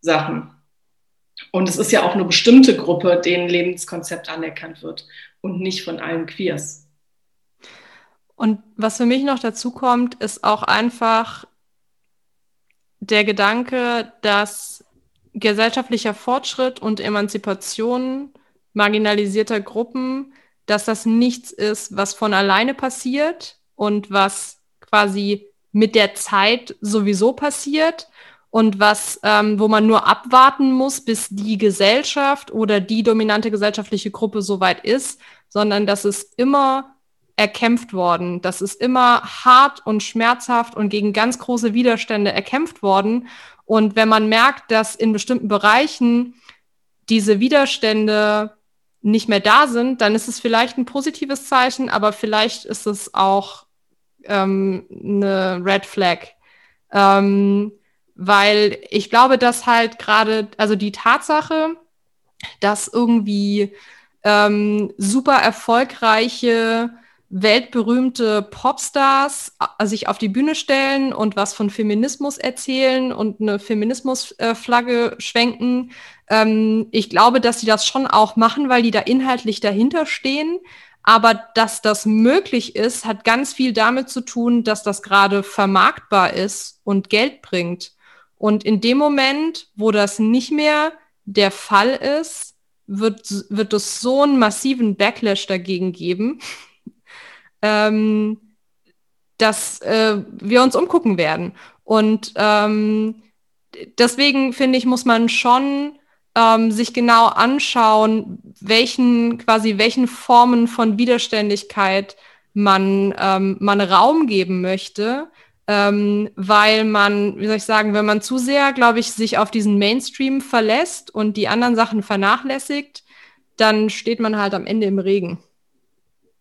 Sachen. Und es ist ja auch eine bestimmte Gruppe, denen Lebenskonzept anerkannt wird und nicht von allen Queers. Und was für mich noch dazu kommt, ist auch einfach der Gedanke, dass gesellschaftlicher Fortschritt und Emanzipation marginalisierter Gruppen dass das nichts ist, was von alleine passiert und was quasi mit der Zeit sowieso passiert und was, ähm, wo man nur abwarten muss, bis die Gesellschaft oder die dominante gesellschaftliche Gruppe soweit ist, sondern das ist immer erkämpft worden. Das ist immer hart und schmerzhaft und gegen ganz große Widerstände erkämpft worden. Und wenn man merkt, dass in bestimmten Bereichen diese Widerstände nicht mehr da sind, dann ist es vielleicht ein positives Zeichen, aber vielleicht ist es auch ähm, eine Red Flag. Ähm, weil ich glaube, dass halt gerade, also die Tatsache, dass irgendwie ähm, super erfolgreiche, weltberühmte Popstars äh, sich auf die Bühne stellen und was von Feminismus erzählen und eine Feminismusflagge äh, schwenken, ähm, ich glaube, dass sie das schon auch machen, weil die da inhaltlich dahinter stehen. Aber dass das möglich ist, hat ganz viel damit zu tun, dass das gerade vermarktbar ist und Geld bringt. Und in dem Moment, wo das nicht mehr der Fall ist, wird, wird es so einen massiven Backlash dagegen geben, *laughs* ähm, dass äh, wir uns umgucken werden. Und ähm, deswegen finde ich, muss man schon ähm, sich genau anschauen, welchen quasi welchen Formen von Widerständigkeit man ähm, man Raum geben möchte, ähm, weil man, wie soll ich sagen, wenn man zu sehr, glaube ich, sich auf diesen Mainstream verlässt und die anderen Sachen vernachlässigt, dann steht man halt am Ende im Regen.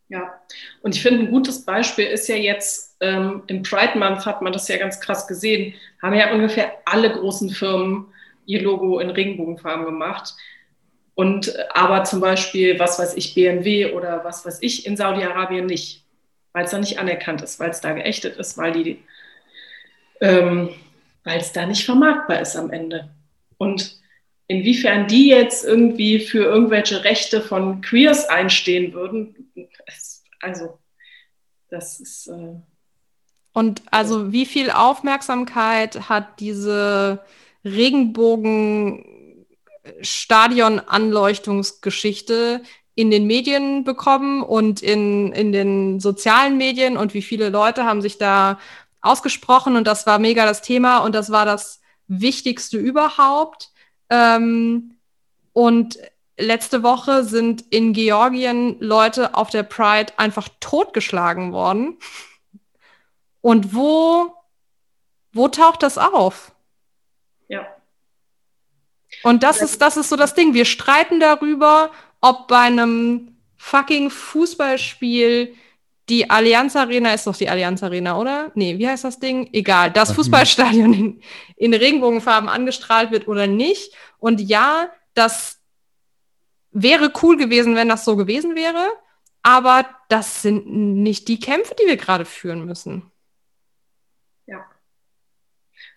Ja, und ich finde, ein gutes Beispiel ist ja jetzt, ähm, im Pride Month hat man das ja ganz krass gesehen, haben ja ungefähr alle großen Firmen ihr Logo in Regenbogenfarben gemacht. Und aber zum Beispiel, was weiß ich, BMW oder was weiß ich, in Saudi-Arabien nicht, weil es da nicht anerkannt ist, weil es da geächtet ist, weil die, ähm, weil es da nicht vermarktbar ist am Ende. Und inwiefern die jetzt irgendwie für irgendwelche Rechte von Queers einstehen würden, also das ist. Äh, und also wie viel Aufmerksamkeit hat diese Regenbogen-Stadion-Anleuchtungsgeschichte in den Medien bekommen und in, in den sozialen Medien und wie viele Leute haben sich da ausgesprochen und das war mega das Thema und das war das Wichtigste überhaupt. Ähm, und letzte Woche sind in Georgien Leute auf der Pride einfach totgeschlagen worden. Und wo, wo taucht das auf? Ja. Und das ist, das ist so das Ding. Wir streiten darüber, ob bei einem fucking Fußballspiel die Allianz Arena ist doch die Allianz Arena, oder? Nee, wie heißt das Ding? Egal, das Fußballstadion in, in Regenbogenfarben angestrahlt wird oder nicht. Und ja, das wäre cool gewesen, wenn das so gewesen wäre. Aber das sind nicht die Kämpfe, die wir gerade führen müssen.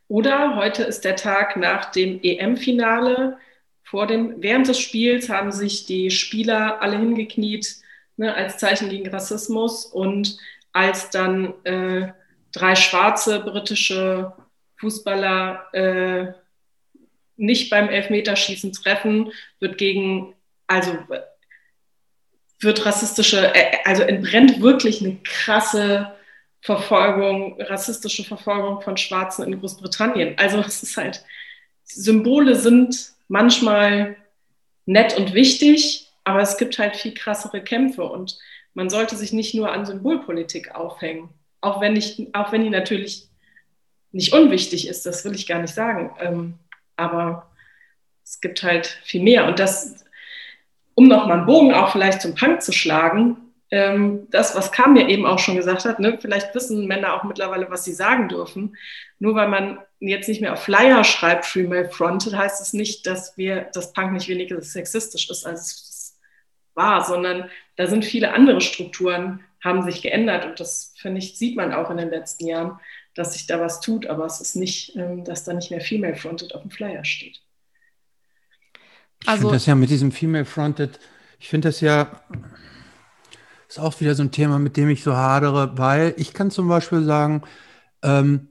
Oder heute ist der Tag nach dem EM-Finale. Vor dem, während des Spiels haben sich die Spieler alle hingekniet ne, als Zeichen gegen Rassismus und als dann äh, drei schwarze britische Fußballer äh, nicht beim Elfmeterschießen treffen, wird gegen, also wird rassistische, äh, also entbrennt wirklich eine krasse Verfolgung, rassistische Verfolgung von Schwarzen in Großbritannien. Also es ist halt, Symbole sind manchmal nett und wichtig, aber es gibt halt viel krassere Kämpfe und man sollte sich nicht nur an Symbolpolitik aufhängen, auch wenn, ich, auch wenn die natürlich nicht unwichtig ist, das will ich gar nicht sagen. Ähm, aber es gibt halt viel mehr. Und das, um nochmal einen Bogen auch vielleicht zum Punk zu schlagen, ähm, das, was Kam ja eben auch schon gesagt hat, ne, vielleicht wissen Männer auch mittlerweile, was sie sagen dürfen. Nur weil man jetzt nicht mehr auf Flyer schreibt, Female Fronted, heißt es nicht, dass wir, dass Punk nicht weniger sexistisch ist, als es war, sondern da sind viele andere Strukturen, haben sich geändert und das, finde ich, sieht man auch in den letzten Jahren, dass sich da was tut, aber es ist nicht, ähm, dass da nicht mehr Female Fronted auf dem Flyer steht. Ich also, finde das ja mit diesem Female Fronted, ich finde das ja, ist auch wieder so ein Thema, mit dem ich so hadere, weil ich kann zum Beispiel sagen, ähm,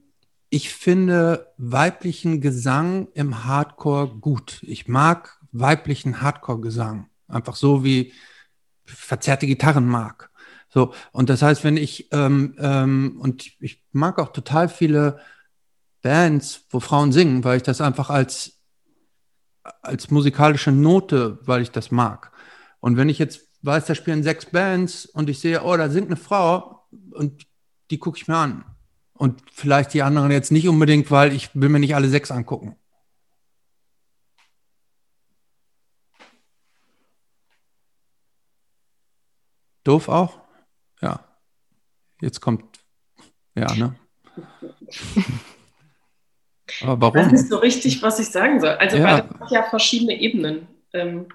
ich finde weiblichen Gesang im Hardcore gut. Ich mag weiblichen Hardcore-Gesang. Einfach so wie verzerrte Gitarren mag. So, und das heißt, wenn ich, ähm, ähm, und ich mag auch total viele Bands, wo Frauen singen, weil ich das einfach als, als musikalische Note, weil ich das mag. Und wenn ich jetzt weiß, da spielen sechs Bands und ich sehe, oh, da singt eine Frau und die gucke ich mir an. Und vielleicht die anderen jetzt nicht unbedingt, weil ich will mir nicht alle sechs angucken. Doof auch? Ja. Jetzt kommt, ja, ne? *laughs* Aber warum? Das ist so richtig, was ich sagen soll. Also, ja. weil das hat ja verschiedene Ebenen. Ähm,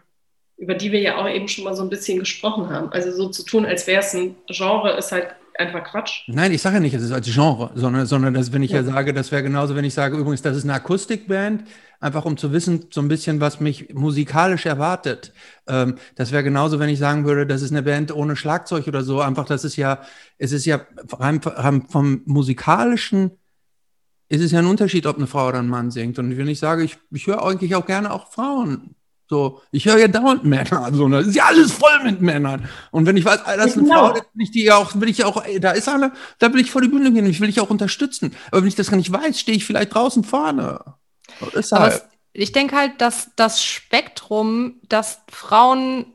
über die wir ja auch eben schon mal so ein bisschen gesprochen haben. Also so zu tun, als wäre es ein Genre, ist halt einfach Quatsch. Nein, ich sage ja nicht, es ist als Genre, sondern, sondern dass, wenn ich ja, ja sage, das wäre genauso, wenn ich sage, übrigens, das ist eine Akustikband, einfach um zu wissen, so ein bisschen, was mich musikalisch erwartet. Ähm, das wäre genauso, wenn ich sagen würde, das ist eine Band ohne Schlagzeug oder so. Einfach, das ist ja, es ist ja vom musikalischen ist es ja ein Unterschied, ob eine Frau oder ein Mann singt. Und wenn ich sage, ich, ich höre eigentlich auch gerne auch Frauen so, ich höre ja dauernd Männer. So, das ist ja alles voll mit Männern. Und wenn ich weiß, das ist eine genau. Frau, dann will ich die auch, will ich auch, ey, da ist eine, da will ich vor die Bühne gehen, ich will dich auch unterstützen. Aber wenn ich das gar nicht weiß, stehe ich vielleicht draußen vorne. Halt. Ich denke halt, dass das Spektrum, das Frauen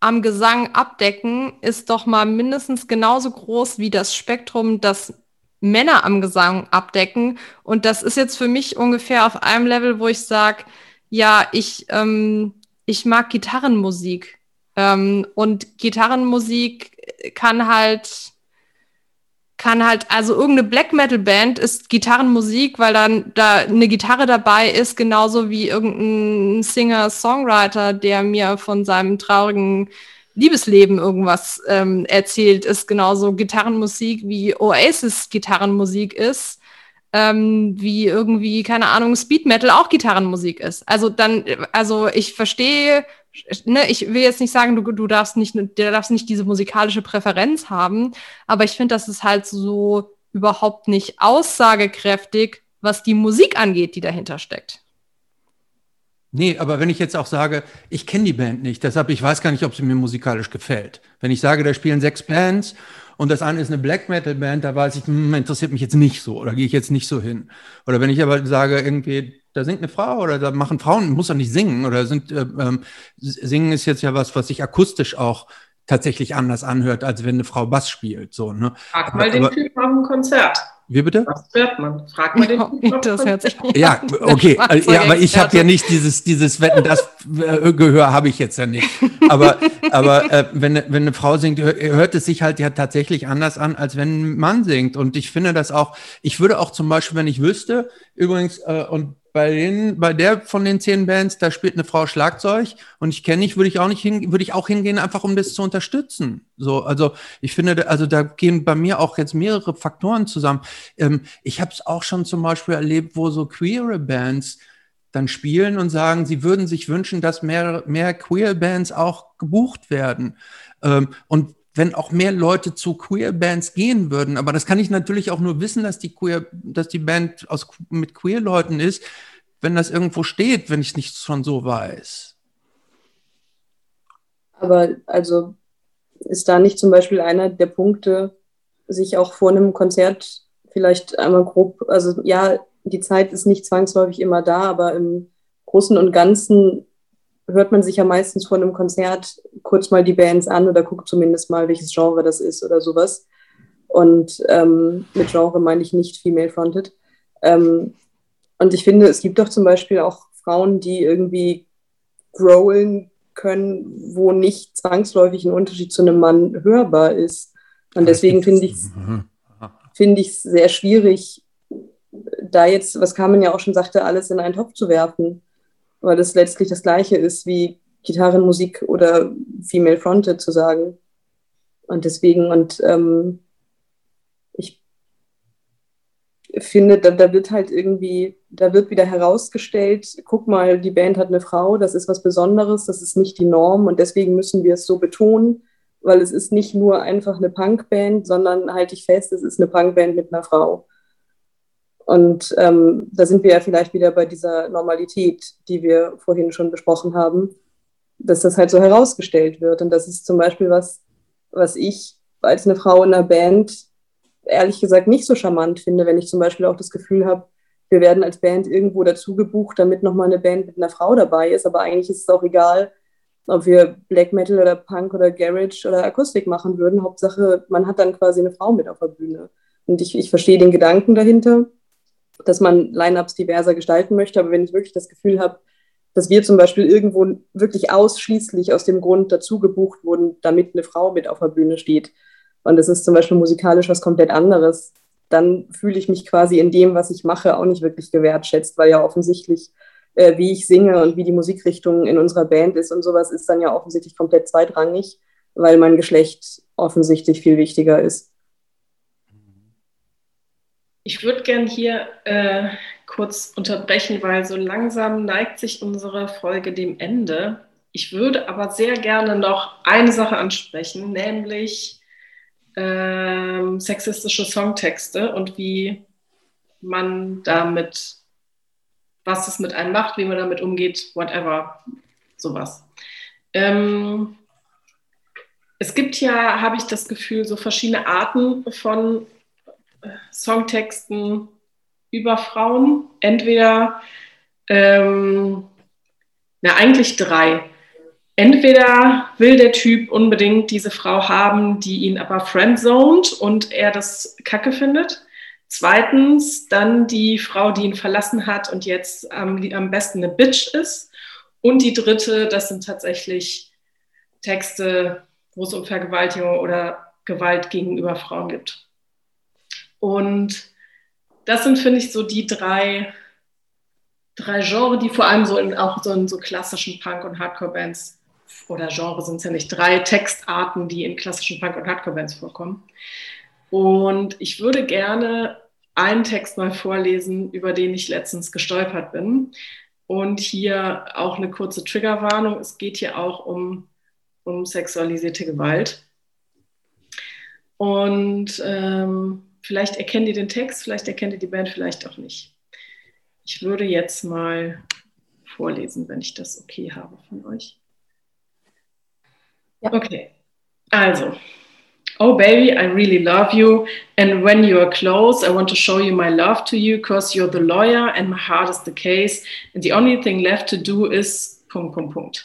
am Gesang abdecken, ist doch mal mindestens genauso groß wie das Spektrum, das Männer am Gesang abdecken. Und das ist jetzt für mich ungefähr auf einem Level, wo ich sage, ja, ich, ähm, ich mag Gitarrenmusik. Ähm, und Gitarrenmusik kann halt, kann halt, also irgendeine Black Metal Band ist Gitarrenmusik, weil dann da eine Gitarre dabei ist, genauso wie irgendein Singer-Songwriter, der mir von seinem traurigen Liebesleben irgendwas ähm, erzählt, ist genauso Gitarrenmusik wie Oasis Gitarrenmusik ist ähm, wie irgendwie, keine Ahnung, Speed Metal auch Gitarrenmusik ist. Also dann, also ich verstehe, ne, ich will jetzt nicht sagen, du, du darfst nicht, du darfst nicht diese musikalische Präferenz haben, aber ich finde, das ist halt so überhaupt nicht aussagekräftig, was die Musik angeht, die dahinter steckt. Nee, aber wenn ich jetzt auch sage, ich kenne die Band nicht, deshalb ich weiß gar nicht, ob sie mir musikalisch gefällt. Wenn ich sage, da spielen sechs Bands und das eine ist eine Black Metal Band, da weiß ich, hm, interessiert mich jetzt nicht so oder gehe ich jetzt nicht so hin. Oder wenn ich aber sage, irgendwie, da singt eine Frau oder da machen Frauen, muss doch nicht singen oder sind, äh, ähm, singen ist jetzt ja was, was sich akustisch auch tatsächlich anders anhört, als wenn eine Frau Bass spielt. So, ne? Frag mal aber, den Typ auf dem Konzert. Wie bitte? Was hört man? Frag mal den *laughs* ja, Das hört *laughs* sich Ja, *laughs* okay. Ja, aber ich habe ja nicht dieses, dieses Wetten, das äh, Gehör habe ich jetzt ja nicht. Aber, aber äh, wenn, wenn eine Frau singt, hört es sich halt ja tatsächlich anders an, als wenn ein Mann singt. Und ich finde das auch, ich würde auch zum Beispiel, wenn ich wüsste, übrigens, äh, und bei den, bei der von den zehn Bands, da spielt eine Frau Schlagzeug und ich kenne nicht, würde ich auch nicht hin, würde ich auch hingehen, einfach um das zu unterstützen. So, also ich finde, also da gehen bei mir auch jetzt mehrere Faktoren zusammen. Ähm, ich habe es auch schon zum Beispiel erlebt, wo so queere Bands dann spielen und sagen, sie würden sich wünschen, dass mehr, mehr queer Bands auch gebucht werden. Ähm, und wenn auch mehr Leute zu Queer-Bands gehen würden. Aber das kann ich natürlich auch nur wissen, dass die Queer, dass die Band aus, mit Queer-Leuten ist, wenn das irgendwo steht, wenn ich es nicht schon so weiß. Aber also ist da nicht zum Beispiel einer der Punkte, sich auch vor einem Konzert vielleicht einmal grob, also ja, die Zeit ist nicht zwangsläufig immer da, aber im Großen und Ganzen hört man sich ja meistens vor einem Konzert kurz mal die Bands an oder guckt zumindest mal, welches Genre das ist oder sowas. Und ähm, mit Genre meine ich nicht female-fronted. Ähm, und ich finde, es gibt doch zum Beispiel auch Frauen, die irgendwie growlen können, wo nicht zwangsläufig ein Unterschied zu einem Mann hörbar ist. Und deswegen finde ich es find sehr schwierig, da jetzt, was Carmen ja auch schon sagte, alles in einen Topf zu werfen weil es letztlich das Gleiche ist wie Gitarrenmusik oder Female Fronted zu sagen. Und deswegen, und ähm, ich finde, da, da wird halt irgendwie, da wird wieder herausgestellt, guck mal, die Band hat eine Frau, das ist was Besonderes, das ist nicht die Norm und deswegen müssen wir es so betonen, weil es ist nicht nur einfach eine Punkband, sondern halte ich fest, es ist eine Punkband mit einer Frau. Und ähm, da sind wir ja vielleicht wieder bei dieser Normalität, die wir vorhin schon besprochen haben, dass das halt so herausgestellt wird. Und das ist zum Beispiel was, was ich als eine Frau in einer Band ehrlich gesagt nicht so charmant finde, wenn ich zum Beispiel auch das Gefühl habe, wir werden als Band irgendwo dazu gebucht, damit nochmal eine Band mit einer Frau dabei ist. Aber eigentlich ist es auch egal, ob wir Black Metal oder Punk oder Garage oder Akustik machen würden. Hauptsache, man hat dann quasi eine Frau mit auf der Bühne. Und ich, ich verstehe den Gedanken dahinter dass man Lineups diverser gestalten möchte. Aber wenn ich wirklich das Gefühl habe, dass wir zum Beispiel irgendwo wirklich ausschließlich aus dem Grund dazu gebucht wurden, damit eine Frau mit auf der Bühne steht, und das ist zum Beispiel musikalisch was komplett anderes, dann fühle ich mich quasi in dem, was ich mache, auch nicht wirklich gewertschätzt, weil ja offensichtlich, äh, wie ich singe und wie die Musikrichtung in unserer Band ist und sowas, ist dann ja offensichtlich komplett zweitrangig, weil mein Geschlecht offensichtlich viel wichtiger ist. Ich würde gern hier äh, kurz unterbrechen, weil so langsam neigt sich unsere Folge dem Ende. Ich würde aber sehr gerne noch eine Sache ansprechen, nämlich ähm, sexistische Songtexte und wie man damit, was es mit einem macht, wie man damit umgeht, whatever, sowas. Ähm, es gibt ja, habe ich das Gefühl, so verschiedene Arten von Songtexten über Frauen. Entweder, ähm, na eigentlich drei. Entweder will der Typ unbedingt diese Frau haben, die ihn aber friendzoned und er das kacke findet. Zweitens dann die Frau, die ihn verlassen hat und jetzt ähm, am besten eine Bitch ist. Und die dritte, das sind tatsächlich Texte, wo es um Vergewaltigung oder Gewalt gegenüber Frauen gibt. Und das sind, finde ich, so die drei, drei Genres, die vor allem so in auch so in so klassischen Punk- und Hardcore-Bands oder Genre sind es ja nicht, drei Textarten, die in klassischen Punk- und Hardcore-Bands vorkommen. Und ich würde gerne einen Text mal vorlesen, über den ich letztens gestolpert bin. Und hier auch eine kurze Triggerwarnung. Es geht hier auch um, um sexualisierte Gewalt. Und ähm, Vielleicht erkennt ihr den Text, vielleicht erkennt ihr die Band, vielleicht auch nicht. Ich würde jetzt mal vorlesen, wenn ich das okay habe von euch. Ja. Okay, also. Oh baby, I really love you. And when you are close, I want to show you my love to you because you're the lawyer and my heart is the case. And the only thing left to do is Punkt, Punkt, Punkt.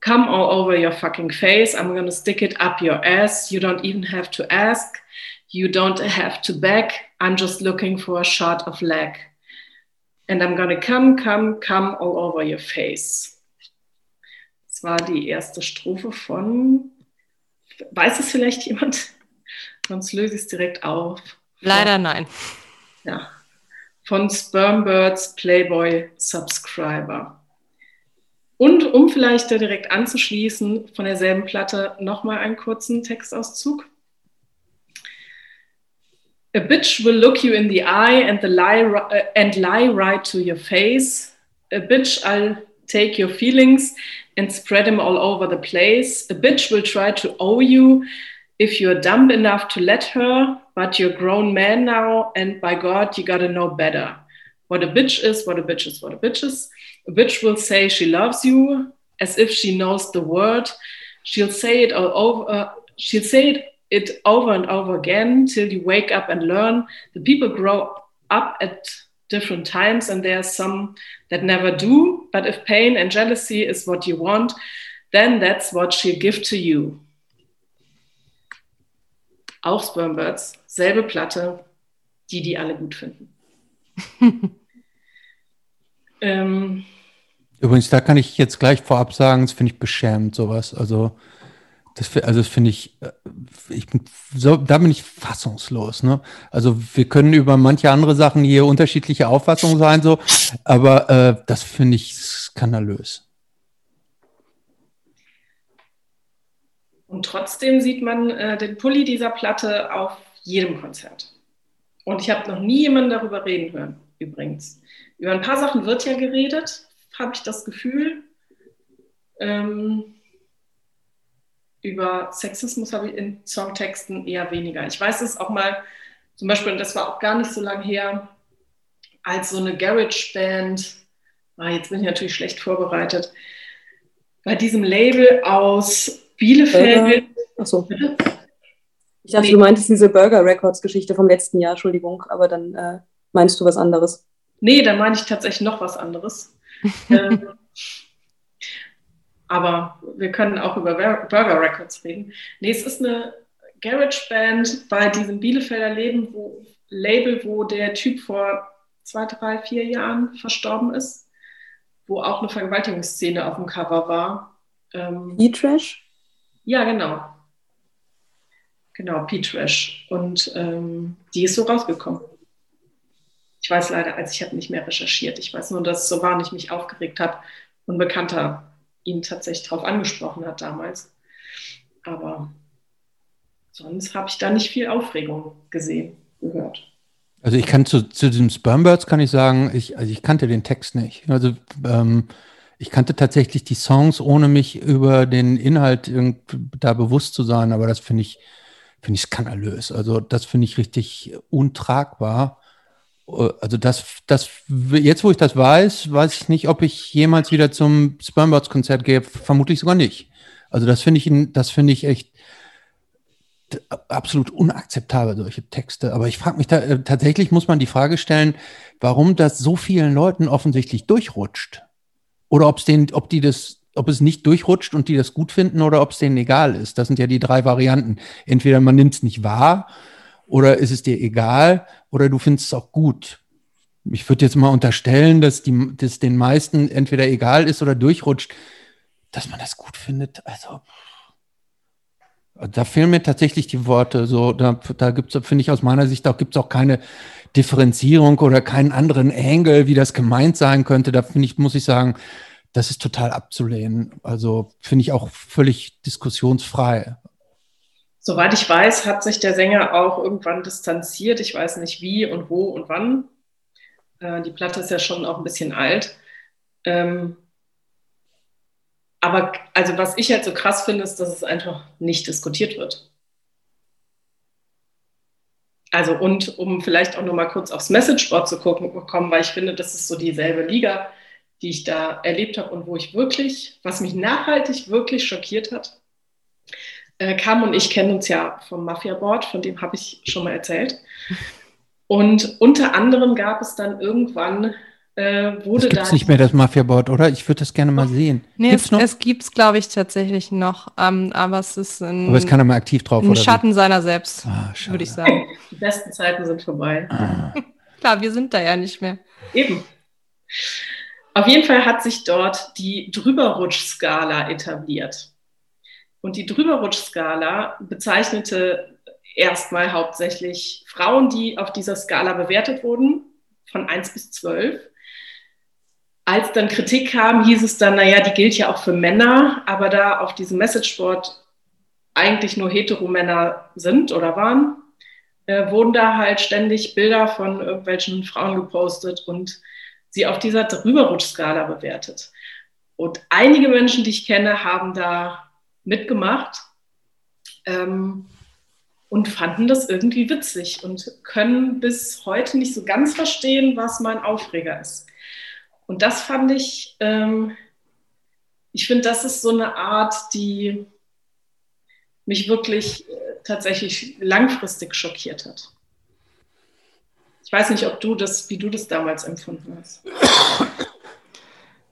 Come all over your fucking face. I'm gonna stick it up your ass. You don't even have to ask. You don't have to beg. I'm just looking for a shot of leg. And I'm gonna come, come, come all over your face. Das war die erste Strophe von. Weiß es vielleicht jemand? *laughs* Sonst löse ich es direkt auf. Leider nein. Ja. Von Spermbirds Playboy Subscriber. Und um vielleicht da direkt anzuschließen, von derselben Platte nochmal einen kurzen Textauszug. A bitch will look you in the eye and the lie uh, and lie right to your face. A bitch, I'll take your feelings and spread them all over the place. A bitch will try to owe you if you're dumb enough to let her, but you're grown man now, and by God, you gotta know better. What a bitch is, what a bitch is, what a bitch is. A bitch will say she loves you as if she knows the word. She'll say it all over. She'll say it, it over and over again till you wake up and learn. The people grow up at different times, and there are some that never do. But if pain and jealousy is what you want, then that's what she'll give to you. Auch Spermbirds, selbe Platte, die die alle gut finden. *laughs* ähm, Übrigens, da kann ich jetzt gleich vorab sagen, das finde ich beschämend, sowas. Also, das, also das finde ich, äh, ich bin so, da bin ich fassungslos. Ne? Also wir können über manche andere Sachen hier unterschiedliche Auffassungen sein, so, aber äh, das finde ich skandalös. Und trotzdem sieht man äh, den Pulli dieser Platte auf jedem Konzert. Und ich habe noch nie jemanden darüber reden hören, übrigens. Über ein paar Sachen wird ja geredet, habe ich das Gefühl. Ähm, über Sexismus habe ich in Songtexten eher weniger. Ich weiß es auch mal, zum Beispiel, und das war auch gar nicht so lange her, als so eine Garage-Band, ah, jetzt bin ich natürlich schlecht vorbereitet, bei diesem Label aus Bielefeld. Achso. Ich dachte, nee. du meintest diese Burger Records Geschichte vom letzten Jahr, Entschuldigung, aber dann äh, meinst du was anderes. Nee, dann meine ich tatsächlich noch was anderes. *laughs* ähm, aber wir können auch über Burger Records reden. Nee, es ist eine Garage Band bei diesem Bielefelder Leben, wo, Label, wo der Typ vor zwei, drei, vier Jahren verstorben ist, wo auch eine Vergewaltigungsszene auf dem Cover war. Ähm, E-Trash? Ja, genau. Genau, P-Trash. Und ähm, die ist so rausgekommen. Ich weiß leider, als ich habe nicht mehr recherchiert. Ich weiß nur, dass es so war und ich mich aufgeregt habe ein Bekannter ihn tatsächlich darauf angesprochen hat damals. Aber sonst habe ich da nicht viel Aufregung gesehen, gehört. Also ich kann zu, zu den Spermbirds kann ich sagen, ich, also ich kannte den Text nicht. Also ähm, ich kannte tatsächlich die Songs, ohne mich über den Inhalt da bewusst zu sein, aber das finde ich, finde ich skandalös. Also das finde ich richtig untragbar. Also das, das, jetzt wo ich das weiß, weiß ich nicht, ob ich jemals wieder zum Spermbirds-Konzert gehe. Vermutlich sogar nicht. Also das finde ich, das finde ich echt absolut unakzeptabel, solche Texte. Aber ich frage mich da, äh, tatsächlich muss man die Frage stellen, warum das so vielen Leuten offensichtlich durchrutscht. Oder ob es denen, ob die das, ob es nicht durchrutscht und die das gut finden oder ob es denen egal ist. Das sind ja die drei Varianten. Entweder man nimmt es nicht wahr oder ist es dir egal oder du findest es auch gut. Ich würde jetzt mal unterstellen, dass, die, dass den meisten entweder egal ist oder durchrutscht, dass man das gut findet. Also da fehlen mir tatsächlich die Worte. So, da, da gibt es, finde ich aus meiner Sicht auch, gibt es auch keine Differenzierung oder keinen anderen Angle, wie das gemeint sein könnte. Da finde ich, muss ich sagen, das ist total abzulehnen. Also finde ich auch völlig diskussionsfrei. Soweit ich weiß, hat sich der Sänger auch irgendwann distanziert. Ich weiß nicht wie und wo und wann. Äh, die Platte ist ja schon auch ein bisschen alt. Ähm, aber also was ich halt so krass finde, ist, dass es einfach nicht diskutiert wird. Also und um vielleicht auch noch mal kurz aufs Messageboard zu gucken, kommen, weil ich finde, das ist so dieselbe Liga, die ich da erlebt habe und wo ich wirklich, was mich nachhaltig wirklich schockiert hat. Äh, Cam und ich kennen uns ja vom Mafia-Board, von dem habe ich schon mal erzählt. Und unter anderem gab es dann irgendwann äh, wurde da. nicht mehr das Mafia-Board, oder? Ich würde das gerne mal sehen. Nee, gibt's es, noch? es gibt es, glaube ich, tatsächlich noch. Ähm, aber es ist ein, aber es kann er mal aktiv drauf, ein Schatten wie? seiner selbst, ah, würde ich sagen. *laughs* Die besten Zeiten sind vorbei. Ah. *laughs* Klar, wir sind da ja nicht mehr. Eben. Auf jeden Fall hat sich dort die Drüberrutsch-Skala etabliert. Und die Drüberrutsch-Skala bezeichnete erstmal hauptsächlich Frauen, die auf dieser Skala bewertet wurden, von 1 bis 12 als dann Kritik kam, hieß es dann, naja, die gilt ja auch für Männer, aber da auf diesem Messageboard eigentlich nur Heteromänner sind oder waren, äh, wurden da halt ständig Bilder von irgendwelchen Frauen gepostet und sie auf dieser Drüberrutschskala bewertet. Und einige Menschen, die ich kenne, haben da mitgemacht. Ähm, und fanden das irgendwie witzig und können bis heute nicht so ganz verstehen, was mein Aufreger ist. Und das fand ich, ähm, ich finde, das ist so eine Art, die mich wirklich äh, tatsächlich langfristig schockiert hat. Ich weiß nicht, ob du das, wie du das damals empfunden hast. *coughs*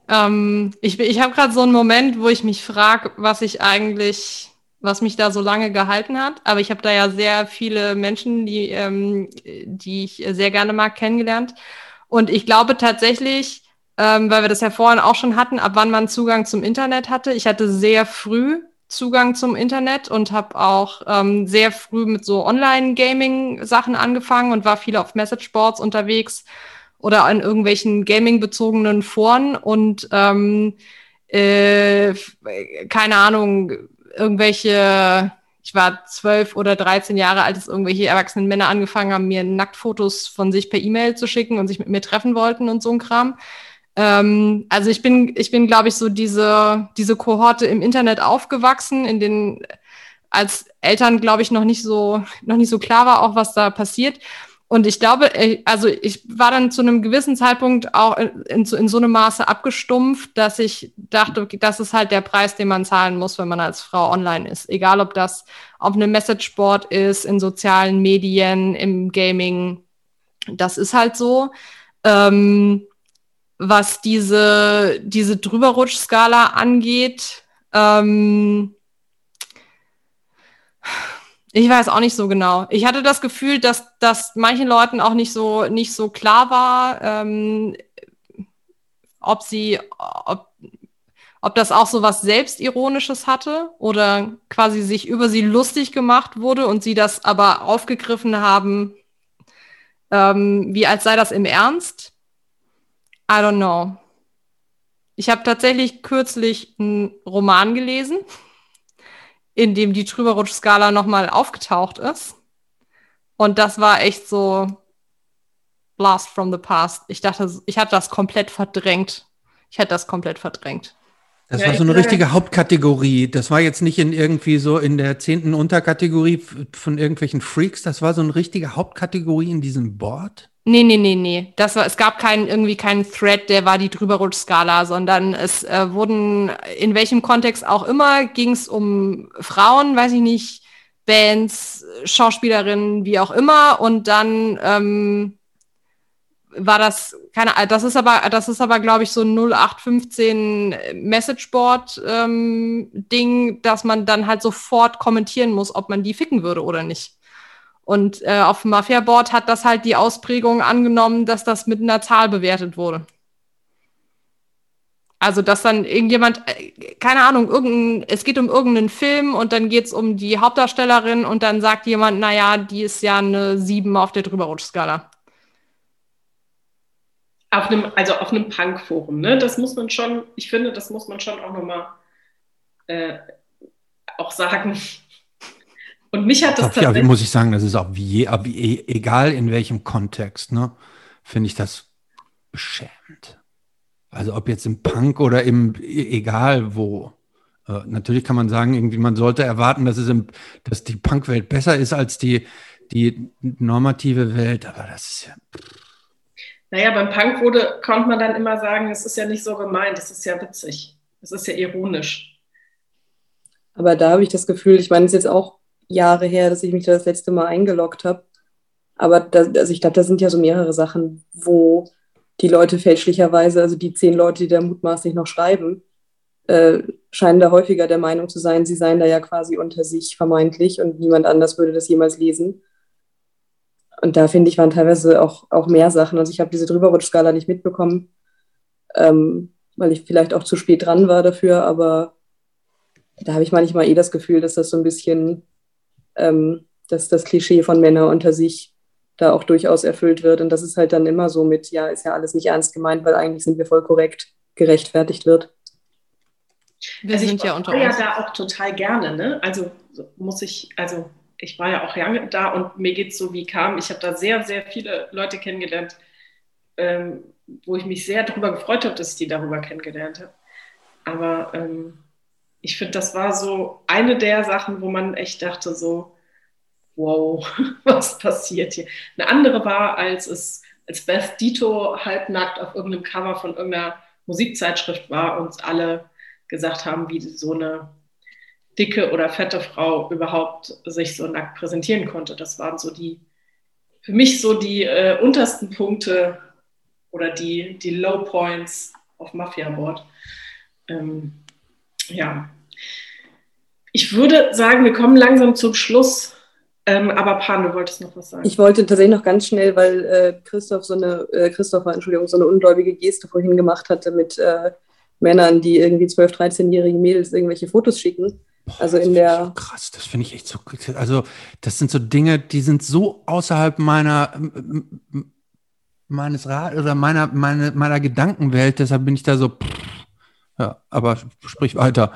Ähm, ich ich habe gerade so einen Moment, wo ich mich frage, was ich eigentlich, was mich da so lange gehalten hat. Aber ich habe da ja sehr viele Menschen, die, ähm, die ich sehr gerne mag, kennengelernt. Und ich glaube tatsächlich, ähm, weil wir das ja vorhin auch schon hatten, ab wann man Zugang zum Internet hatte. Ich hatte sehr früh Zugang zum Internet und habe auch ähm, sehr früh mit so Online-Gaming-Sachen angefangen und war viel auf Message-Boards unterwegs oder an irgendwelchen Gaming-bezogenen Foren und ähm, äh, keine Ahnung, irgendwelche, ich war zwölf oder dreizehn Jahre alt, als irgendwelche erwachsenen Männer angefangen haben, mir Nacktfotos von sich per E-Mail zu schicken und sich mit mir treffen wollten und so ein Kram. Ähm, also ich bin, ich bin, glaube ich, so diese, diese Kohorte im Internet aufgewachsen, in den als Eltern, glaube ich, noch nicht so, noch nicht so klar war, auch was da passiert. Und ich glaube, äh, also ich war dann zu einem gewissen Zeitpunkt auch in, in, in, so einem Maße abgestumpft, dass ich dachte, das ist halt der Preis, den man zahlen muss, wenn man als Frau online ist. Egal, ob das auf einem Messageboard ist, in sozialen Medien, im Gaming. Das ist halt so. Ähm, was diese, diese Drüberrutschskala angeht, ähm, ich weiß auch nicht so genau. Ich hatte das Gefühl, dass, dass manchen Leuten auch nicht so, nicht so klar war, ähm, ob sie, ob, ob das auch so was Selbstironisches hatte oder quasi sich über sie lustig gemacht wurde und sie das aber aufgegriffen haben, ähm, wie als sei das im Ernst. I don't know. Ich habe tatsächlich kürzlich einen Roman gelesen, in dem die Trüberrutsch-Skala nochmal aufgetaucht ist. Und das war echt so Blast from the Past. Ich dachte, ich hatte das komplett verdrängt. Ich hätte das komplett verdrängt. Das ja, war so eine richtige Hauptkategorie. Das war jetzt nicht in irgendwie so in der zehnten Unterkategorie von irgendwelchen Freaks. Das war so eine richtige Hauptkategorie in diesem Board. Nee, nee, nee, nee. Das war, es gab keinen, irgendwie keinen Thread, der war die Drüberrutschskala, sondern es äh, wurden, in welchem Kontext auch immer, ging es um Frauen, weiß ich nicht, Bands, Schauspielerinnen, wie auch immer. Und dann ähm, war das, keine das ist aber, das ist aber, glaube ich, so ein 0815 Messageboard-Ding, ähm, dass man dann halt sofort kommentieren muss, ob man die ficken würde oder nicht. Und äh, auf dem Mafia-Board hat das halt die Ausprägung angenommen, dass das mit einer Zahl bewertet wurde. Also, dass dann irgendjemand, äh, keine Ahnung, irgendein, es geht um irgendeinen Film und dann geht es um die Hauptdarstellerin und dann sagt jemand, naja, die ist ja eine 7 auf der Drüberrutschskala. Auf einem, also auf einem Punk-Forum, ne? Das muss man schon, ich finde, das muss man schon auch nochmal äh, auch sagen. Und mich hat das tatsächlich... muss ich sagen, das ist auch wie, wie egal in welchem Kontext, ne, finde ich das beschämend. Also ob jetzt im Punk oder im, e, egal wo. Äh, natürlich kann man sagen, irgendwie, man sollte erwarten, dass es im, dass die Punkwelt besser ist als die, die normative Welt, aber das ist ja. Naja, beim Punk wurde, konnte man dann immer sagen, es ist ja nicht so gemeint, es ist ja witzig. Es ist ja ironisch. Aber da habe ich das Gefühl, ich meine, es ist jetzt auch Jahre her, dass ich mich da das letzte Mal eingeloggt habe. Aber das, also ich glaube, da sind ja so mehrere Sachen, wo die Leute fälschlicherweise, also die zehn Leute, die da mutmaßlich noch schreiben, äh, scheinen da häufiger der Meinung zu sein, sie seien da ja quasi unter sich vermeintlich und niemand anders würde das jemals lesen. Und da finde ich, waren teilweise auch, auch mehr Sachen. Also ich habe diese Drüberrutschskala nicht mitbekommen, ähm, weil ich vielleicht auch zu spät dran war dafür, aber da habe ich manchmal eh das Gefühl, dass das so ein bisschen ähm, dass das Klischee von Männern unter sich da auch durchaus erfüllt wird. Und das ist halt dann immer so mit, ja, ist ja alles nicht ernst gemeint, weil eigentlich sind wir voll korrekt gerechtfertigt wird. Wir also sind ja unter uns. ja da auch total gerne, ne? Also muss ich, also ich war ja auch lange da und mir geht es so wie kam. Ich habe da sehr, sehr viele Leute kennengelernt, ähm, wo ich mich sehr darüber gefreut habe, dass ich die darüber kennengelernt habe. Aber ähm, ich finde, das war so eine der Sachen, wo man echt dachte, so, wow, *laughs* was passiert hier? Eine andere war, als es als Beth Dito halbnackt auf irgendeinem Cover von irgendeiner Musikzeitschrift war und alle gesagt haben, wie so eine dicke oder fette Frau überhaupt sich so nackt präsentieren konnte. Das waren so die, für mich so die äh, untersten Punkte oder die, die Low Points auf Mafia-Board. Ähm, ja. Ich würde sagen, wir kommen langsam zum Schluss. Ähm, aber Pan, du wolltest noch was sagen. Ich wollte tatsächlich noch ganz schnell, weil äh, Christoph so eine, äh, Christopher, Entschuldigung, so eine ungläubige Geste vorhin gemacht hatte mit äh, Männern, die irgendwie 12-, 13-jährige Mädels irgendwelche Fotos schicken. Boah, also in der. So krass, das finde ich echt so. Also, das sind so Dinge, die sind so außerhalb meiner meines Rat oder meiner, meine, meiner Gedankenwelt, deshalb bin ich da so. Pff, ja, aber sprich weiter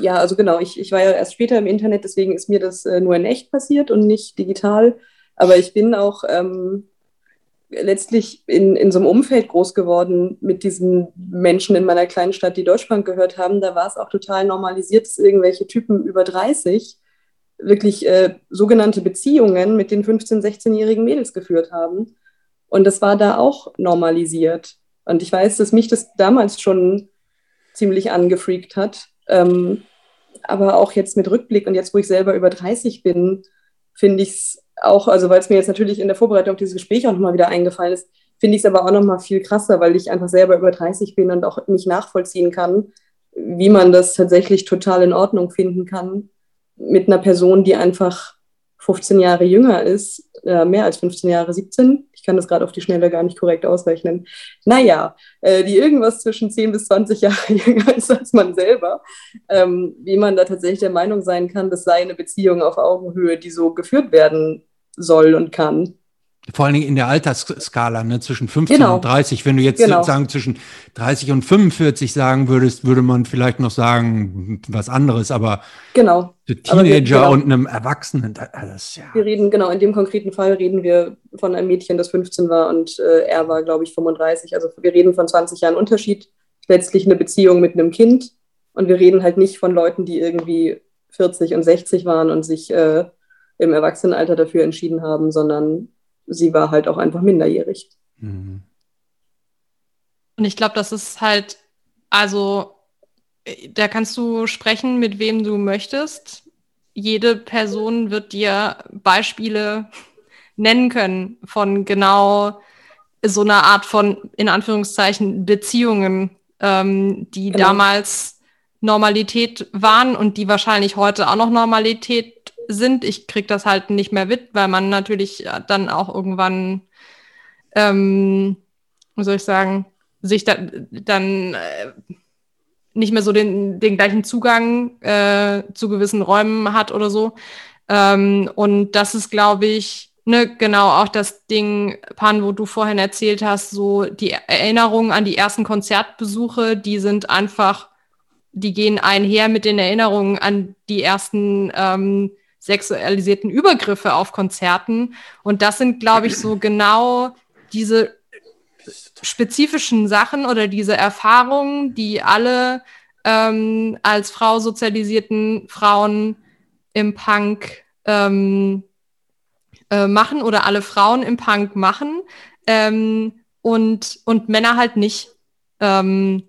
ja, also genau, ich, ich war ja erst später im Internet, deswegen ist mir das äh, nur in echt passiert und nicht digital. Aber ich bin auch ähm, letztlich in, in so einem Umfeld groß geworden mit diesen Menschen in meiner kleinen Stadt, die Deutschbank gehört haben. Da war es auch total normalisiert, dass irgendwelche Typen über 30 wirklich äh, sogenannte Beziehungen mit den 15-, 16-jährigen Mädels geführt haben. Und das war da auch normalisiert. Und ich weiß, dass mich das damals schon ziemlich angefreakt hat. Ähm, aber auch jetzt mit Rückblick und jetzt, wo ich selber über 30 bin, finde ich es auch, also weil es mir jetzt natürlich in der Vorbereitung dieses Gespräch auch nochmal wieder eingefallen ist, finde ich es aber auch nochmal viel krasser, weil ich einfach selber über 30 bin und auch nicht nachvollziehen kann, wie man das tatsächlich total in Ordnung finden kann mit einer Person, die einfach 15 Jahre jünger ist, äh, mehr als 15 Jahre, 17. Ich kann das gerade auf die Schnelle gar nicht korrekt ausrechnen. Naja, äh, die irgendwas zwischen 10 bis 20 Jahre *laughs* jünger ist als man selber. Ähm, wie man da tatsächlich der Meinung sein kann, das sei eine Beziehung auf Augenhöhe, die so geführt werden soll und kann. Vor allen Dingen in der Altersskala, ne, zwischen 15 genau. und 30. Wenn du jetzt genau. sozusagen zwischen 30 und 45 sagen würdest, würde man vielleicht noch sagen, was anderes, aber genau. Teenager wir, genau. und einem Erwachsenen, alles, ja. Wir reden, genau, in dem konkreten Fall reden wir von einem Mädchen, das 15 war und äh, er war, glaube ich, 35. Also wir reden von 20 Jahren Unterschied, letztlich eine Beziehung mit einem Kind und wir reden halt nicht von Leuten, die irgendwie 40 und 60 waren und sich äh, im Erwachsenenalter dafür entschieden haben, sondern sie war halt auch einfach minderjährig. Mhm. Und ich glaube, das ist halt, also da kannst du sprechen, mit wem du möchtest. Jede Person wird dir Beispiele nennen können von genau so einer Art von, in Anführungszeichen, Beziehungen, ähm, die genau. damals Normalität waren und die wahrscheinlich heute auch noch Normalität sind. Ich kriege das halt nicht mehr mit, weil man natürlich äh, dann auch irgendwann, ähm, wie soll ich sagen, sich da, dann äh, nicht mehr so den, den gleichen Zugang äh, zu gewissen Räumen hat oder so. Ähm, und das ist, glaube ich, ne, genau auch das Ding, Pan, wo du vorhin erzählt hast, so die Erinnerungen an die ersten Konzertbesuche, die sind einfach, die gehen einher mit den Erinnerungen an die ersten ähm, sexualisierten Übergriffe auf Konzerten. Und das sind, glaube ich, so genau diese spezifischen Sachen oder diese Erfahrungen, die alle ähm, als Frau sozialisierten Frauen im Punk ähm, äh, machen oder alle Frauen im Punk machen ähm, und, und Männer halt nicht. Ähm,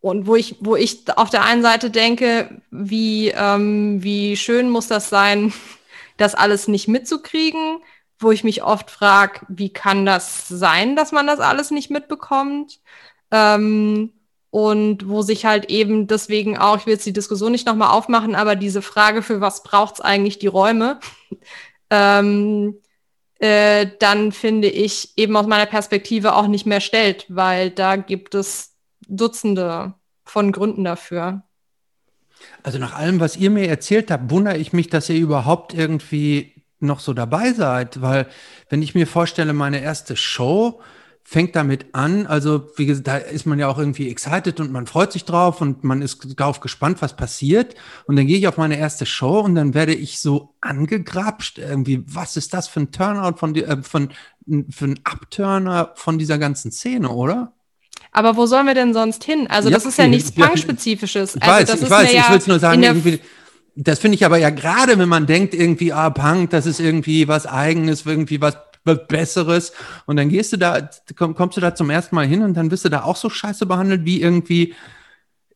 und wo ich, wo ich auf der einen Seite denke, wie, ähm, wie schön muss das sein, *laughs* das alles nicht mitzukriegen, wo ich mich oft frage, wie kann das sein, dass man das alles nicht mitbekommt? Ähm, und wo sich halt eben deswegen auch, ich will jetzt die Diskussion nicht nochmal aufmachen, aber diese Frage, für was braucht es eigentlich die Räume, *laughs* ähm, äh, dann finde ich eben aus meiner Perspektive auch nicht mehr stellt, weil da gibt es Dutzende von Gründen dafür. Also nach allem, was ihr mir erzählt habt, wundere ich mich, dass ihr überhaupt irgendwie noch so dabei seid, weil wenn ich mir vorstelle, meine erste Show fängt damit an, also wie gesagt, da ist man ja auch irgendwie excited und man freut sich drauf und man ist darauf gespannt, was passiert und dann gehe ich auf meine erste Show und dann werde ich so angegrapscht irgendwie, was ist das für ein Turnout von, äh, von für ein Upturner von dieser ganzen Szene, oder? Aber wo sollen wir denn sonst hin? Also ja, das ist ja nichts Punk-spezifisches. Ich also weiß, ich weiß, ich will es nur sagen, irgendwie das finde ich aber ja gerade, wenn man denkt irgendwie, ah, Punk, das ist irgendwie was Eigenes, irgendwie was, Besseres. Und dann gehst du da, kommst du da zum ersten Mal hin und dann wirst du da auch so scheiße behandelt wie irgendwie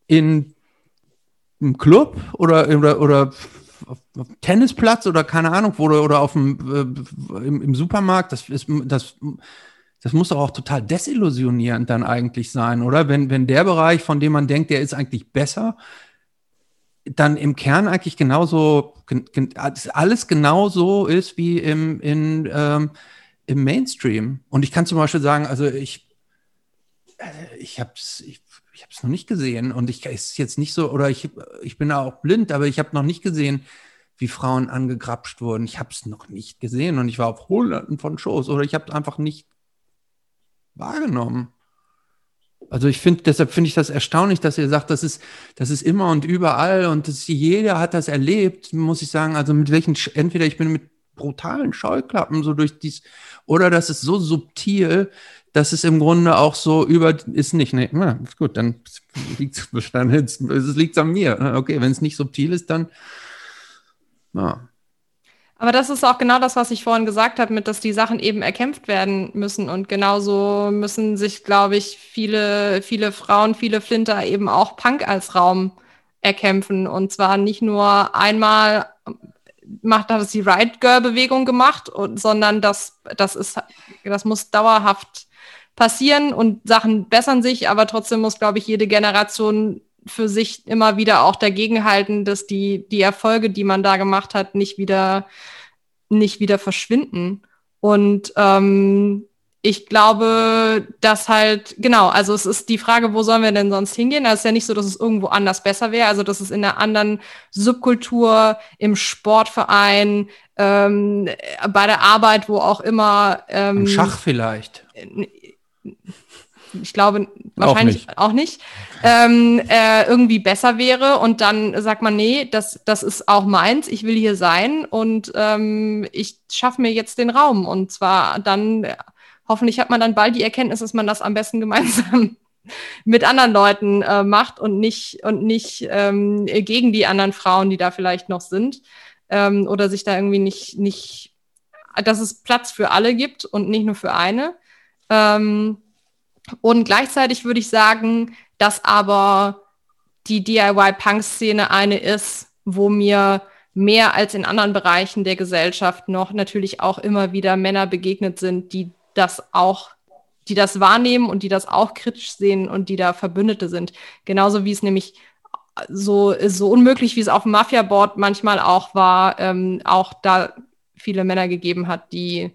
in einem Club oder, oder, oder Tennisplatz oder keine Ahnung, wo du, oder auf dem, äh, im, im Supermarkt. Das ist, das, das muss doch auch total desillusionierend dann eigentlich sein, oder? Wenn, wenn der Bereich, von dem man denkt, der ist eigentlich besser, dann im Kern eigentlich genauso, alles genauso ist wie im, in, ähm, im Mainstream. Und ich kann zum Beispiel sagen, also ich, äh, ich habe es ich, ich hab's noch nicht gesehen und ich ist jetzt nicht so, oder ich, ich bin auch blind, aber ich habe noch nicht gesehen, wie Frauen angegrapscht wurden. Ich habe es noch nicht gesehen und ich war auf hunderten von Shows oder ich habe es einfach nicht wahrgenommen. Also ich finde, deshalb finde ich das erstaunlich, dass ihr sagt, das ist, das ist immer und überall und das, jeder hat das erlebt, muss ich sagen. Also mit welchen, entweder ich bin mit brutalen Scheuklappen so durch dies, oder das ist so subtil, dass es im Grunde auch so über ist nicht. Nee, na, gut, dann liegt *laughs* es liegt an mir. Okay, wenn es nicht subtil ist, dann ja. Aber das ist auch genau das, was ich vorhin gesagt habe, mit dass die Sachen eben erkämpft werden müssen. Und genauso müssen sich, glaube ich, viele, viele Frauen, viele Flinter eben auch Punk als Raum erkämpfen. Und zwar nicht nur einmal macht das die Right Girl Bewegung gemacht, und, sondern das, das ist, das muss dauerhaft passieren und Sachen bessern sich, aber trotzdem muss, glaube ich, jede Generation für sich immer wieder auch dagegenhalten, dass die, die Erfolge, die man da gemacht hat, nicht wieder nicht wieder verschwinden. Und ähm, ich glaube, dass halt, genau, also es ist die Frage, wo sollen wir denn sonst hingehen? Also es ist ja nicht so, dass es irgendwo anders besser wäre, also dass es in einer anderen Subkultur, im Sportverein, ähm, bei der Arbeit, wo auch immer. Ähm, Im Schach vielleicht. Ich glaube wahrscheinlich auch nicht, auch nicht ähm, äh, irgendwie besser wäre. Und dann sagt man, nee, das, das ist auch meins, ich will hier sein und ähm, ich schaffe mir jetzt den Raum. Und zwar dann, hoffentlich hat man dann bald die Erkenntnis, dass man das am besten *laughs* gemeinsam mit anderen Leuten äh, macht und nicht, und nicht ähm, gegen die anderen Frauen, die da vielleicht noch sind. Ähm, oder sich da irgendwie nicht, nicht, dass es Platz für alle gibt und nicht nur für eine. Ähm, und gleichzeitig würde ich sagen, dass aber die DIY-Punk-Szene eine ist, wo mir mehr als in anderen Bereichen der Gesellschaft noch natürlich auch immer wieder Männer begegnet sind, die das auch, die das wahrnehmen und die das auch kritisch sehen und die da Verbündete sind. Genauso wie es nämlich so, so unmöglich, wie es auf dem Mafia-Board manchmal auch war, ähm, auch da viele Männer gegeben hat, die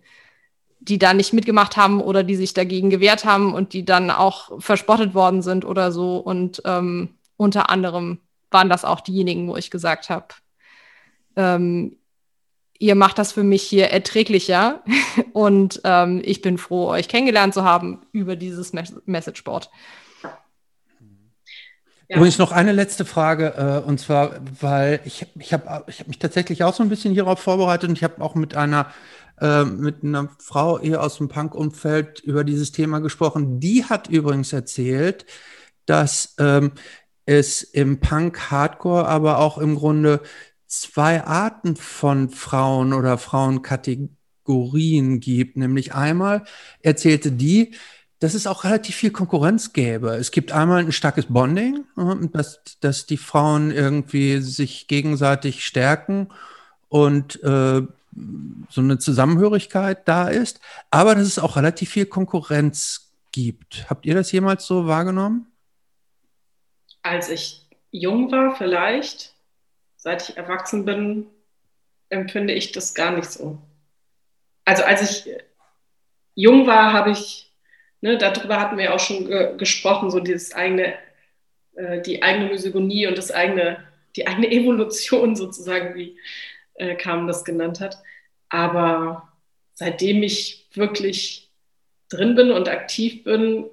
die da nicht mitgemacht haben oder die sich dagegen gewehrt haben und die dann auch verspottet worden sind oder so. Und ähm, unter anderem waren das auch diejenigen, wo ich gesagt habe, ähm, ihr macht das für mich hier erträglicher *laughs* und ähm, ich bin froh, euch kennengelernt zu haben über dieses Messageboard. Ja. Übrigens noch eine letzte Frage, äh, und zwar, weil ich, ich habe ich hab mich tatsächlich auch so ein bisschen hierauf vorbereitet und ich habe auch mit einer äh, mit einer Frau hier aus dem Punk-Umfeld über dieses Thema gesprochen. Die hat übrigens erzählt, dass ähm, es im Punk-Hardcore aber auch im Grunde zwei Arten von Frauen oder Frauenkategorien gibt. Nämlich einmal erzählte die, dass es auch relativ viel Konkurrenz gäbe. Es gibt einmal ein starkes Bonding, äh, dass, dass die Frauen irgendwie sich gegenseitig stärken und äh, so eine Zusammenhörigkeit da ist, aber dass es auch relativ viel Konkurrenz gibt. Habt ihr das jemals so wahrgenommen? Als ich jung war, vielleicht, seit ich erwachsen bin, empfinde ich das gar nicht so. Also als ich jung war, habe ich, ne, darüber hatten wir auch schon ge gesprochen, so dieses eigene, äh, die eigene Misogonie und das eigene, die eigene Evolution *laughs* sozusagen, wie äh, Carmen das genannt hat. Aber seitdem ich wirklich drin bin und aktiv bin,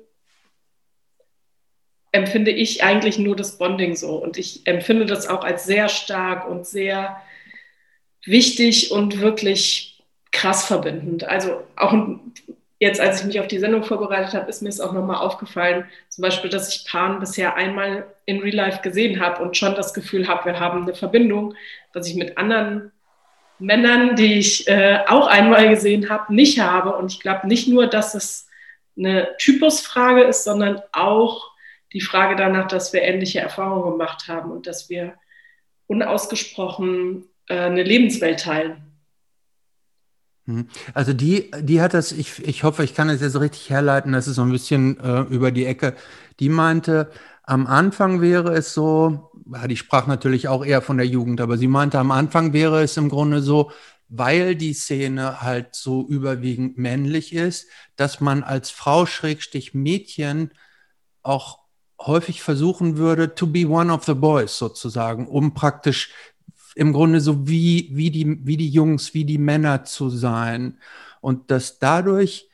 empfinde ich eigentlich nur das Bonding so. Und ich empfinde das auch als sehr stark und sehr wichtig und wirklich krass verbindend. Also auch jetzt, als ich mich auf die Sendung vorbereitet habe, ist mir es auch nochmal aufgefallen, zum Beispiel, dass ich Pan bisher einmal in Real Life gesehen habe und schon das Gefühl habe, wir haben eine Verbindung, was ich mit anderen Männern, die ich äh, auch einmal gesehen habe, nicht habe. Und ich glaube nicht nur, dass es eine Typusfrage ist, sondern auch die Frage danach, dass wir ähnliche Erfahrungen gemacht haben und dass wir unausgesprochen äh, eine Lebenswelt teilen. Mhm. Also die, die hat das, ich, ich hoffe, ich kann es jetzt richtig herleiten, das ist so ein bisschen äh, über die Ecke. Die meinte, am Anfang wäre es so, die sprach natürlich auch eher von der Jugend, aber sie meinte, am Anfang wäre es im Grunde so, weil die Szene halt so überwiegend männlich ist, dass man als Frau Schrägstich Mädchen auch häufig versuchen würde, to be one of the boys sozusagen, um praktisch im Grunde so wie, wie, die, wie die Jungs, wie die Männer zu sein. Und dass dadurch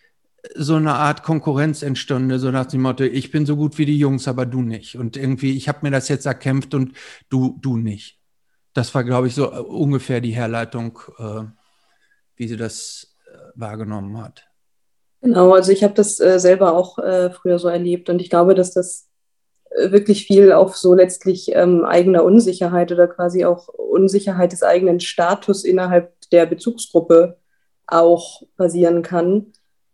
so eine Art Konkurrenz entstünde, so nach dem Motto, ich bin so gut wie die Jungs, aber du nicht. Und irgendwie, ich habe mir das jetzt erkämpft und du, du nicht. Das war, glaube ich, so äh, ungefähr die Herleitung, äh, wie sie das äh, wahrgenommen hat. Genau, also ich habe das äh, selber auch äh, früher so erlebt und ich glaube, dass das wirklich viel auf so letztlich ähm, eigener Unsicherheit oder quasi auch Unsicherheit des eigenen Status innerhalb der Bezugsgruppe auch basieren kann.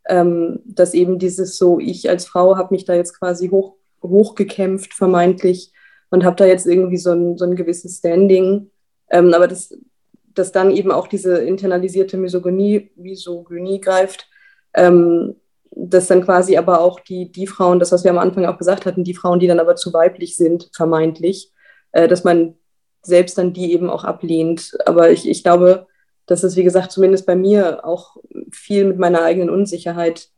Ähm, dass eben dieses so, ich als Frau habe mich da jetzt quasi hoch, hochgekämpft, vermeintlich, und habe da jetzt irgendwie so ein, so ein gewisses Standing. Ähm, aber dass, dass dann eben auch diese internalisierte Misogynie, Misogynie greift, ähm, dass dann quasi aber auch die, die Frauen, das, was wir am Anfang auch gesagt hatten, die Frauen, die dann aber zu weiblich sind, vermeintlich, äh, dass man selbst dann die eben auch ablehnt. Aber ich, ich glaube, dass es, wie gesagt, zumindest bei mir auch viel mit meiner eigenen Unsicherheit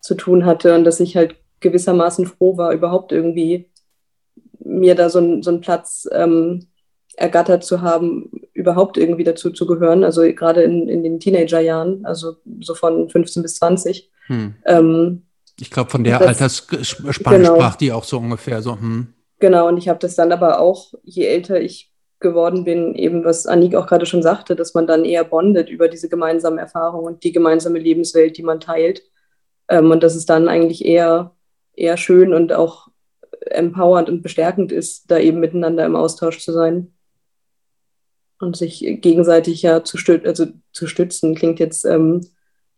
zu tun hatte und dass ich halt gewissermaßen froh war, überhaupt irgendwie mir da so, ein, so einen Platz ähm, ergattert zu haben, überhaupt irgendwie dazu zu gehören. Also gerade in, in den Teenagerjahren, also so von 15 bis 20. Hm. Ähm, ich glaube, von der das, Altersspanne genau. sprach die auch so ungefähr so. Hm. Genau, und ich habe das dann aber auch, je älter ich geworden bin, eben was Anik auch gerade schon sagte, dass man dann eher bondet über diese gemeinsamen Erfahrungen und die gemeinsame Lebenswelt, die man teilt. Ähm, und dass es dann eigentlich eher, eher schön und auch empowernd und bestärkend ist, da eben miteinander im Austausch zu sein und sich gegenseitig ja zu, stüt also zu stützen, klingt jetzt, ähm,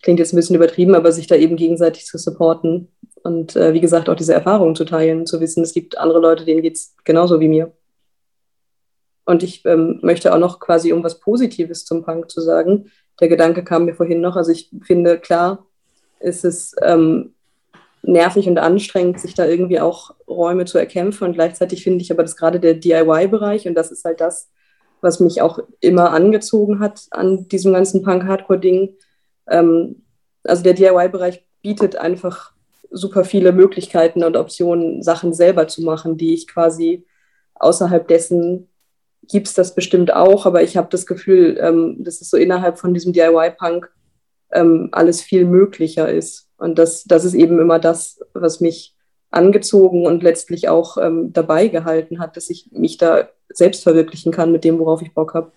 klingt jetzt ein bisschen übertrieben, aber sich da eben gegenseitig zu supporten und äh, wie gesagt auch diese Erfahrungen zu teilen, zu wissen, es gibt andere Leute, denen geht es genauso wie mir. Und ich ähm, möchte auch noch quasi, um was Positives zum Punk zu sagen, der Gedanke kam mir vorhin noch, also ich finde, klar, ist es ähm, nervig und anstrengend, sich da irgendwie auch Räume zu erkämpfen und gleichzeitig finde ich aber, dass gerade der DIY-Bereich und das ist halt das, was mich auch immer angezogen hat an diesem ganzen Punk-Hardcore-Ding. Ähm, also der DIY-Bereich bietet einfach super viele Möglichkeiten und Optionen, Sachen selber zu machen, die ich quasi außerhalb dessen gibt es das bestimmt auch, aber ich habe das Gefühl, ähm, dass es so innerhalb von diesem DIY-Punk ähm, alles viel möglicher ist. Und das, das ist eben immer das, was mich angezogen und letztlich auch ähm, dabei gehalten hat, dass ich mich da selbst verwirklichen kann mit dem, worauf ich Bock habe.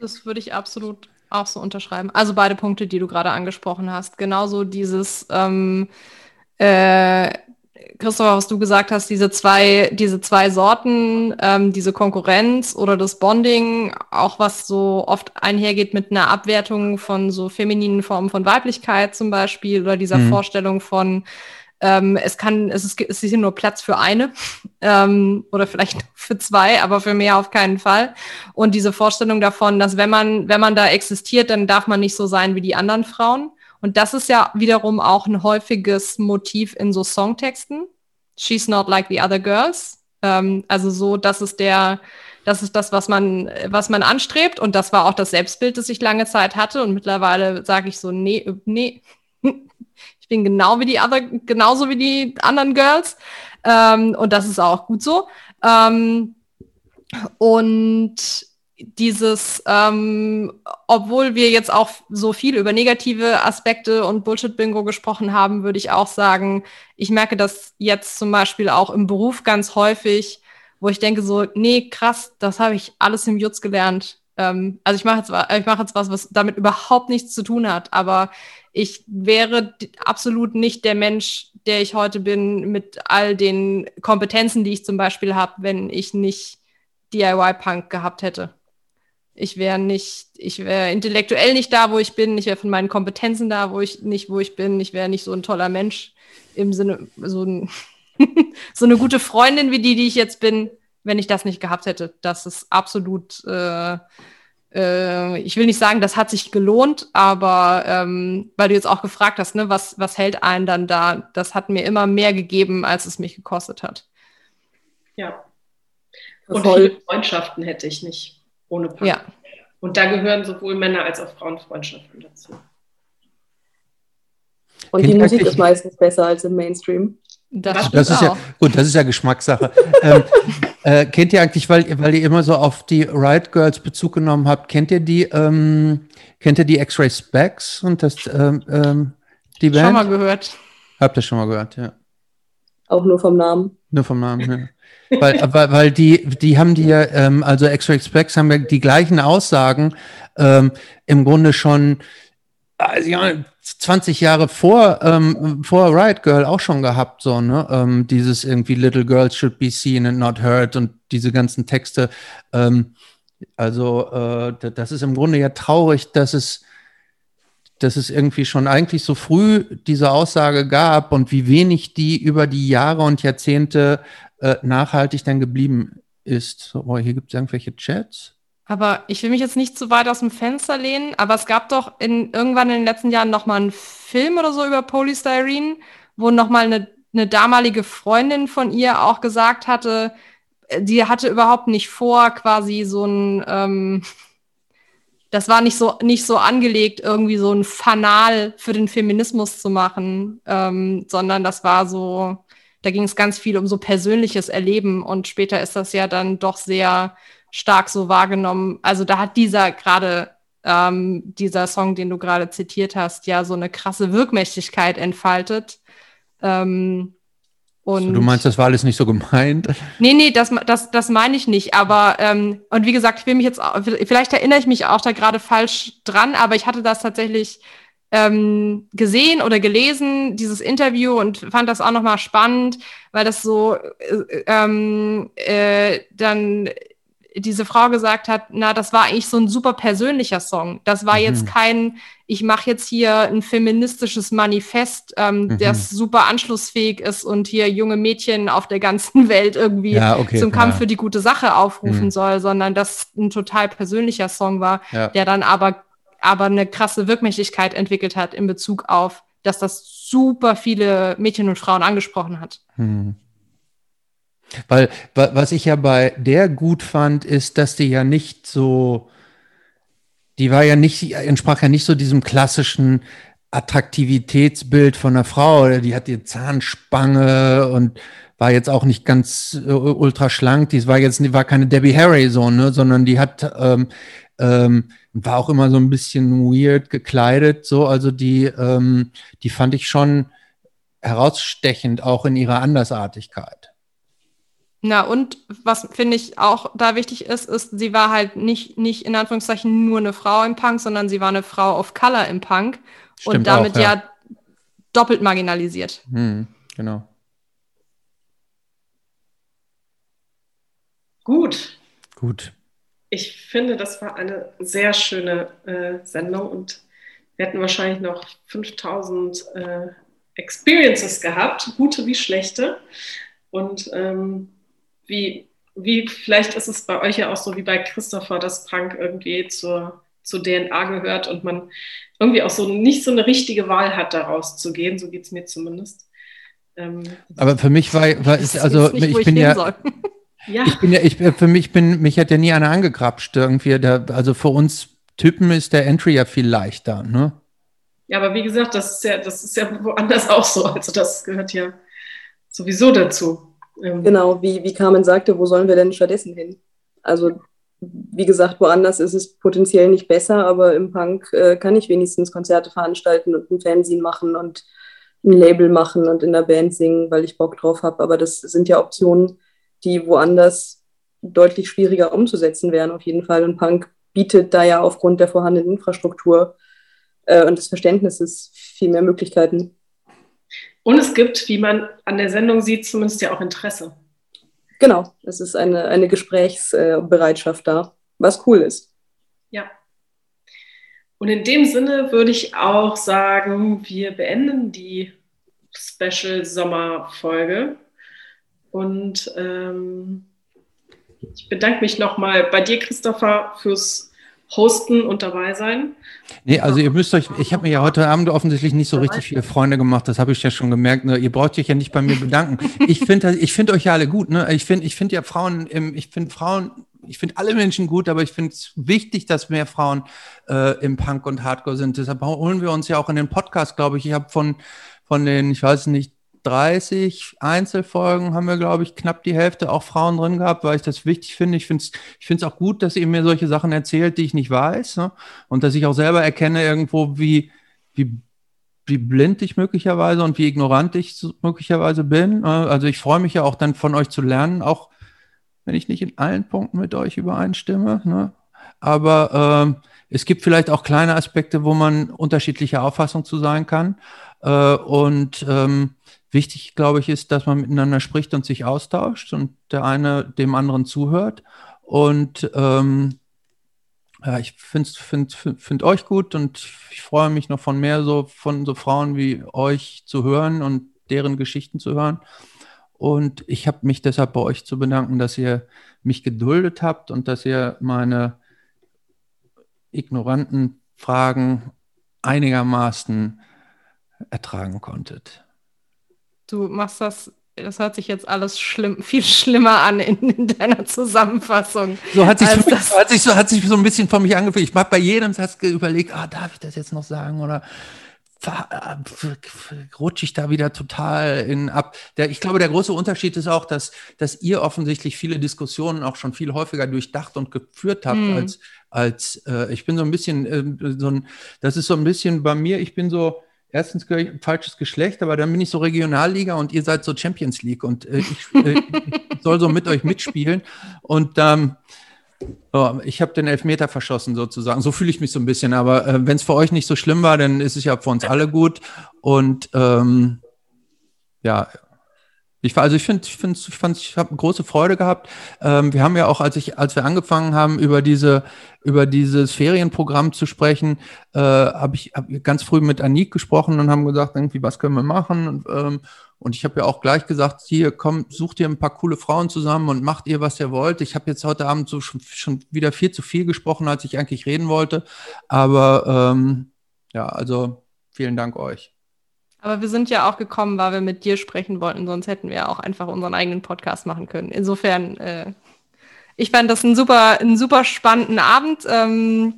Das würde ich absolut auch so unterschreiben. Also beide Punkte, die du gerade angesprochen hast. Genauso dieses ähm, äh, Christopher, was du gesagt hast, diese zwei, diese zwei Sorten, ähm, diese Konkurrenz oder das Bonding, auch was so oft einhergeht mit einer Abwertung von so femininen Formen von Weiblichkeit zum Beispiel oder dieser mhm. Vorstellung von ähm, es kann, es ist, es ist hier nur Platz für eine ähm, oder vielleicht *laughs* für zwei, aber für mehr auf keinen Fall. Und diese Vorstellung davon, dass wenn man, wenn man da existiert, dann darf man nicht so sein wie die anderen Frauen. Und das ist ja wiederum auch ein häufiges Motiv in so Songtexten. She's not like the other girls. Ähm, also so, das ist der, das ist das, was man, was man anstrebt. Und das war auch das Selbstbild, das ich lange Zeit hatte. Und mittlerweile sage ich so, nee, nee, *laughs* ich bin genau wie die other, genauso wie die anderen Girls. Ähm, und das ist auch gut so. Ähm, und dieses, ähm, obwohl wir jetzt auch so viel über negative Aspekte und Bullshit-Bingo gesprochen haben, würde ich auch sagen, ich merke das jetzt zum Beispiel auch im Beruf ganz häufig, wo ich denke so, nee, krass, das habe ich alles im Jutz gelernt. Ähm, also ich mache jetzt, ich mache jetzt was, was damit überhaupt nichts zu tun hat, aber ich wäre absolut nicht der Mensch, der ich heute bin, mit all den Kompetenzen, die ich zum Beispiel habe, wenn ich nicht DIY-Punk gehabt hätte. Ich wäre nicht, ich wäre intellektuell nicht da, wo ich bin. Ich wäre von meinen Kompetenzen da, wo ich nicht, wo ich bin. Ich wäre nicht so ein toller Mensch im Sinne, so, ein *laughs* so eine gute Freundin wie die, die ich jetzt bin, wenn ich das nicht gehabt hätte. Das ist absolut, äh, äh, ich will nicht sagen, das hat sich gelohnt, aber ähm, weil du jetzt auch gefragt hast, ne, was, was hält einen dann da? Das hat mir immer mehr gegeben, als es mich gekostet hat. Ja. Und Voll. viele Freundschaften hätte ich nicht ohne Punk. Ja. Und da gehören sowohl Männer als auch Frauenfreundschaften dazu. Und die Musik ist meistens besser als im Mainstream. Das, das ist ja gut, das ist ja Geschmackssache. *laughs* ähm, äh, kennt ihr eigentlich, weil, weil ihr immer so auf die Riot Girls Bezug genommen habt, kennt ihr die, ähm, kennt ihr die X-Ray Specs und das ähm, ähm, die Band? Schon mal gehört. Habt ihr schon mal gehört, ja. Auch nur vom Namen. Nur vom Namen, ja weil, weil, weil die, die haben die ja, ähm, also X-Ray Specs haben ja die gleichen Aussagen ähm, im Grunde schon also, ja, 20 Jahre vor, ähm, vor Riot Girl auch schon gehabt, so, ne? Ähm, dieses irgendwie Little Girls should be seen and not heard und diese ganzen Texte. Ähm, also, äh, das ist im Grunde ja traurig, dass es, dass es irgendwie schon eigentlich so früh diese Aussage gab und wie wenig die über die Jahre und Jahrzehnte äh, nachhaltig dann geblieben ist. Oh, hier gibt es irgendwelche Chats. Aber ich will mich jetzt nicht zu weit aus dem Fenster lehnen, aber es gab doch in, irgendwann in den letzten Jahren nochmal einen Film oder so über Polystyrene, wo nochmal eine, eine damalige Freundin von ihr auch gesagt hatte, äh, die hatte überhaupt nicht vor, quasi so ein, ähm, das war nicht so, nicht so angelegt, irgendwie so ein Fanal für den Feminismus zu machen, ähm, sondern das war so, da ging es ganz viel um so persönliches Erleben und später ist das ja dann doch sehr stark so wahrgenommen. Also da hat dieser gerade, ähm, dieser Song, den du gerade zitiert hast, ja so eine krasse Wirkmächtigkeit entfaltet. Ähm, und du meinst, das war alles nicht so gemeint? *laughs* Nee, nee, das, das, das meine ich nicht. Aber, ähm, und wie gesagt, ich will mich jetzt, vielleicht erinnere ich mich auch da gerade falsch dran, aber ich hatte das tatsächlich ähm, gesehen oder gelesen, dieses Interview, und fand das auch nochmal spannend, weil das so äh, ähm, äh, dann diese Frau gesagt hat, na, das war eigentlich so ein super persönlicher Song. Das war mhm. jetzt kein, ich mache jetzt hier ein feministisches Manifest, ähm, mhm. das super anschlussfähig ist und hier junge Mädchen auf der ganzen *laughs* Welt irgendwie ja, okay, zum Kampf für die gute Sache aufrufen mhm. soll, sondern das ein total persönlicher Song war, ja. der dann aber aber eine krasse Wirkmächtigkeit entwickelt hat in Bezug auf, dass das super viele Mädchen und Frauen angesprochen hat. Hm. Weil, was ich ja bei der gut fand, ist, dass die ja nicht so, die war ja nicht, entsprach ja nicht so diesem klassischen Attraktivitätsbild von einer Frau. Die hat die Zahnspange und war jetzt auch nicht ganz äh, ultra schlank. Die war jetzt, die war keine Debbie Harry so, ne, sondern die hat, ähm, ähm, war auch immer so ein bisschen weird gekleidet, so, also die, ähm, die fand ich schon herausstechend, auch in ihrer Andersartigkeit. Na, und was finde ich auch da wichtig ist, ist, sie war halt nicht, nicht in Anführungszeichen nur eine Frau im Punk, sondern sie war eine Frau of Color im Punk Stimmt und damit auch, ja. ja. doppelt marginalisiert. Hm, genau. Gut. Gut ich finde, das war eine sehr schöne äh, Sendung und wir hätten wahrscheinlich noch 5000 äh, Experiences gehabt, gute wie schlechte. Und ähm, wie, wie, vielleicht ist es bei euch ja auch so wie bei Christopher, dass Punk irgendwie zur, zur DNA gehört und man irgendwie auch so nicht so eine richtige Wahl hat, daraus zu gehen. So geht es mir zumindest. Ähm, Aber für mich war, war ist, also nicht, ich, ich bin ja. Ja. Ich bin ja, ich für mich bin, mich hat ja nie einer angegrapscht irgendwie. Der, also für uns Typen ist der Entry ja viel leichter, ne? Ja, aber wie gesagt, das ist ja, das ist ja woanders auch so. Also das gehört ja sowieso dazu. Ähm, genau, wie, wie Carmen sagte, wo sollen wir denn stattdessen hin? Also, wie gesagt, woanders ist es potenziell nicht besser, aber im Punk äh, kann ich wenigstens Konzerte veranstalten und ein Fernsehen machen und ein Label machen und in der Band singen, weil ich Bock drauf habe. Aber das sind ja Optionen, die woanders deutlich schwieriger umzusetzen wären, auf jeden Fall. Und Punk bietet da ja aufgrund der vorhandenen Infrastruktur äh, und des Verständnisses viel mehr Möglichkeiten. Und es gibt, wie man an der Sendung sieht, zumindest ja auch Interesse. Genau, es ist eine, eine Gesprächsbereitschaft da, was cool ist. Ja. Und in dem Sinne würde ich auch sagen, wir beenden die Special Sommerfolge. Und ähm, ich bedanke mich nochmal bei dir, Christopher, fürs Hosten und dabei sein. Nee, also ihr müsst euch, ich habe mir ja heute Abend offensichtlich nicht so richtig viele Freunde gemacht, das habe ich ja schon gemerkt. Ne? Ihr braucht euch ja nicht bei mir bedanken. Ich finde ich find euch ja alle gut. Ne? Ich finde ich find ja Frauen, im, ich finde Frauen, ich finde alle Menschen gut, aber ich finde es wichtig, dass mehr Frauen äh, im Punk und Hardcore sind. Deshalb holen wir uns ja auch in den Podcast, glaube ich. Ich habe von, von den, ich weiß nicht, 30 Einzelfolgen haben wir, glaube ich, knapp die Hälfte auch Frauen drin gehabt, weil ich das wichtig finde. Ich finde es ich find's auch gut, dass ihr mir solche Sachen erzählt, die ich nicht weiß. Ne? Und dass ich auch selber erkenne irgendwo, wie, wie, wie blind ich möglicherweise und wie ignorant ich möglicherweise bin. Ne? Also ich freue mich ja auch dann von euch zu lernen, auch wenn ich nicht in allen Punkten mit euch übereinstimme. Ne? Aber ähm, es gibt vielleicht auch kleine Aspekte, wo man unterschiedlicher Auffassung zu sein kann. Äh, und ähm, Wichtig, glaube ich, ist, dass man miteinander spricht und sich austauscht und der eine dem anderen zuhört. Und ähm, ja, ich finde find, find, euch gut und ich freue mich noch von mehr so von so Frauen wie euch zu hören und deren Geschichten zu hören. Und ich habe mich deshalb bei euch zu bedanken, dass ihr mich geduldet habt und dass ihr meine ignoranten Fragen einigermaßen ertragen konntet du machst das, das hört sich jetzt alles schlimm, viel schlimmer an in, in deiner Zusammenfassung. So hat sich, so, hat, sich so, hat sich so ein bisschen von mich angefühlt. Ich habe bei jedem Satz überlegt, ah, darf ich das jetzt noch sagen oder rutsche ich da wieder total in ab. Der, ich glaube, der große Unterschied ist auch, dass, dass ihr offensichtlich viele Diskussionen auch schon viel häufiger durchdacht und geführt habt, mm. als, als äh, ich bin so ein bisschen, äh, so ein, das ist so ein bisschen bei mir, ich bin so, erstens gehöre ich ein falsches Geschlecht, aber dann bin ich so Regionalliga und ihr seid so Champions League und äh, ich, äh, *laughs* ich, soll so mit euch mitspielen. Und ähm, oh, ich habe den Elfmeter verschossen sozusagen. So fühle ich mich so ein bisschen. Aber äh, wenn es für euch nicht so schlimm war, dann ist es ja für uns alle gut. Und ähm, ja, ich, also ich finde, ich finde, ich fand, ich habe große Freude gehabt. Ähm, wir haben ja auch, als ich, als wir angefangen haben, über diese, über dieses Ferienprogramm zu sprechen, äh, habe ich hab ganz früh mit Anik gesprochen und haben gesagt, irgendwie, was können wir machen? Und, ähm, und ich habe ja auch gleich gesagt, hier, komm, sucht ihr ein paar coole Frauen zusammen und macht ihr, was ihr wollt. Ich habe jetzt heute Abend so schon, schon, wieder viel zu viel gesprochen, als ich eigentlich reden wollte. Aber ähm, ja, also vielen Dank euch. Aber wir sind ja auch gekommen, weil wir mit dir sprechen wollten, sonst hätten wir auch einfach unseren eigenen Podcast machen können. Insofern, äh, ich fand das ein super, einen super spannenden Abend. Ähm,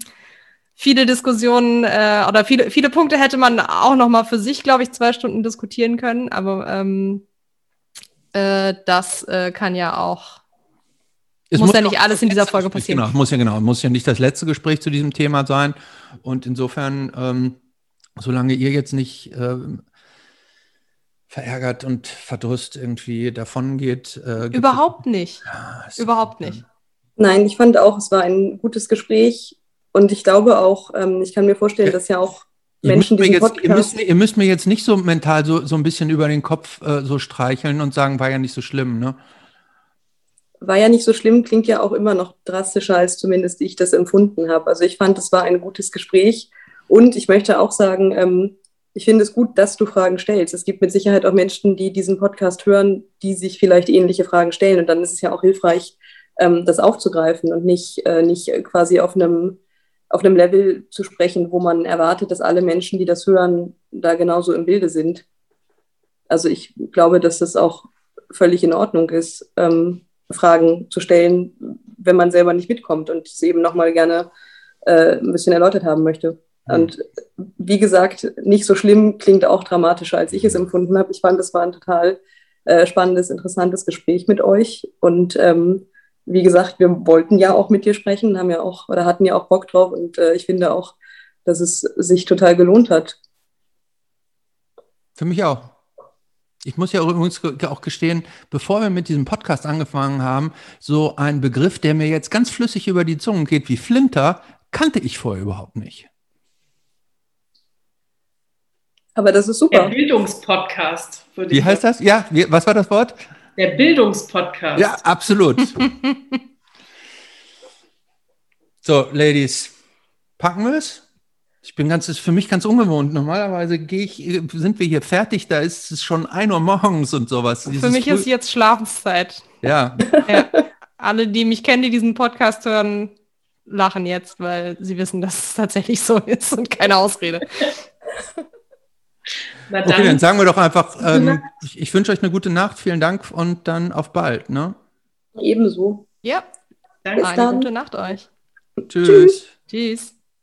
viele Diskussionen äh, oder viele, viele Punkte hätte man auch noch mal für sich, glaube ich, zwei Stunden diskutieren können. Aber ähm, äh, das äh, kann ja auch es muss, muss ja nicht alles in dieser Folge passieren. Genau, muss ja genau, muss ja nicht das letzte Gespräch zu diesem Thema sein. Und insofern, ähm, solange ihr jetzt nicht ähm, verärgert und verdrusst irgendwie davon geht. Äh, Überhaupt nicht. Ja, Überhaupt nicht. Nein, ich fand auch, es war ein gutes Gespräch und ich glaube auch, ähm, ich kann mir vorstellen, dass ja auch Menschen, die jetzt, ihr, müsst, ihr müsst mir jetzt nicht so mental so, so ein bisschen über den Kopf äh, so streicheln und sagen, war ja nicht so schlimm, ne? War ja nicht so schlimm, klingt ja auch immer noch drastischer, als zumindest ich das empfunden habe. Also ich fand, es war ein gutes Gespräch. Und ich möchte auch sagen, ähm, ich finde es gut, dass du Fragen stellst. Es gibt mit Sicherheit auch Menschen, die diesen Podcast hören, die sich vielleicht ähnliche Fragen stellen. Und dann ist es ja auch hilfreich, ähm, das aufzugreifen und nicht, äh, nicht quasi auf einem, auf einem Level zu sprechen, wo man erwartet, dass alle Menschen, die das hören, da genauso im Bilde sind. Also ich glaube, dass das auch völlig in Ordnung ist, ähm, Fragen zu stellen, wenn man selber nicht mitkommt und es eben nochmal gerne äh, ein bisschen erläutert haben möchte. Und wie gesagt, nicht so schlimm, klingt auch dramatischer, als ich es empfunden habe. Ich fand, es war ein total äh, spannendes, interessantes Gespräch mit euch. Und ähm, wie gesagt, wir wollten ja auch mit dir sprechen, haben ja auch oder hatten ja auch Bock drauf. Und äh, ich finde auch, dass es sich total gelohnt hat. Für mich auch. Ich muss ja übrigens auch gestehen, bevor wir mit diesem Podcast angefangen haben, so ein Begriff, der mir jetzt ganz flüssig über die Zunge geht, wie Flinter, kannte ich vorher überhaupt nicht. Aber das ist super. Der Bildungspodcast. Wie heißt das? Ja, was war das Wort? Der Bildungspodcast. Ja, absolut. *laughs* so, Ladies, packen wir es? Ich bin ganz, ist für mich ganz ungewohnt. Normalerweise gehe ich, sind wir hier fertig, da ist es schon ein Uhr morgens und sowas. Dieses für mich ist jetzt Schlafenszeit. Ja. *laughs* ja. Alle, die mich kennen, die diesen Podcast hören, lachen jetzt, weil sie wissen, dass es tatsächlich so ist und keine Ausrede. *laughs* Dann okay, dann sagen wir doch einfach, ähm, ich, ich wünsche euch eine gute Nacht, vielen Dank und dann auf bald. Ne? Ebenso. Ja, Danke. eine gute Nacht euch. Tschüss. Tschüss.